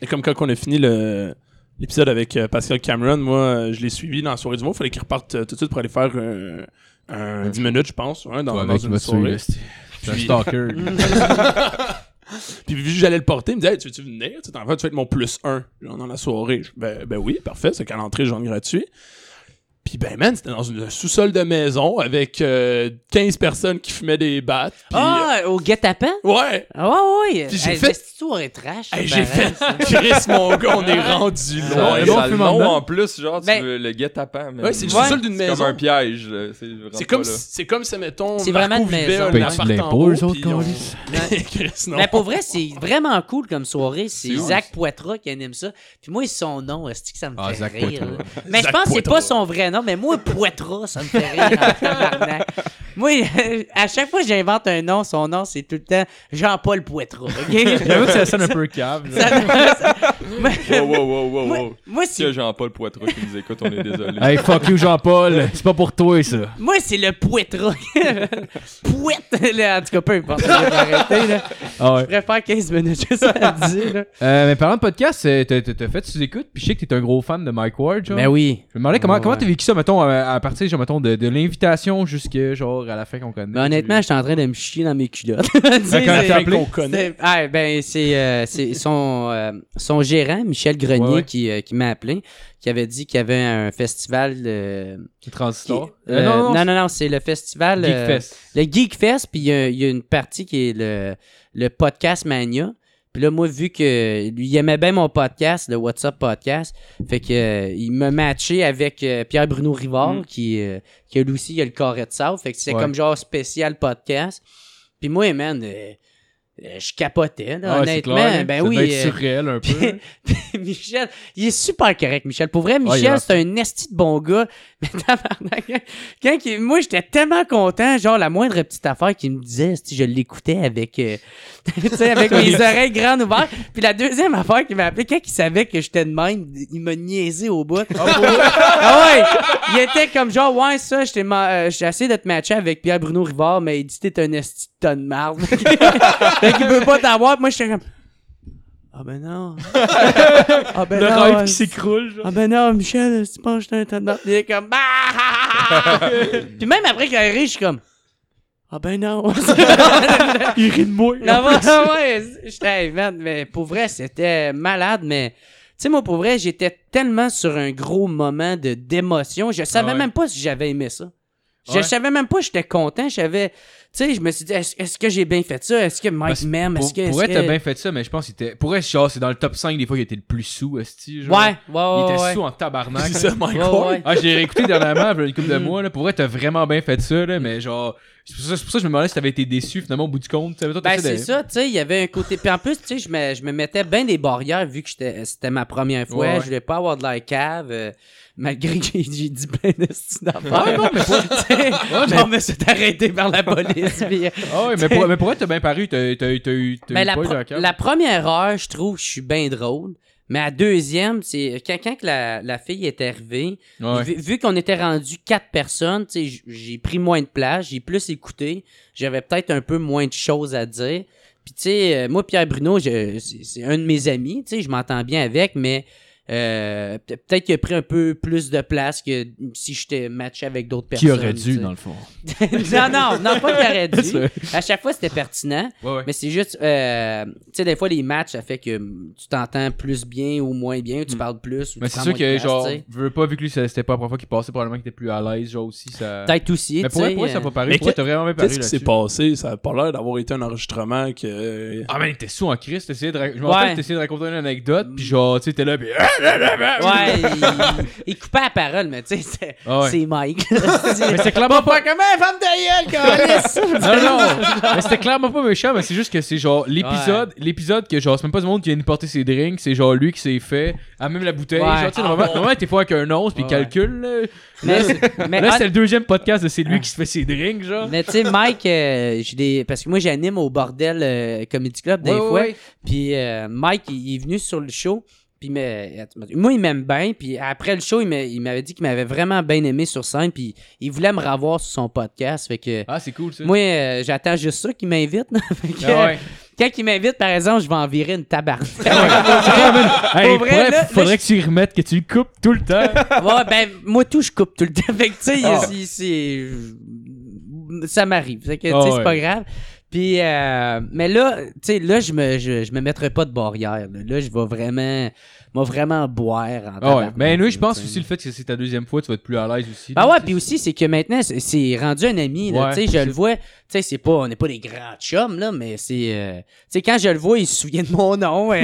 Et comme quand on a fini le l'épisode avec euh, Pascal Cameron, moi, je l'ai suivi dans la soirée du mot. Il fallait qu'il reparte euh, tout de suite pour aller faire euh, un 10 minutes, je pense, ouais, dans, Toi, dans une soirée. suis un Puis- stalker. Puis vu que j'allais le porter, il me disait hey, tu veux-tu venir? Tu en fait, tu vas être mon plus 1 dans la soirée. Je- ben, ben oui, parfait, c'est qu'à l'entrée, je rentre gratuit. Puis ben man, c'était dans une- un sous-sol de maison avec euh, 15 personnes qui fumaient des battes. Puis, Ah, au guet-apens? euh, ouais! Ah, ouais, ouais. Puis j'ai Hey, fait- c'est soirée trash. Hey, j'ai fait ça. Chris, mon gars, on est rendu Ça, loin. Ouais, ça bon, a le fume en nom dedans. en plus, genre, tu Ben- veux le guet-apens. mais- Ouais, c'est le Ouais. sous-sol d'une C'est maison. comme un piège, là. C'est vraiment C'est comme, pas là. si- c'est comme si, mettons, C'est Marco vraiment une vivait maison. un Payes-tu de appart en l'impôt, haut, eux autres, puis on- câlisse? Chris, non. Mais pour vrai, c'est vraiment cool comme soirée. C'est C'est Zach Poitras qui anime ça. Puis moi, son nom, est-ce que ça me Ah, fait Zach rire? Poitras. là. Mais je Zach pense que c'est Poitras. pas son vrai nom, mais moi, Poitras, ça me fait rire en tabarnak. Moi, à chaque fois que j'invente un nom, son nom, c'est tout le temps Jean-Paul Poitras. OK? J'avoue que ça sonne un peu cave. Ça- ça- Wow, wow, wow, wow, moi, wow. moi, S'il y a c'est Jean-Paul Poitras qui nous écoute, on est désolé. Hey, fuck you, Jean-Paul. C'est pas pour toi, ça. moi, c'est le Poitras. Pouette! Là, en tout cas, peu importe. Je vais arrêter, là. Ah ouais. Je préfère 15 minutes, juste à dire. Là. Euh, mais parlant de podcast, euh, t'as fait sous écoute, puis je sais que t'es un gros fan de Mike Ward, genre. Ben oui. Je me demandais comment Ouais. comment t'as vécu ça, mettons, à, à partir, genre, mettons, de, de l'invitation jusque, genre, à la fin qu'on connaît. Ben, honnêtement, Tu- j'étais en train de me chier dans mes culottes. Tu sais, quand c'est- t'as appelé- qu'on connaît. c'est- Ah, ben, c'est euh, c'est son, euh, son gérant, Michel Grenier, Ouais, ouais. Qui, euh, qui m'a appelé, qui avait dit qu'il y avait un festival. qui transistor. qui- non, non, non, non, non, c'est le festival. euh, Geekfest. le Geek Fest, puis il y, a- il y a une partie qui est le, le Podcast Mania. Puis là, moi, vu que lui, il aimait bien mon podcast, le WhatsApp Podcast, fait que euh, il m'a matché avec euh, Pierre-Bruno Rivard, Mm. qui, euh, qui a lui aussi, il a le carré de South. Fait que c'est Ouais. comme genre spécial podcast. Puis moi, man, euh, je capotais, là, Ah, honnêtement. clair, hein. ben oui. être surréel un peu. Michel, il est super correct, Michel. Pour vrai, Michel, est c'est un esti de bon gars. Mais quand il- moi, j'étais tellement content, genre, la moindre petite affaire qu'il me disait, je l'écoutais avec, tu sais, avec mes oreilles grandes ouvertes. Puis la deuxième affaire qu'il m'a appelé, quand il savait que j'étais de même, il m'a niaisé au bout. ah ouais! Il était comme genre, ouais, ça, euh, j'ai essayé de te matcher avec Pierre-Bruno Rivard, mais il dit, t'es un esti de tonne de marde. fait qu'il veut pas t'avoir. Moi, j'étais comme, ah ben non. ah ben Le non. rêve qui s'écroule, ah ben non, Michel, tu penses que j'étais un de marde. Il est comme, ah! Puis même après qu'il arrive, je suis comme, ah ben non. Il rit de moi. Non, ouais, ouais, j'étais, man, mais pour vrai, c'était malade, mais, tu sais, moi, pour vrai, j'étais tellement sur un gros moment de, d'émotion, je savais Ah ouais. même pas si j'avais aimé ça. Je Ouais. savais même pas que j'étais content, je savais, tu sais, je me suis dit, est-ce, que j'ai bien fait ça? Est-ce que Mike Parce- m'aime? Est-ce que, pour être, t'as que- bien fait ça, mais je pense qu'il était. Pour être, genre, c'est dans le top 5 des fois qu'il était le plus sous, esti. Genre. Ouais, ouais, Il ouais, était ouais. sous en tabarnak. C'est ça, Mike Ouais, ouais. Ah, j'ai réécouté dernièrement, il y a une couple de Mm. mois, là. Pour vrai, t'as vraiment bien fait ça, là, mais genre. C'est pour, ça, c'est pour ça que je me demandais si t'avais été déçu, finalement, au bout du compte. Toi, Ben, c'est de- ça, tu sais, il y avait un côté. Puis en plus, tu sais, je me, je me mettais bien des barrières vu que c'était ma première fois. Ouais, ouais. Je voulais pas avoir de la cave, euh, malgré que j'ai dit plein de d'affaires. Ah, non, mais pas. Tu sais, mais- me arrêté par la police. puis, euh, Ah, ouais, mais pour, mais pour être, t'as bien paru, t'as t'as- t'as eu. t'as ben, eu la, pro- la première heure, je trouve, je suis bien drôle. Mais à deuxième, c'est quand, quand que la, la fille est arrivée, Ouais. vu, vu qu'on était rendu quatre personnes, tu sais, j- j'ai pris moins de place, j'ai plus écouté, j'avais peut-être un peu moins de choses à dire. Puis tu sais, euh, moi Pierre Bruno, je- c'est c'est un de mes amis, tu sais, je m'entends bien avec, mais euh, peut- peut-être qu'il a pris un peu plus de place que si j'étais matché avec d'autres Qui personnes. aurait tu dû, dans le fond. non, non, non, pas qu'il aurait dû. À chaque fois, c'était pertinent. Ouais, ouais. Mais c'est juste, euh, tu sais, des fois, les matchs, ça fait que tu t'entends plus bien ou moins bien, ou tu parles plus. Ou Mais c'est sûr que, place, genre, veux pas, vu que lui, ça- c'était pas la première fois qu'il passait, probablement qu'il était plus à l'aise, genre aussi. Ça... Peut-être aussi. Mais pour vrai, ça pas euh, paru. Mais Pour t'as vraiment bien paru. Qu'est-ce qui s'est passé? Ça a pas l'air d'avoir été un enregistrement que. Ah, man, t'es sous en Christ, Je me rappelle, t'essayais de raconter une anecdote, puis genre, tu sais, t'es là, puis. Ah! Ouais, il, il coupait la parole, mais tu sais, c'est Ah ouais. c'est Mike. Mais c'est clairement pas. Comment, femme de gueule? Non, non, mais c'était clairement pas méchant, mais c'est juste que c'est genre l'épisode, l'épisode que genre, c'est même pas du monde qui vient nous porter ses drinks, c'est genre lui qui s'est fait, à même la bouteille. Ouais. Genre, tu sais, normalement, normalement, t'es pas avec un once puis il calcule. Là, mais, Là, c'est- mais là, hon- c'est le deuxième podcast de c'est lui qui se fait ses drinks, genre. mais tu sais, Mike, euh, j'ai des... parce que moi, j'anime au Bordel euh, Comedy Club des Ouais, fois. ouais. Puis euh, Mike, il est venu sur le show. Puis moi, il m'aime bien. Puis après le show, il m'a- il m'avait dit qu'il m'avait vraiment bien aimé sur scène. Puis il voulait me revoir sur son podcast. Fait que Ah, c'est cool ça. moi, euh, j'attends juste ça qu'il m'invite. Ah ouais. Quand il m'invite, par exemple, je vais en virer une tabarnak. Hey, Pour vrai, faudrait, là, faudrait là, que tu y remettes, que tu le coupes tout le temps. ouais, ben, moi, tout, je coupe tout le temps. Fait que, tu sais, Ah. ça m'arrive. Fait que, tu Ah sais, ouais. c'est pas grave. Puis, euh, mais là, tu sais, là, je me, je, je me mettrai pas de barrière. Là, Là, je vais vraiment, moi, vraiment boire en Ah ouais. Mais nous, je pense aussi le fait que c'est ta deuxième fois, tu vas être plus à l'aise aussi. Bah là, ouais, puis aussi, c'est que maintenant, c'est- rendu un ami. Là, Ouais, tu sais, je le vois. Tu sais, c'est pas, on n'est pas des grands chums, là, mais c'est. euh, tu sais, quand je le vois, il se souvient de mon nom. euh,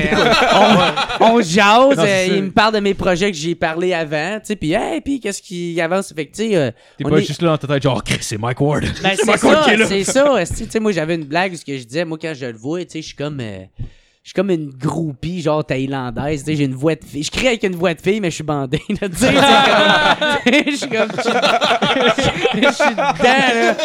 on, on jase. Non, euh, il me parle de mes projets que j'ai parlé avant. Tu sais, puis, hey, puis qu'est-ce qui avance? Fait que, tu sais. euh, T'es pas est- juste là dans ta tête, genre, Chris, c'est Mike Ward. Ben, c'est Mike ça, Ward qui est là. c'est ça. esti. Tu sais, moi, j'avais une blague, ce que je disais, moi, quand je le vois, tu sais, je suis comme. Je suis comme une groupie, genre thaïlandaise. J'ai une voix de fille. Je crie avec une voix de fille, mais je suis bandé. là, comme- Je suis comme. Je suis- dedans, là.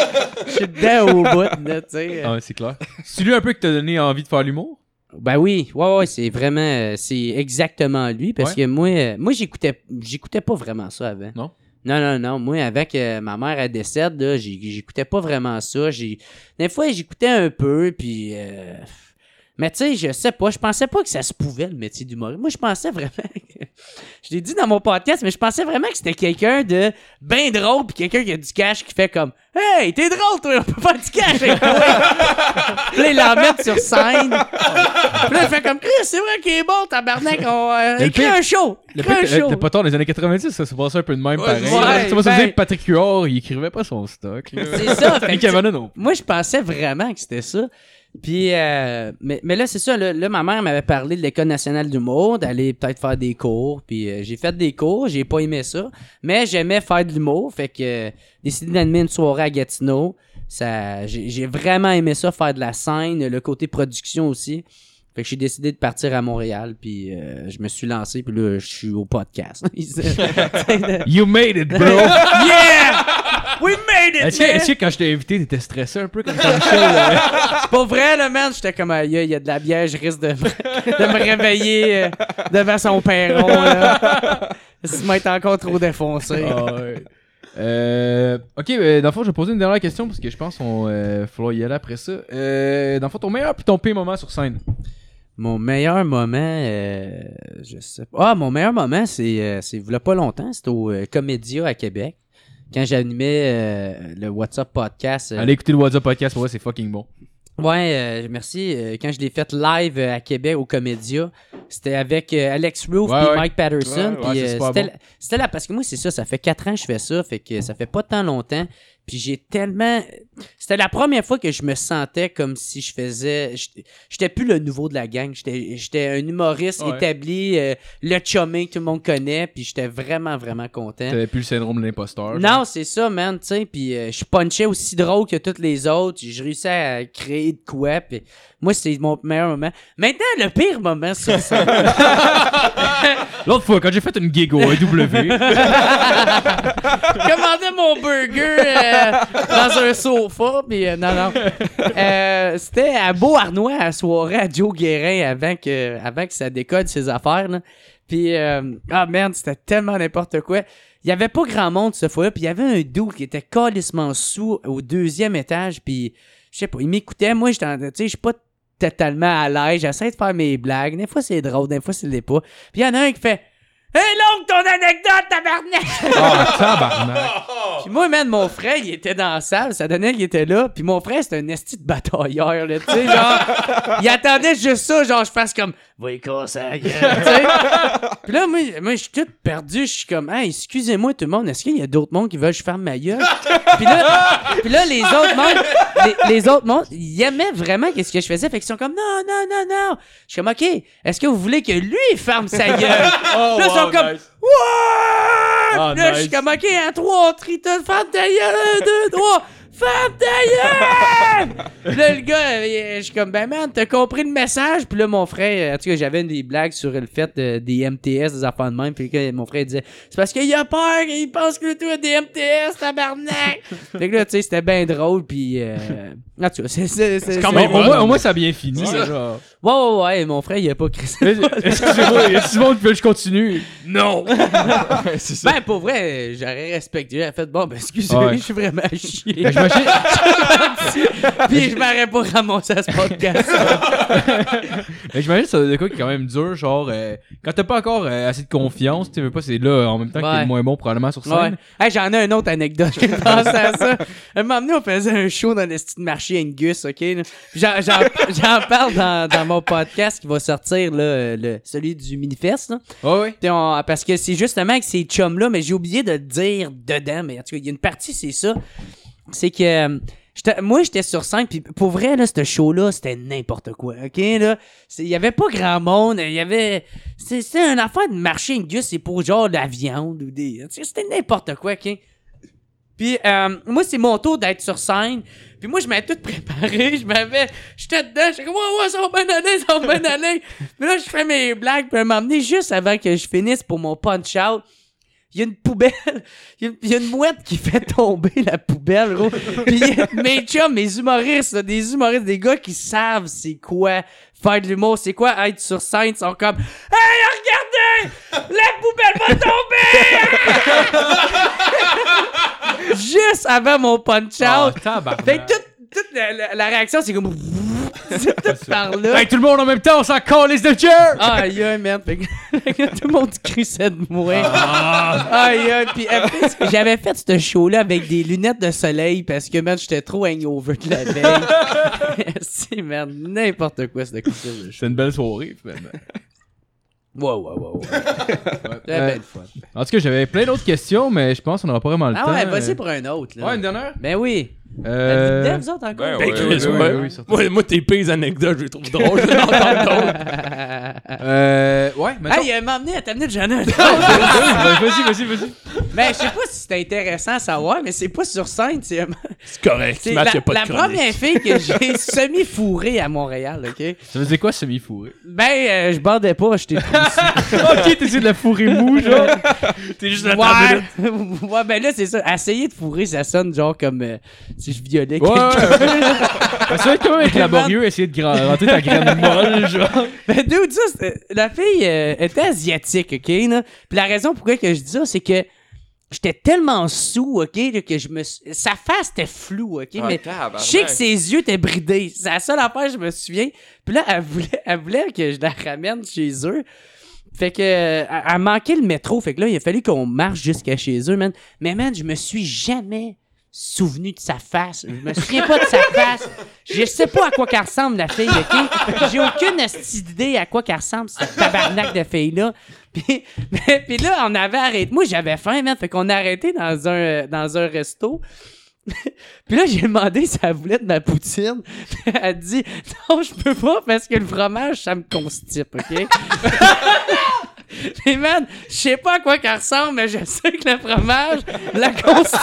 Je suis dedans au bout, là, tu sais. Ah ouais, c'est clair. C'est lui un peu qui t'a donné envie de faire l'humour? Ben oui, ouais, ouais, c'est vraiment. euh, C'est exactement lui. Parce Ouais. que moi, euh, moi j'écoutais j'écoutais pas vraiment ça avant. Non? Non, non, non. Moi, avec euh, ma mère, elle décède, là, j'écoutais pas vraiment ça. Des fois, j'écoutais un peu, puis. euh, Mais tu sais, je sais pas, je pensais pas que ça se pouvait, le métier d'humoriste. Moi, je pensais vraiment que... Je l'ai dit dans mon podcast, mais je pensais vraiment que c'était quelqu'un de bien drôle, puis quelqu'un qui a du cash qui fait comme Hey, t'es drôle, toi, on peut faire du cash avec toi. puis là, il l'emmène sur scène. Puis là, il fait comme Chris, c'est vrai qu'il est bon, tabarnak, on euh, écrit un show. Le show. t'es pas tard des années 90, ça se passait un peu de même pareil. ouais, tu vas se ben- dire Patrick Huard, il écrivait pas son stock. C'est ça. fait que, tu moi, je pensais vraiment que c'était ça. Puis, euh, mais, mais là, c'est ça. Là, là, ma mère m'avait parlé de l'École nationale d'humour, d'aller peut-être faire des cours. Puis, euh, j'ai fait des cours, j'ai pas aimé ça. Mais j'aimais faire de l'humour. Fait que, euh, décidé d'animer une soirée à Gatineau. Ça, j'ai, j'ai vraiment aimé ça, faire de la scène, le côté production aussi. Fait que j'ai décidé de partir à Montréal. Puis, euh, je me suis lancé. Puis là, je suis au podcast. You made it, bro! yeah! We made it, Est-ce que, est-ce que quand je t'ai invité, t'étais stressé un peu comme Jean-Michel? là? Pas vrai, là, man. J'étais comme, aïe, il y a de la bière, je risque de, me- de me réveiller euh, devant son perron, là. Se mettre encore trop défoncé. Ah ouais. Euh, ok, euh, dans le fond, je vais poser une dernière question parce que je pense qu'on euh, y aller après ça. Euh, dans le fond, ton meilleur puis ton pire moment sur scène? Mon meilleur moment, euh, je sais pas. Ah, mon meilleur moment, c'est, euh, c'est, il y a pas longtemps, c'était au euh, Comédia à Québec. Quand j'animais euh, le WhatsApp podcast. euh, Allez écouter le WhatsApp podcast, pour vrai, c'est fucking bon. Ouais, euh, merci. Euh, quand je l'ai fait live euh, à Québec au Comédia, c'était avec Alex Roof et ouais. Mike Patterson. Ouais, c'était, bon. la- là parce que moi c'est ça, ça fait quatre ans que je fais ça, fait que ça fait pas tant longtemps. Puis j'ai tellement, c'était la première fois que je me sentais comme si je faisais, j'étais- plus le nouveau de la gang, j'étais, j'étais un humoriste Ouais. établi, euh, le chumé que tout le monde connaît, puis j'étais vraiment vraiment content. T'avais plus le syndrome de l'imposteur. Non, c'est ça, man, tu sais, puis euh, je punchais aussi drôle que toutes les autres, je réussis à créer de quoi, puis moi, c'est mon meilleur moment. Maintenant, le pire moment sur scène. L'autre fois, quand j'ai fait une gig au EW, commandais mon burger euh, dans un sofa, puis euh, non, non. Euh, C'était à Beau-Arnois, à la soirée à Joe Guérin, avant que, avant que ça décode ses affaires, là. Puis, euh, ah merde, c'était tellement n'importe quoi. Il y avait pas grand monde ce fois-là, puis il y avait un doux qui était calissement sous au deuxième étage, puis je sais pas, il m'écoutait. Moi, j'étais tu sais, je suis pas totalement à l'aise, j'essaie de faire mes blagues. Des fois, c'est drôle, des fois, c'est pas. Puis il y en a un qui fait Hey, l'oncle, ton anecdote, tabarnak! ah, tabarnak. Puis Puis moi, man, mon frère, il était dans la salle, ça donnait qu'il était là. Puis mon frère, c'était un esti de batailleur, là, tu sais, genre, il attendait juste ça, genre, je fasse comme, va y casser la gueule, tu sais. Puis là, moi, moi je suis tout perdu, je suis comme, hey, excusez-moi tout le monde, est-ce qu'il y a d'autres mondes qui veulent que je ferme ma gueule? Puis là, puis là, les autres mondes, les, les autres mondes, ils aimaient vraiment qu'est-ce que je faisais, fait qu'ils sont comme, non, non, non, non. Je suis comme, ok, est-ce que vous voulez que lui ferme sa gueule? Oh, Là, sont wow, comme, nice. Ouais! Ah, là, je suis comme, OK, à trois, on trie ta gueule, un, deux, trois, gueule! Puis là, le gars, euh, je suis comme, ben man, t'as compris le message? Puis là, mon frère, en tout cas, j'avais des blagues sur le fait euh, des MTS, des affaires de même. Puis là, mon frère disait, c'est parce qu'il a peur, il pense que tout a des MTS, tabarnak! fait que là, tu sais, c'était bien drôle, puis... Euh... En tout cas, c'est... C'est c'est- quand c'est- même Au, moins, au moins, ça a bien fini. Genre. Ouais, ouais, ouais, mon frère, il a pas crissé. Excusez-moi, il y a du monde qui veut que je continue. Non! c'est ça. Ben, pour vrai, j'aurais respecté. J'aurais fait, bon, ben, excusez, Ouais. je suis vraiment chier. Ben, j'imagine- Puis je m'aurais pas ramassé à ce podcast. Ben, J'imagine que c'est de quoi qui est quand même dur, genre, euh, quand t'as pas encore euh, assez de confiance, tu veux pas, c'est là en même temps que t'es Ouais. le moins bon probablement sur ouais. scène. Hey, J'en ai une autre anecdote. Je pensé à ça. Un moment donné, on faisait un show dans le style marché Angus, OK? là. Puis J'en j'en- j'en parle dans, dans mon podcast qui va sortir, là, euh, le, celui du Minifest. Là. On- parce que c'est justement avec ces chums-là, mais j'ai oublié de le dire dedans. Mais en tout cas, il y a une partie, c'est ça. C'est que. euh, moi, j'étais sur scène, puis pour vrai, là, ce show-là, c'était n'importe quoi, OK? Il y avait pas grand monde, il y avait... c'est- C'était une affaire de marché Angus, c'est pour genre de la viande ou des... C'était n'importe quoi, OK? Puis euh, moi, c'est mon tour d'être sur scène. Puis moi, je m'avais tout préparé. Je m'avais... J'étais dedans. J'étais comme, ouais, ouais, ça va bien aller, ça va bien aller. Puis là, je fais mes blagues. Puis à juste avant que je finisse pour mon punch-out, il y a une poubelle. Il y a- il y, a une mouette qui fait tomber la poubelle, gros. Puis mes chums, mes humoristes, là, des humoristes, des gars qui savent c'est quoi faire de l'humour, c'est quoi être sur scène, sont comme Hey, regardez! La poubelle va tomber! Juste avant mon punch-out. Ah, tabarnak. Fait que toute, toute la, la- la réaction, c'est comme. C'est tout par là. Hey, tout le monde en même temps, on s'en calisse de chair! Aïe, aïe. Fait que, que tout le monde crissait de moi. Aïe, aïe. Puis après, c'est que j'avais fait ce show-là avec des lunettes de soleil parce que, man, j'étais trop hangover de la veille. c'est, man, n'importe quoi, ce coup C'est une belle soirée, finalement. Ouais. C'était Euh, belle fun. En tout cas, j'avais plein d'autres questions, mais je pense qu'on n'aura pas vraiment le Ah temps. ouais, vas-y euh. pour un autre, là. Ouais, une dernière? Ben oui. Euh... Dedans, vous autres, encore? Ben Ben, ouais, ouais, ouais. oui. Moi, moi, tes pires anecdotes, je les trouve drôles. Je vais en entendre d'autres. Euh... Ouais, mais Hey, il m'a amené à t'amener de j'en ai un autre. vas-y, vas-y, vas-y. Ben, je sais pas si c'est intéressant à savoir, mais c'est pas sur scène, c'est C'est correct. C'est Match, la, y a pas de la première fille que j'ai semi-fourrée à Montréal, OK? Ça veut dire quoi, semi-fourré? Ben, euh, je bandais pas, j'étais trop ok, t'essaies de la fourrer mou, genre. T'es juste là Ouais, ouais, ben là, c'est ça. Essayer de fourrer, ça sonne genre comme euh, si je violais Ouais, quelqu'un. ouais. ça va être quand même être laborieux, essayer de rentrer ta graine molle, genre. Ben, dude, ça, la fille euh, était asiatique, OK? Là? Puis la raison pourquoi que je dis ça, c'est que j'étais tellement sous, OK, que je me... Sa face était floue, OK? Ah, mais je sais que ses yeux étaient bridés. C'est la seule affaire, je me souviens. Puis là, elle voulait, elle voulait que je la ramène chez eux. Fait que, elle, elle manquait le métro. Fait que là, il a fallu qu'on marche jusqu'à chez eux, man. Mais, man, je me suis jamais souvenu de sa face. Je me souviens pas de sa face. Je sais pas à quoi qu'elle ressemble, la fille, OK? J'ai aucune d'idée à quoi qu'elle ressemble, cette tabarnak de fille-là. Puis, mais- puis là, on avait arrêté. Moi, j'avais faim, man. Fait qu'on a arrêté dans un, dans un resto. Puis là, j'ai demandé si elle voulait de ma poutine. Elle dit Non, je peux pas parce que le fromage, ça me constipe, OK? Mais man, je sais pas à quoi qu'elle ressemble, mais je sais que le fromage la constipe.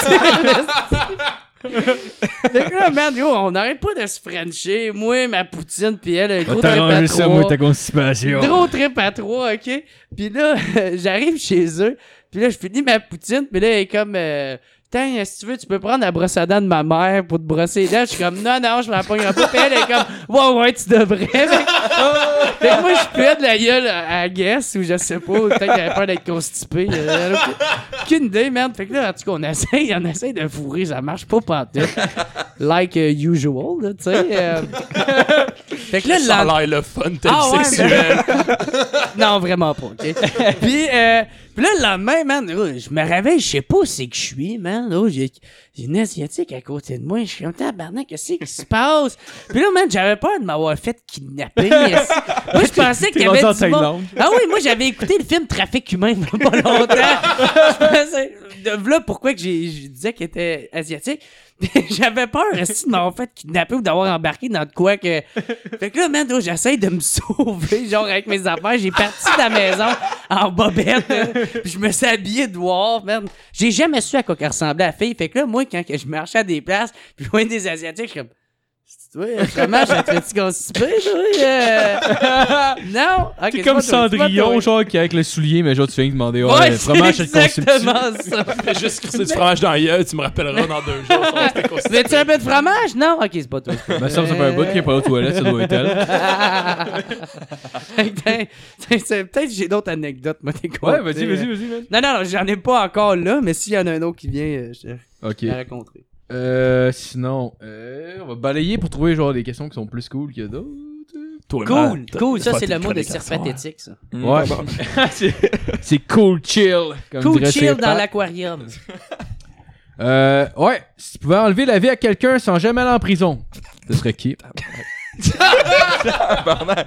fait que là, man, yo, on n'arrête pas de se frencher. Moi, ma poutine, puis elle, gros trip à trois. constipation. Gros trip à trois, OK? Puis là, j'arrive chez eux, puis là, je finis ma poutine, puis là, elle est comme... Euh, Tiens, si tu veux, tu peux prendre la brosse à dents de ma mère pour te brosser les dents? Je suis comme, non, non, je m'en pognerai pas. Puis elle est comme, ouais, ouais, tu devrais. Fait que, moi, je de la gueule à, Guess, ou je sais pas, peut-être qu'elle avait peur d'être constipée. Euh, aucune- aucune idée, man. Fait que là, en tout cas, on essaye, on essaye de fourrer, ça marche pas pantoute. Like uh, usual, tu sais. euh. Fait que là, Ça a l'air le fun, t'es Ah ouais. Non, vraiment pas, OK? puis, euh, puis là, le lendemain, man, je me réveille, je sais pas où c'est que je suis, man. J'ai j'ai une Asiatique à côté de moi. Je suis comme, tabarnak, qu'est-ce qui se passe? Puis là, man, j'avais peur de m'avoir fait kidnapper. moi, je pensais qu'il y avait du monde. Ah oui, moi, j'avais écouté le film Trafic humain il y a pas longtemps. je pensais... De là, pourquoi que j'ai, je disais qu'il était asiatique. J'avais peur aussi de m'avoir fait kidnapper ou d'avoir embarqué dans de quoi que. Fait que là, man, j'essaie de me sauver, genre avec mes affaires. J'ai parti de la maison en bobette. Puis je me suis habillé de noir, man. J'ai jamais su à quoi qu'elle ressemblait la fille. Fait que là, moi, quand je marchais à des places, puis je voyais des Asiatiques, je suis comme. C'est vraiment, j'ai fait-tu constiper, toi? euh? Non? Ok, C'est c'est comme c'est Cendrillon, genre, qui avec le soulier, mais genre, tu viens de demander, ouais, Ouais, le fromage, c'est c'est exactement ça. Fais juste crisser du fromage dans gueule, tu me rappelleras dans deux jours. considéré. Veux-tu un peu de fromage? Non? Ok, c'est pas toi. Ben, ça, ça fait un bout qu'il est pas aux toilettes, ça doit être elle. Peut-être peut-être que j'ai d'autres anecdotes, moi, t'es Ouais, vas-y, vas-y, vas-y, man. Non, non, non, j'en ai pas encore là, mais s'il y en a un autre qui vient, euh, je te raconterai. Euh, sinon, euh, on va balayer pour trouver, genre, des questions qui sont plus cool que d'autres. Toi, Cool, cool, ça c'est le mot de pathétique, ça. Ouais. c'est c'est cool chill. Comme Cool dirait chill dans l'aquarium. Euh, ouais. Si tu pouvais enlever la vie à quelqu'un sans jamais aller en prison, ce serait qui?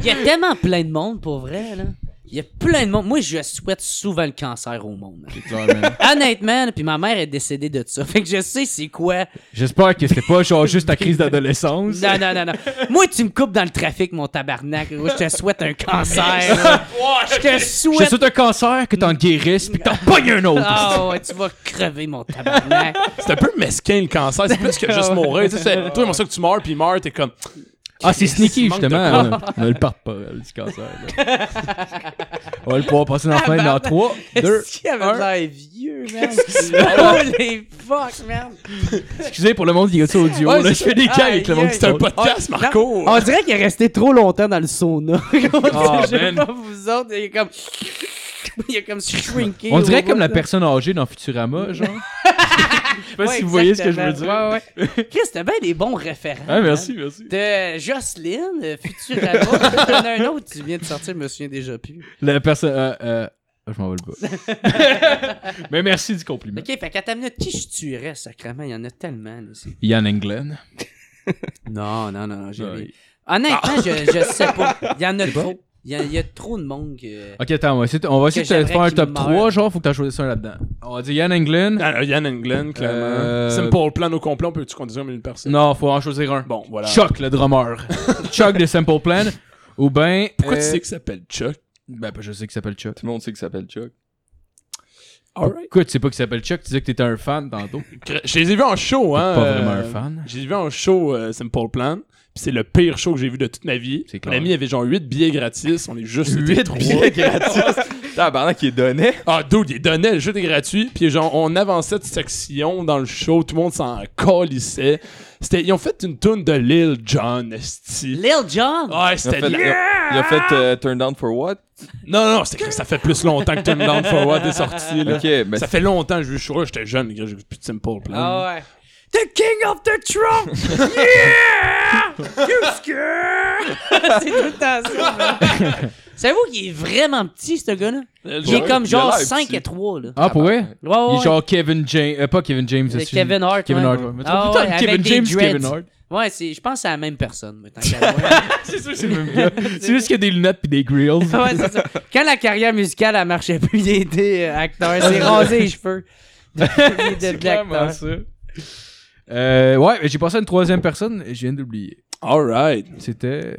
Il y a tellement plein de monde, pour vrai, là. Il y a plein de monde. Moi, je souhaite souvent le cancer au monde. Honnêtement, là, puis ma mère est décédée de ça. Fait que je sais c'est quoi. J'espère que c'était pas genre juste ta crise d'adolescence. Non, non, non, non. Moi, tu me coupes dans le trafic, mon tabarnak. Moi, Je te souhaite un cancer. Je te Je te souhaite. souhaite un cancer, que t'en guérisses, pis que t'en pognes un autre. Ah ouais, tu vas crever, mon tabarnak. C'est un peu mesquin le cancer, c'est plus que juste mourir. Tu sais, c'est- toi, ça que tu meurs, puis il meurt, t'es comme. Ah, c'est sneaky, justement. là. On a le porte-parole du cancer. là. On va le pouvoir passer dans la fenêtre dans 3, 2. Est-ce qu'il avait l'air vieux, man? Holy fuck, man. Excusez pour le monde qui écoute ça audio. Ouais, là, je fais des avec le monde qui C'est un podcast, Marco. On dirait qu'il est resté trop longtemps dans le sauna. Ah, Je sais man. pas vous autres, il est comme. Il est comme shrinké. On dirait comme la personne âgée dans Futurama, genre. Je sais pas Ouais, si vous voyez ce que je veux dire. Ouais, ouais. Chris, t'as bien des bons référents. Ah, merci, merci. De Jocelyne, euh, Futurama. T'en as un autre, tu viens de sortir, je me souviens déjà plus. La personne. Euh, euh, je m'en vais le pas. Mais merci du compliment. Ok, fait qu'à ta minute, qui je tuerais, sacrément? Il y en a tellement, Yann Englen. Non, non, non, non, j'ai. Honnêtement, je, je sais pas. Il y en a trop. Il y, a, il y a trop de monde que. Ok, attends, on va essayer, de- on va essayer de te j'aimerais faire un top meure. 3, genre, faut que t'en choisisses un là-dedans. On va dire Yann Englen. Ah, Yann Englen, clairement. Euh, Simple Plan au complet, on peut-tu conduire une personne? Non, faut en choisir un. Bon, voilà. Chuck, le drummer. Chuck de Simple Plan. Ou ben. Pourquoi euh, tu sais qu'il s'appelle Chuck? Ben, ben, je sais qu'il s'appelle Chuck. Tout le monde sait qu'il s'appelle Chuck. Alright. Pourquoi tu sais pas qu'il s'appelle Chuck? Tu disais que t'étais un fan tantôt. Je les ai vus en show, hein. Pas euh, vraiment un fan. J'ai vu en show euh, Simple Plan. C'est le pire show que j'ai vu de toute ma vie. C'est Mon ami avait genre 8 billets gratis. On est juste été 8 trois. billets gratis? Tabarnak, qui est donné. Ah, dude, il donnait, le jeu était gratuit. Puis genre, on avançait de section dans le show. Tout le monde s'en calissait. C'était, ils ont fait une tune de Lil Jon. Lil John! Ouais, Il a c'était fait, il a- il a fait euh, Turn Down for What? Non, non, c'était que ça fait plus longtemps que Turn Down for What est sorti. Là. Ben Ça fait longtemps que je joue le show. J'étais jeune, j'ai plus de Simple Plan. Ah ouais. The King of the Trump! Yeah! You scared? C'est tout le temps ça. man. Savez-vous qu'il est vraiment petit, ce gars-là? Euh, Il est comme genre l'air 5 petit. et 3, là. Ah, pour vrai? Ouais, ouais, Il est genre Kevin James. Euh, pas Kevin James. C'est Kevin Hart. Kevin ouais. Hart, ouais. Ah ouais, Kevin avec des James, dreads. Kevin Hart. Ouais, c'est, je pense que c'est la même personne. moi, tant qu'à moi. C'est sûr, c'est le même gars. C'est juste qu'il y a des lunettes pis des grills. ouais, c'est ça. Quand la carrière musicale, elle marchait plus, il était euh, acteur. C'est rasé les cheveux. Clairement acteur. ça. Euh, ouais, mais j'ai passé à une troisième personne et je viens d'oublier. Alright. C'était.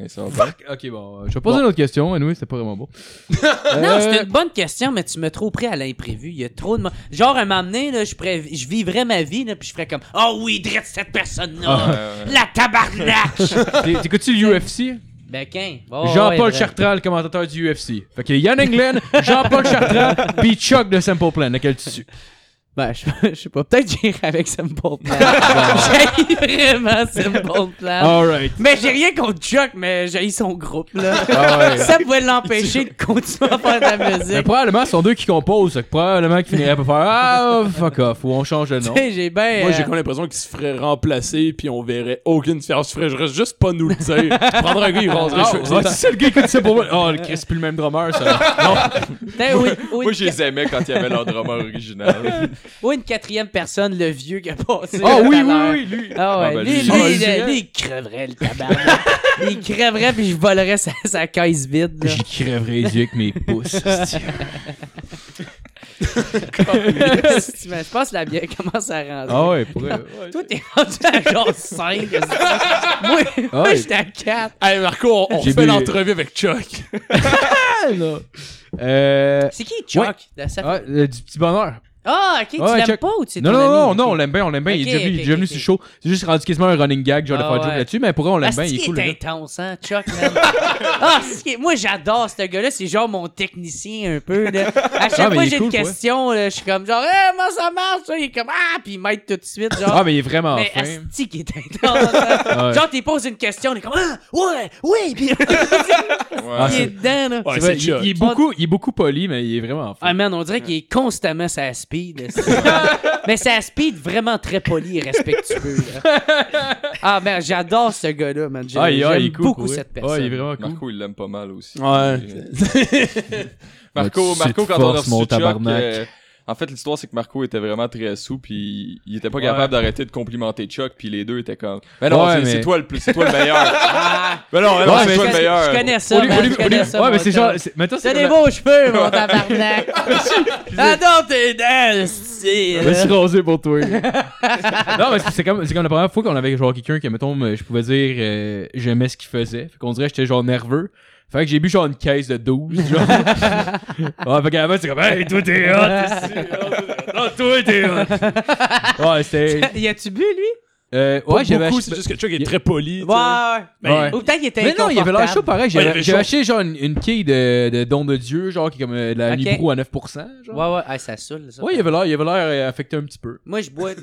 Ok, bon, euh, je vais poser une autre question. Anyway, c'était pas vraiment bon. Non, Euh, c'est une bonne question, mais tu m'as trop pris à l'imprévu. Il y a trop de. mo- Genre, un moment donné, là, je, pourrais- je vivrais ma vie, là, puis je ferais comme Oh oui, drette cette personne-là. Euh, La tabarnak! t'es- T'écoutes-tu l'UFC? ben, qu'un. Oh, Jean-Paul ouais, vrai. Chartrand, le commentateur du UFC. Fait que Yann Englen, Jean-Paul Chartrand, pis Chuck de Simple Plan. Lequel tu tues? Ben, je, je sais pas. Peut-être que j'irai avec Simple Plan. j'ai vraiment Simple Plan. Alright. Mais j'ai rien contre Chuck, mais j'ai son groupe, là. Ah ouais. Ça pouvait l'empêcher de continuer à faire de la Mais musique. probablement, ce sont deux qui composent. fait que probablement qu'ils finiraient par faire Ah, fuck off, ou on change de nom. J'ai. Moi, j'ai euh, comme l'impression qu'il se ferait remplacer, puis on verrait aucune différence. Il ferait juste pas nous le dire. Prendre un gars, il Ah, cheveux. ouais, c'est le gars qui dit pour moi. Oh, le Chris, c'est plus le même drummer, ça. oui, oui, Moi, je les aimais quand il y avait leur drummer original. Ou une quatrième personne, le vieux qui a passé. Ah tout oui, oui, oui, lui. Ah ouais, Ah, ben, lui, lui, lui, ah, lui, je dirais. lui, il crèverait le tabarnak. il crèverait puis je volerais sa, sa caisse vide. là. J'y crèverais les yeux avec mes pouces. je pense que la bière commence à rentrer. Ah ouais, pour vrai. ouais. Toi, t'es rendu à genre 5. moi, moi Ouais. j'étais à 4. Hey, Marco, on, fait bu- l'entrevue avec Chuck. Euh. C'est qui Chuck? Ouais. Ça fait- Ah, euh, du petit bonheur. Ah, ok, tu l'aimes pas ou tu Non, non, non, non, on l'aime bien, on l'aime bien. il est déjà venu, il sur le show. C'est juste rendu quasiment un running gag, genre de Ah, faire joke là-dessus, mais pour vrai, on l'aime bien, il est cool. intense, hein, Chuck, man. ah, moi, j'adore ce gars-là. C'est genre mon technicien un peu, là. À chaque Ah, fois il que j'ai cool, une question, je suis comme genre, hey, comment ça marche? ça? Il est comme, ah, puis il m'aide tout de suite, genre. Ah, mais il est vraiment mais fin. Asti qui est intense. hein. Ouais. Genre, t'es poses une question, on est comme, ah, ouais, oui, puis Ouais. il est dedans, là. Il, il il est beaucoup poli, mais il est vraiment fin. Ah man, on dirait qu'il est constamment sa speed. Mais sa speed vraiment très poli et respectueux. là. Ah man, j'adore ce gars-là, man. J'aime Ah, il, ah, il j'aime est cool. beaucoup pour vrai. cette personne. Ouais, il est vraiment cool. Marco, il l'aime pas mal aussi. Ouais. Marco, Marco quand on a reçu mon Chuck, tabarnak. euh, en fait, l'histoire, c'est que Marco était vraiment très sous, puis il était pas Ouais. capable d'arrêter de complimenter Chuck, puis les deux étaient comme. Mais non, Ouais, c'est mais- toi le plus, c'est toi le meilleur. Ah, mais non, mais non, c'est toi le meilleur. je connais ça, man, je connais. Ouais, mais c'est genre. T'as c'est des beaux cheveux, mon tabarnak. J'adore tes dents, esti, Je me suis rasé pour toi. non, mais c'est- c'est comme, c'est comme la première fois qu'on avait genre quelqu'un qui, mettons, me- je pouvais dire euh, j'aimais ce qu'il faisait. Fait qu'on dirait que j'étais genre nerveux. Fait que j'ai bu genre une caisse de 12, genre. ouais, fait qu'avant, c'est comme, hey, toi t'es hot, esti. Non, toi t'es hot. Ouais, c'était. Y a-tu bu, lui? Euh, Pas ouais, j'avais beaucoup, acheté- c'est juste que Chuck est très poli. Ouais, ouais. Ouais. Ou peut-être qu'il était Mais non, il avait l'air chaud pareil. J'avais acheté genre une, une quille de, de don de Dieu, genre qui est comme euh, de la Ok. Libro à 9%. Genre. Ouais, ouais, ah, ça saoule, ça. Ouais, il avait l'air, il avait l'air euh, affecté un petit peu. Moi, je bois de,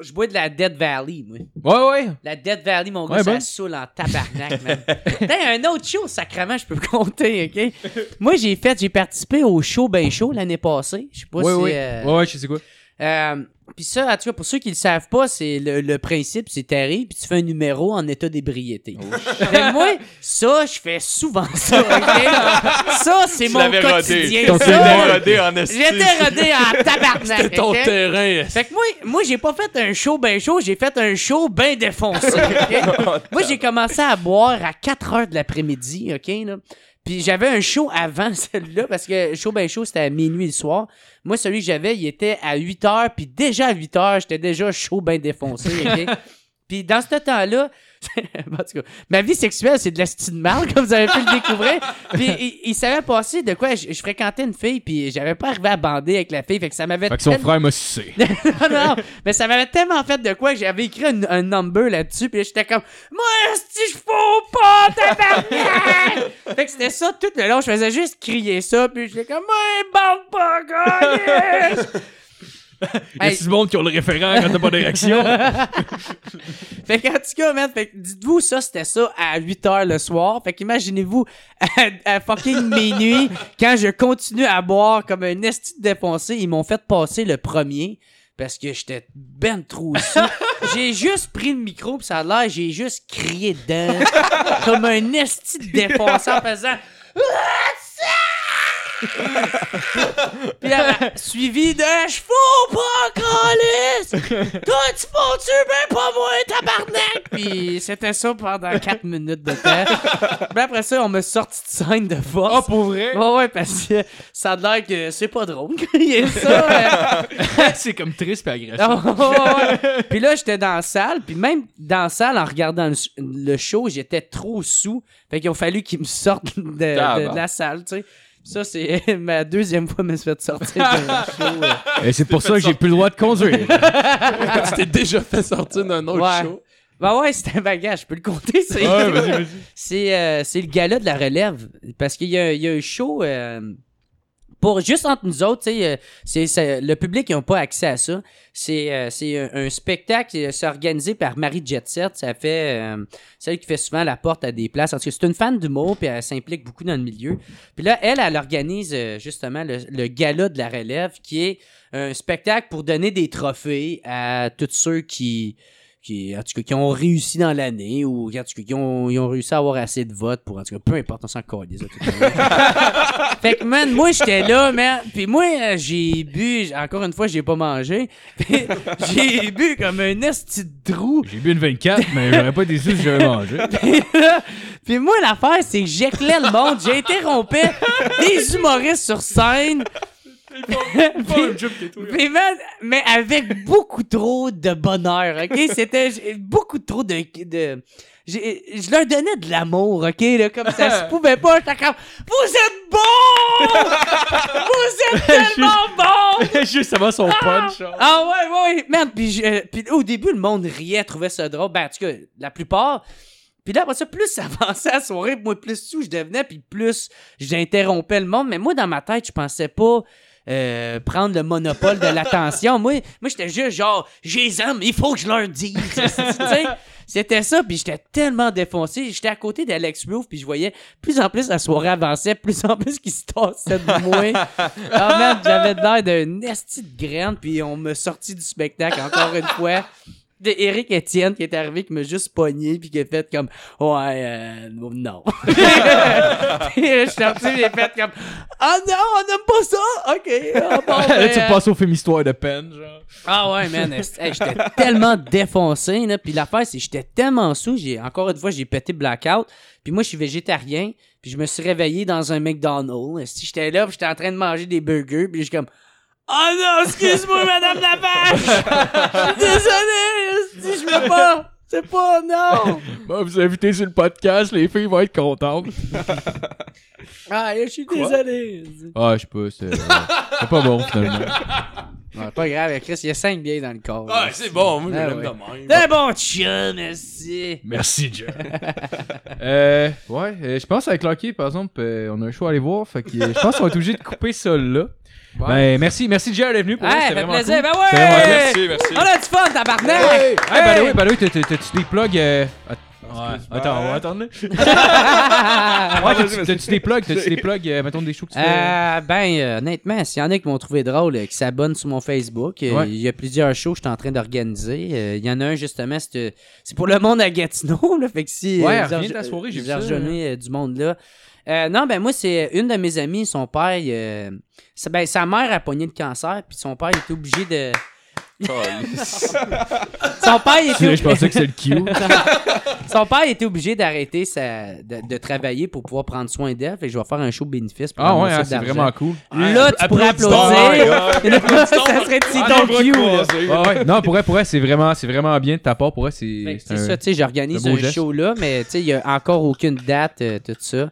je bois de la Dead Valley, moi. Ouais, ouais. La Dead Valley, mon gars, Ouais, ça bon. saoule en tabarnak, man. T'as un autre show, sacrément, je peux compter, OK? Moi, j'ai fait, j'ai participé au show Ben Show l'année passée. Je sais pas Ouais, si... ouais. euh, Ouais, ouais, je sais quoi. Euh, puis ça, en tout cas, pour ceux qui le savent pas, c'est le, le principe, c'est t'arrives puis tu fais un numéro en état d'ébriété. Oh, Fait que moi, ça, je fais souvent ça, OK? Ça, c'est mon rodé. quotidien. Tu Ça, rodé en esti. J'étais rodé en tabarnak. C'était ton OK? terrain. Fait que moi, moi j'ai pas fait un show ben chaud, j'ai fait un show ben défoncé. ok? moi, j'ai commencé à boire à 4 heures de l'après-midi, OK? Là. Puis j'avais un show avant celui-là, parce que show ben chaud, c'était à minuit le soir. Moi, celui que j'avais, il était à 8 heures, puis déjà à 8 heures, j'étais déjà chaud ben défoncé? Puis dans ce temps-là, en tout cas, ma vie sexuelle, c'est de la style mal, comme vous avez pu le découvrir. Puis il, il savait passer de quoi je, je fréquentais une fille, puis j'avais pas arrivé à bander avec la fille, fait que ça m'avait Fait que son frère m'a sucé. non, non, mais ça m'avait tellement fait de quoi que j'avais écrit un, un number là-dessus, puis là, j'étais comme Moi, si je fous pas, tabarnak! fait que c'était ça tout le long, je faisais juste crier ça, puis j'étais comme Moi, bande pas, gars! Il y a du monde qui ont le référent quand t'as pas d'érection? Fait qu'en tout cas, man, fait dites-vous, ça, c'était ça à 8h le soir. Fait qu'imaginez-vous à, à fucking minuit, quand je continue à boire comme un esti de défoncé, ils m'ont fait passer le premier parce que j'étais ben trop j'ai juste pris le micro pis ça a l'air, j'ai juste crié dedans comme un esti de défoncé en faisant Puis là, suivi de Je fous pas, Calis! Toi, tu fous-tu, ben pas moi, tabarnak! Puis c'était ça pendant 4 minutes de temps. Puis après ça, on m'a sorti de scène de force. Ah, pour vrai? Ouais, ouais, parce que ça a l'air que c'est pas drôle ça. euh. c'est comme triste et agressif. Ouais. Puis là, j'étais dans la salle, puis même dans la salle, en regardant le, le show, j'étais trop sous. Fait qu'il a fallu qu'ils me sortent de, de- de la salle, tu sais. Ça, c'est ma deuxième fois que je me suis fait sortir d'un show. euh. Et c'est pour ça que j'ai plus le droit de conduire. tu t'es déjà fait sortir d'un autre Ouais. show. Bah ouais, c'était un bagage, je peux le compter. C'est Ouais, vas-y, vas-y. c'est, euh, c'est le gala de la relève. Parce qu'il y a, il y a un show euh, pour juste entre nous autres, euh, c'est, le public n'a pas accès à ça. C'est, euh, un, un spectacle, euh, c'est organisé par Marie Jet Set. Ça fait celle qui fait souvent la porte à des places. Parce que c'est une fan d'humour, puis elle s'implique beaucoup dans le milieu. Puis là, elle, elle organise justement le, le gala de la relève, qui est un spectacle pour donner des trophées à tous ceux qui qui, en tout cas, qui ont réussi dans l'année ou en tout cas, qui ont, ils ont réussi à avoir assez de votes pour, en tout cas, peu importe, on s'en monde. fait que, man, moi, j'étais là, man, puis moi, euh, j'ai bu, encore une fois, j'ai pas mangé, j'ai bu comme un esti de trou. J'ai bu une 24, mais j'aurais pas été sûr si j'avais mangé. Puis moi, l'affaire, c'est que j'éclais le monde, j'interrompais des humoristes sur scène. Man, mais avec beaucoup trop de bonheur, ok? C'était beaucoup trop de. de je leur donnais de l'amour, ok? Là, comme ça se pouvait pas. J'étais comme, vous êtes bons! vous êtes tellement bons! Juste avant son punch. genre. Ah ouais, ouais, ouais. Merde, puis, je- euh, puis au début, le monde riait, trouvait ça drôle. Ben, en tout cas, la plupart. Puis là, après ça, plus ça avançait à soirée, moi, plus sous je devenais, puis plus j'interrompais le monde. Mais moi, dans ma tête, je pensais pas euh, prendre le monopole de l'attention. Moi, moi j'étais juste genre, j'ai les aime, il faut que je leur dise. C'était ça, puis j'étais tellement défoncé. J'étais à côté d'Alex Roof, puis je voyais plus en plus la soirée avançait, plus en plus qu'il se tassait de moi. Ah man, j'avais l'air d'un esti de graine, puis on m'a sorti du spectacle encore une fois. De Eric Etienne qui est arrivé, qui m'a juste pogné, puis qui a fait comme Ouais, euh, non. puis je suis sorti, j'ai fait comme Ah non, on n'aime pas ça! Ok, ah, bon, ben, tu euh, passes au film Histoire de peine, genre. ah ouais, man. hey, j'étais tellement défoncé, là. Puis l'affaire, c'est que j'étais tellement sous. J'ai, encore une fois, j'ai pété blackout. Puis moi, je suis végétarien. Puis je me suis réveillé dans un McDonald's. Si j'étais là, j'étais en train de manger des burgers. Puis je suis comme... Oh non, excuse-moi, madame la vache! Je suis désolé! Si je veux pas... C'est pas... Non! Bon, vous invitez sur le podcast, les filles vont être contentes. Ah, je suis désolé! Ah, je sais pas, c'est euh, c'est pas bon finalement. Pas grave, Chris, il y a 5 billets dans le corps. Ah, c'est bon, moi, je Ah l'aime ouais. de même. T'es bon chum, merci! Merci, John. euh, ouais, euh, je pense avec Lucky, par exemple, euh, on a un show à aller voir. Fait que je pense qu'on va être obligé de couper ça là. Ben, merci, merci, Jerry, d'être venu. Pour Hey, c'était vraiment plaisir! cool. Ben C'est ouais! vraiment- Merci, merci. On a du fun, tabarnak! Hey, ben Hey! oui, ben oui, t'as- t'as- t'as-tu des plugs? euh, att- Ouais, attends, on va attendre. Ouais, t'as-tu des plugs? T'as-tu des plugs, euh, mettons des shows que tu fais? Euh, ben, euh, honnêtement, s'il y en a qui m'ont trouvé drôle, euh, qui s'abonnent sur mon Facebook, euh, Ouais. il y a plusieurs shows que je suis en train d'organiser. Euh, Il y en a un, justement, c'est c'est pour le monde à Gatineau, là, fait que si... Ouais, en- de la soirée, j'ai vu ça, du monde là. Euh, non, ben moi, c'est une de mes amies, son père, euh, sa- ben, sa mère a pogné le cancer, puis son père était obligé de... Son père était Je pensais que c'était le Q. Son père était obligé d'arrêter sa... de, de travailler pour pouvoir prendre soin d'elle. Fait que je vais faire un show bénéfice pour Ah ouais, ramasser hein, de c'est l'argent. vraiment cool. Là, tu pourrais applaudir. ça serait petit Ah, ton bras cue, là. croisés. Ouais, ouais. Non, pour vrai, pour vrai, c'est vraiment, c'est vraiment bien de ta part. Pour vrai, c'est. C'est C'est un- ça, tu sais, j'organise un beau un geste. show là, mais tu sais, il y a encore aucune date, euh, tout ça.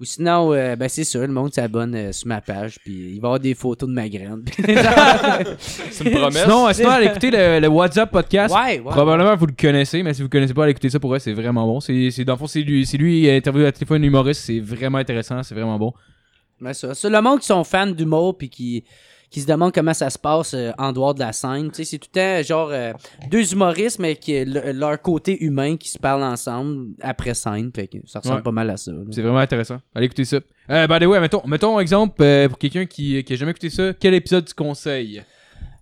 Ou sinon, euh, ben c'est ça, le monde s'abonne euh, sur ma page, puis il va y avoir des photos de ma graine. C'est une promesse. Sinon, euh, sinon, allez écouter le, le WhatsApp podcast. ouais, ouais. Probablement vous le connaissez, mais si vous connaissez pas, allez écouter ça pour vrai, c'est vraiment bon. C'est, c'est, dans le fond, c'est lui, c'est lui qui a interviewé à téléphone humoriste, c'est vraiment intéressant, c'est vraiment bon. Mais ça, ça, le monde qui sont fans d'humour, puis qui, qui se demandent comment ça se passe euh, en dehors de la scène, tu sais, c'est tout le temps genre euh, deux humoristes, mais qui le- leur côté humain qui se parlent ensemble après scène, fait que ça ressemble Ouais. pas mal à ça. là. C'est vraiment intéressant. Allez écouter ça. Euh, bah, ouais, mettons, mettons exemple euh, pour quelqu'un qui, qui a jamais écouté ça, quel épisode tu conseilles?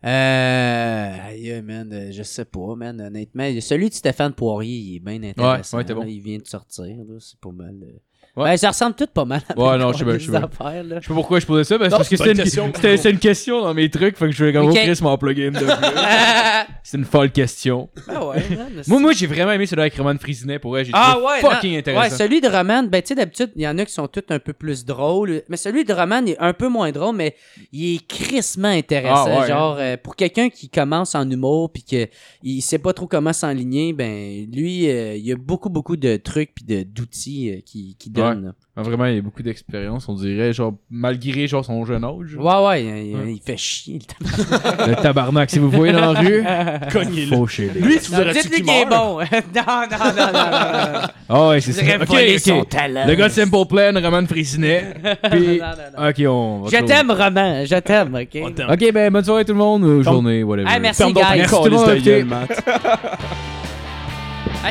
Euh. Aïe, man, euh, je sais pas, man, honnêtement. Celui de Stéphane Poirier, il est bien intéressant. ouais, t'es bon. là, il vient de sortir, là, c'est pas mal. euh. Ouais. Ben, ça ressemble tout pas mal à Ouais, non, je sais bien, je sais affaires, là. Je sais pas pourquoi je posais ça, mais c'est parce que c'est c'était pas une, c'était, c'était une question dans mes trucs, fait que je vais comme Ok. oh, Chris m'en plugger une de plus. C'est une folle question. Ah ouais, Moi, moi j'ai vraiment aimé celui avec Roman Frisinet pour vrai, j'ai Ah trouvé ouais, fucking non. intéressant. Ouais, celui de Roman, ben tu sais d'habitude, il y en a qui sont tous un peu plus drôles, mais celui de Roman il est un peu moins drôle mais il est crissement intéressant, Ah ouais, genre euh, pour quelqu'un qui commence en humour puis que il sait pas trop comment s'enligner, ben lui euh, il y a beaucoup beaucoup de trucs puis de d'outils euh, qui qui donne jeune. là. Ah, Vraiment, il a beaucoup d'expérience, on dirait, genre, malgré genre son jeune âge. Ouais, ouais, il, il fait chier. le tabarnak. Le tabarnak, si vous voyez dans la rue, Cognez-le. Lui, tu voudrais-tu Dites-lui qu'il qu'il est bon. non, non, non, non. Ah ouais, c'est ça. Ok, voler son talent. Le gars de Simple Plan, Roman Frisinet. Puis, Non, non, non. ok, on va Je t'aime, Roman. Je t'aime, OK? Ok, ben, bonne soirée tout le monde, ou journée, whatever. Merci, guys. Merci tout le monde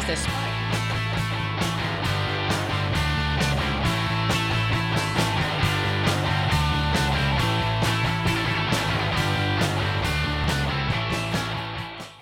c'était super.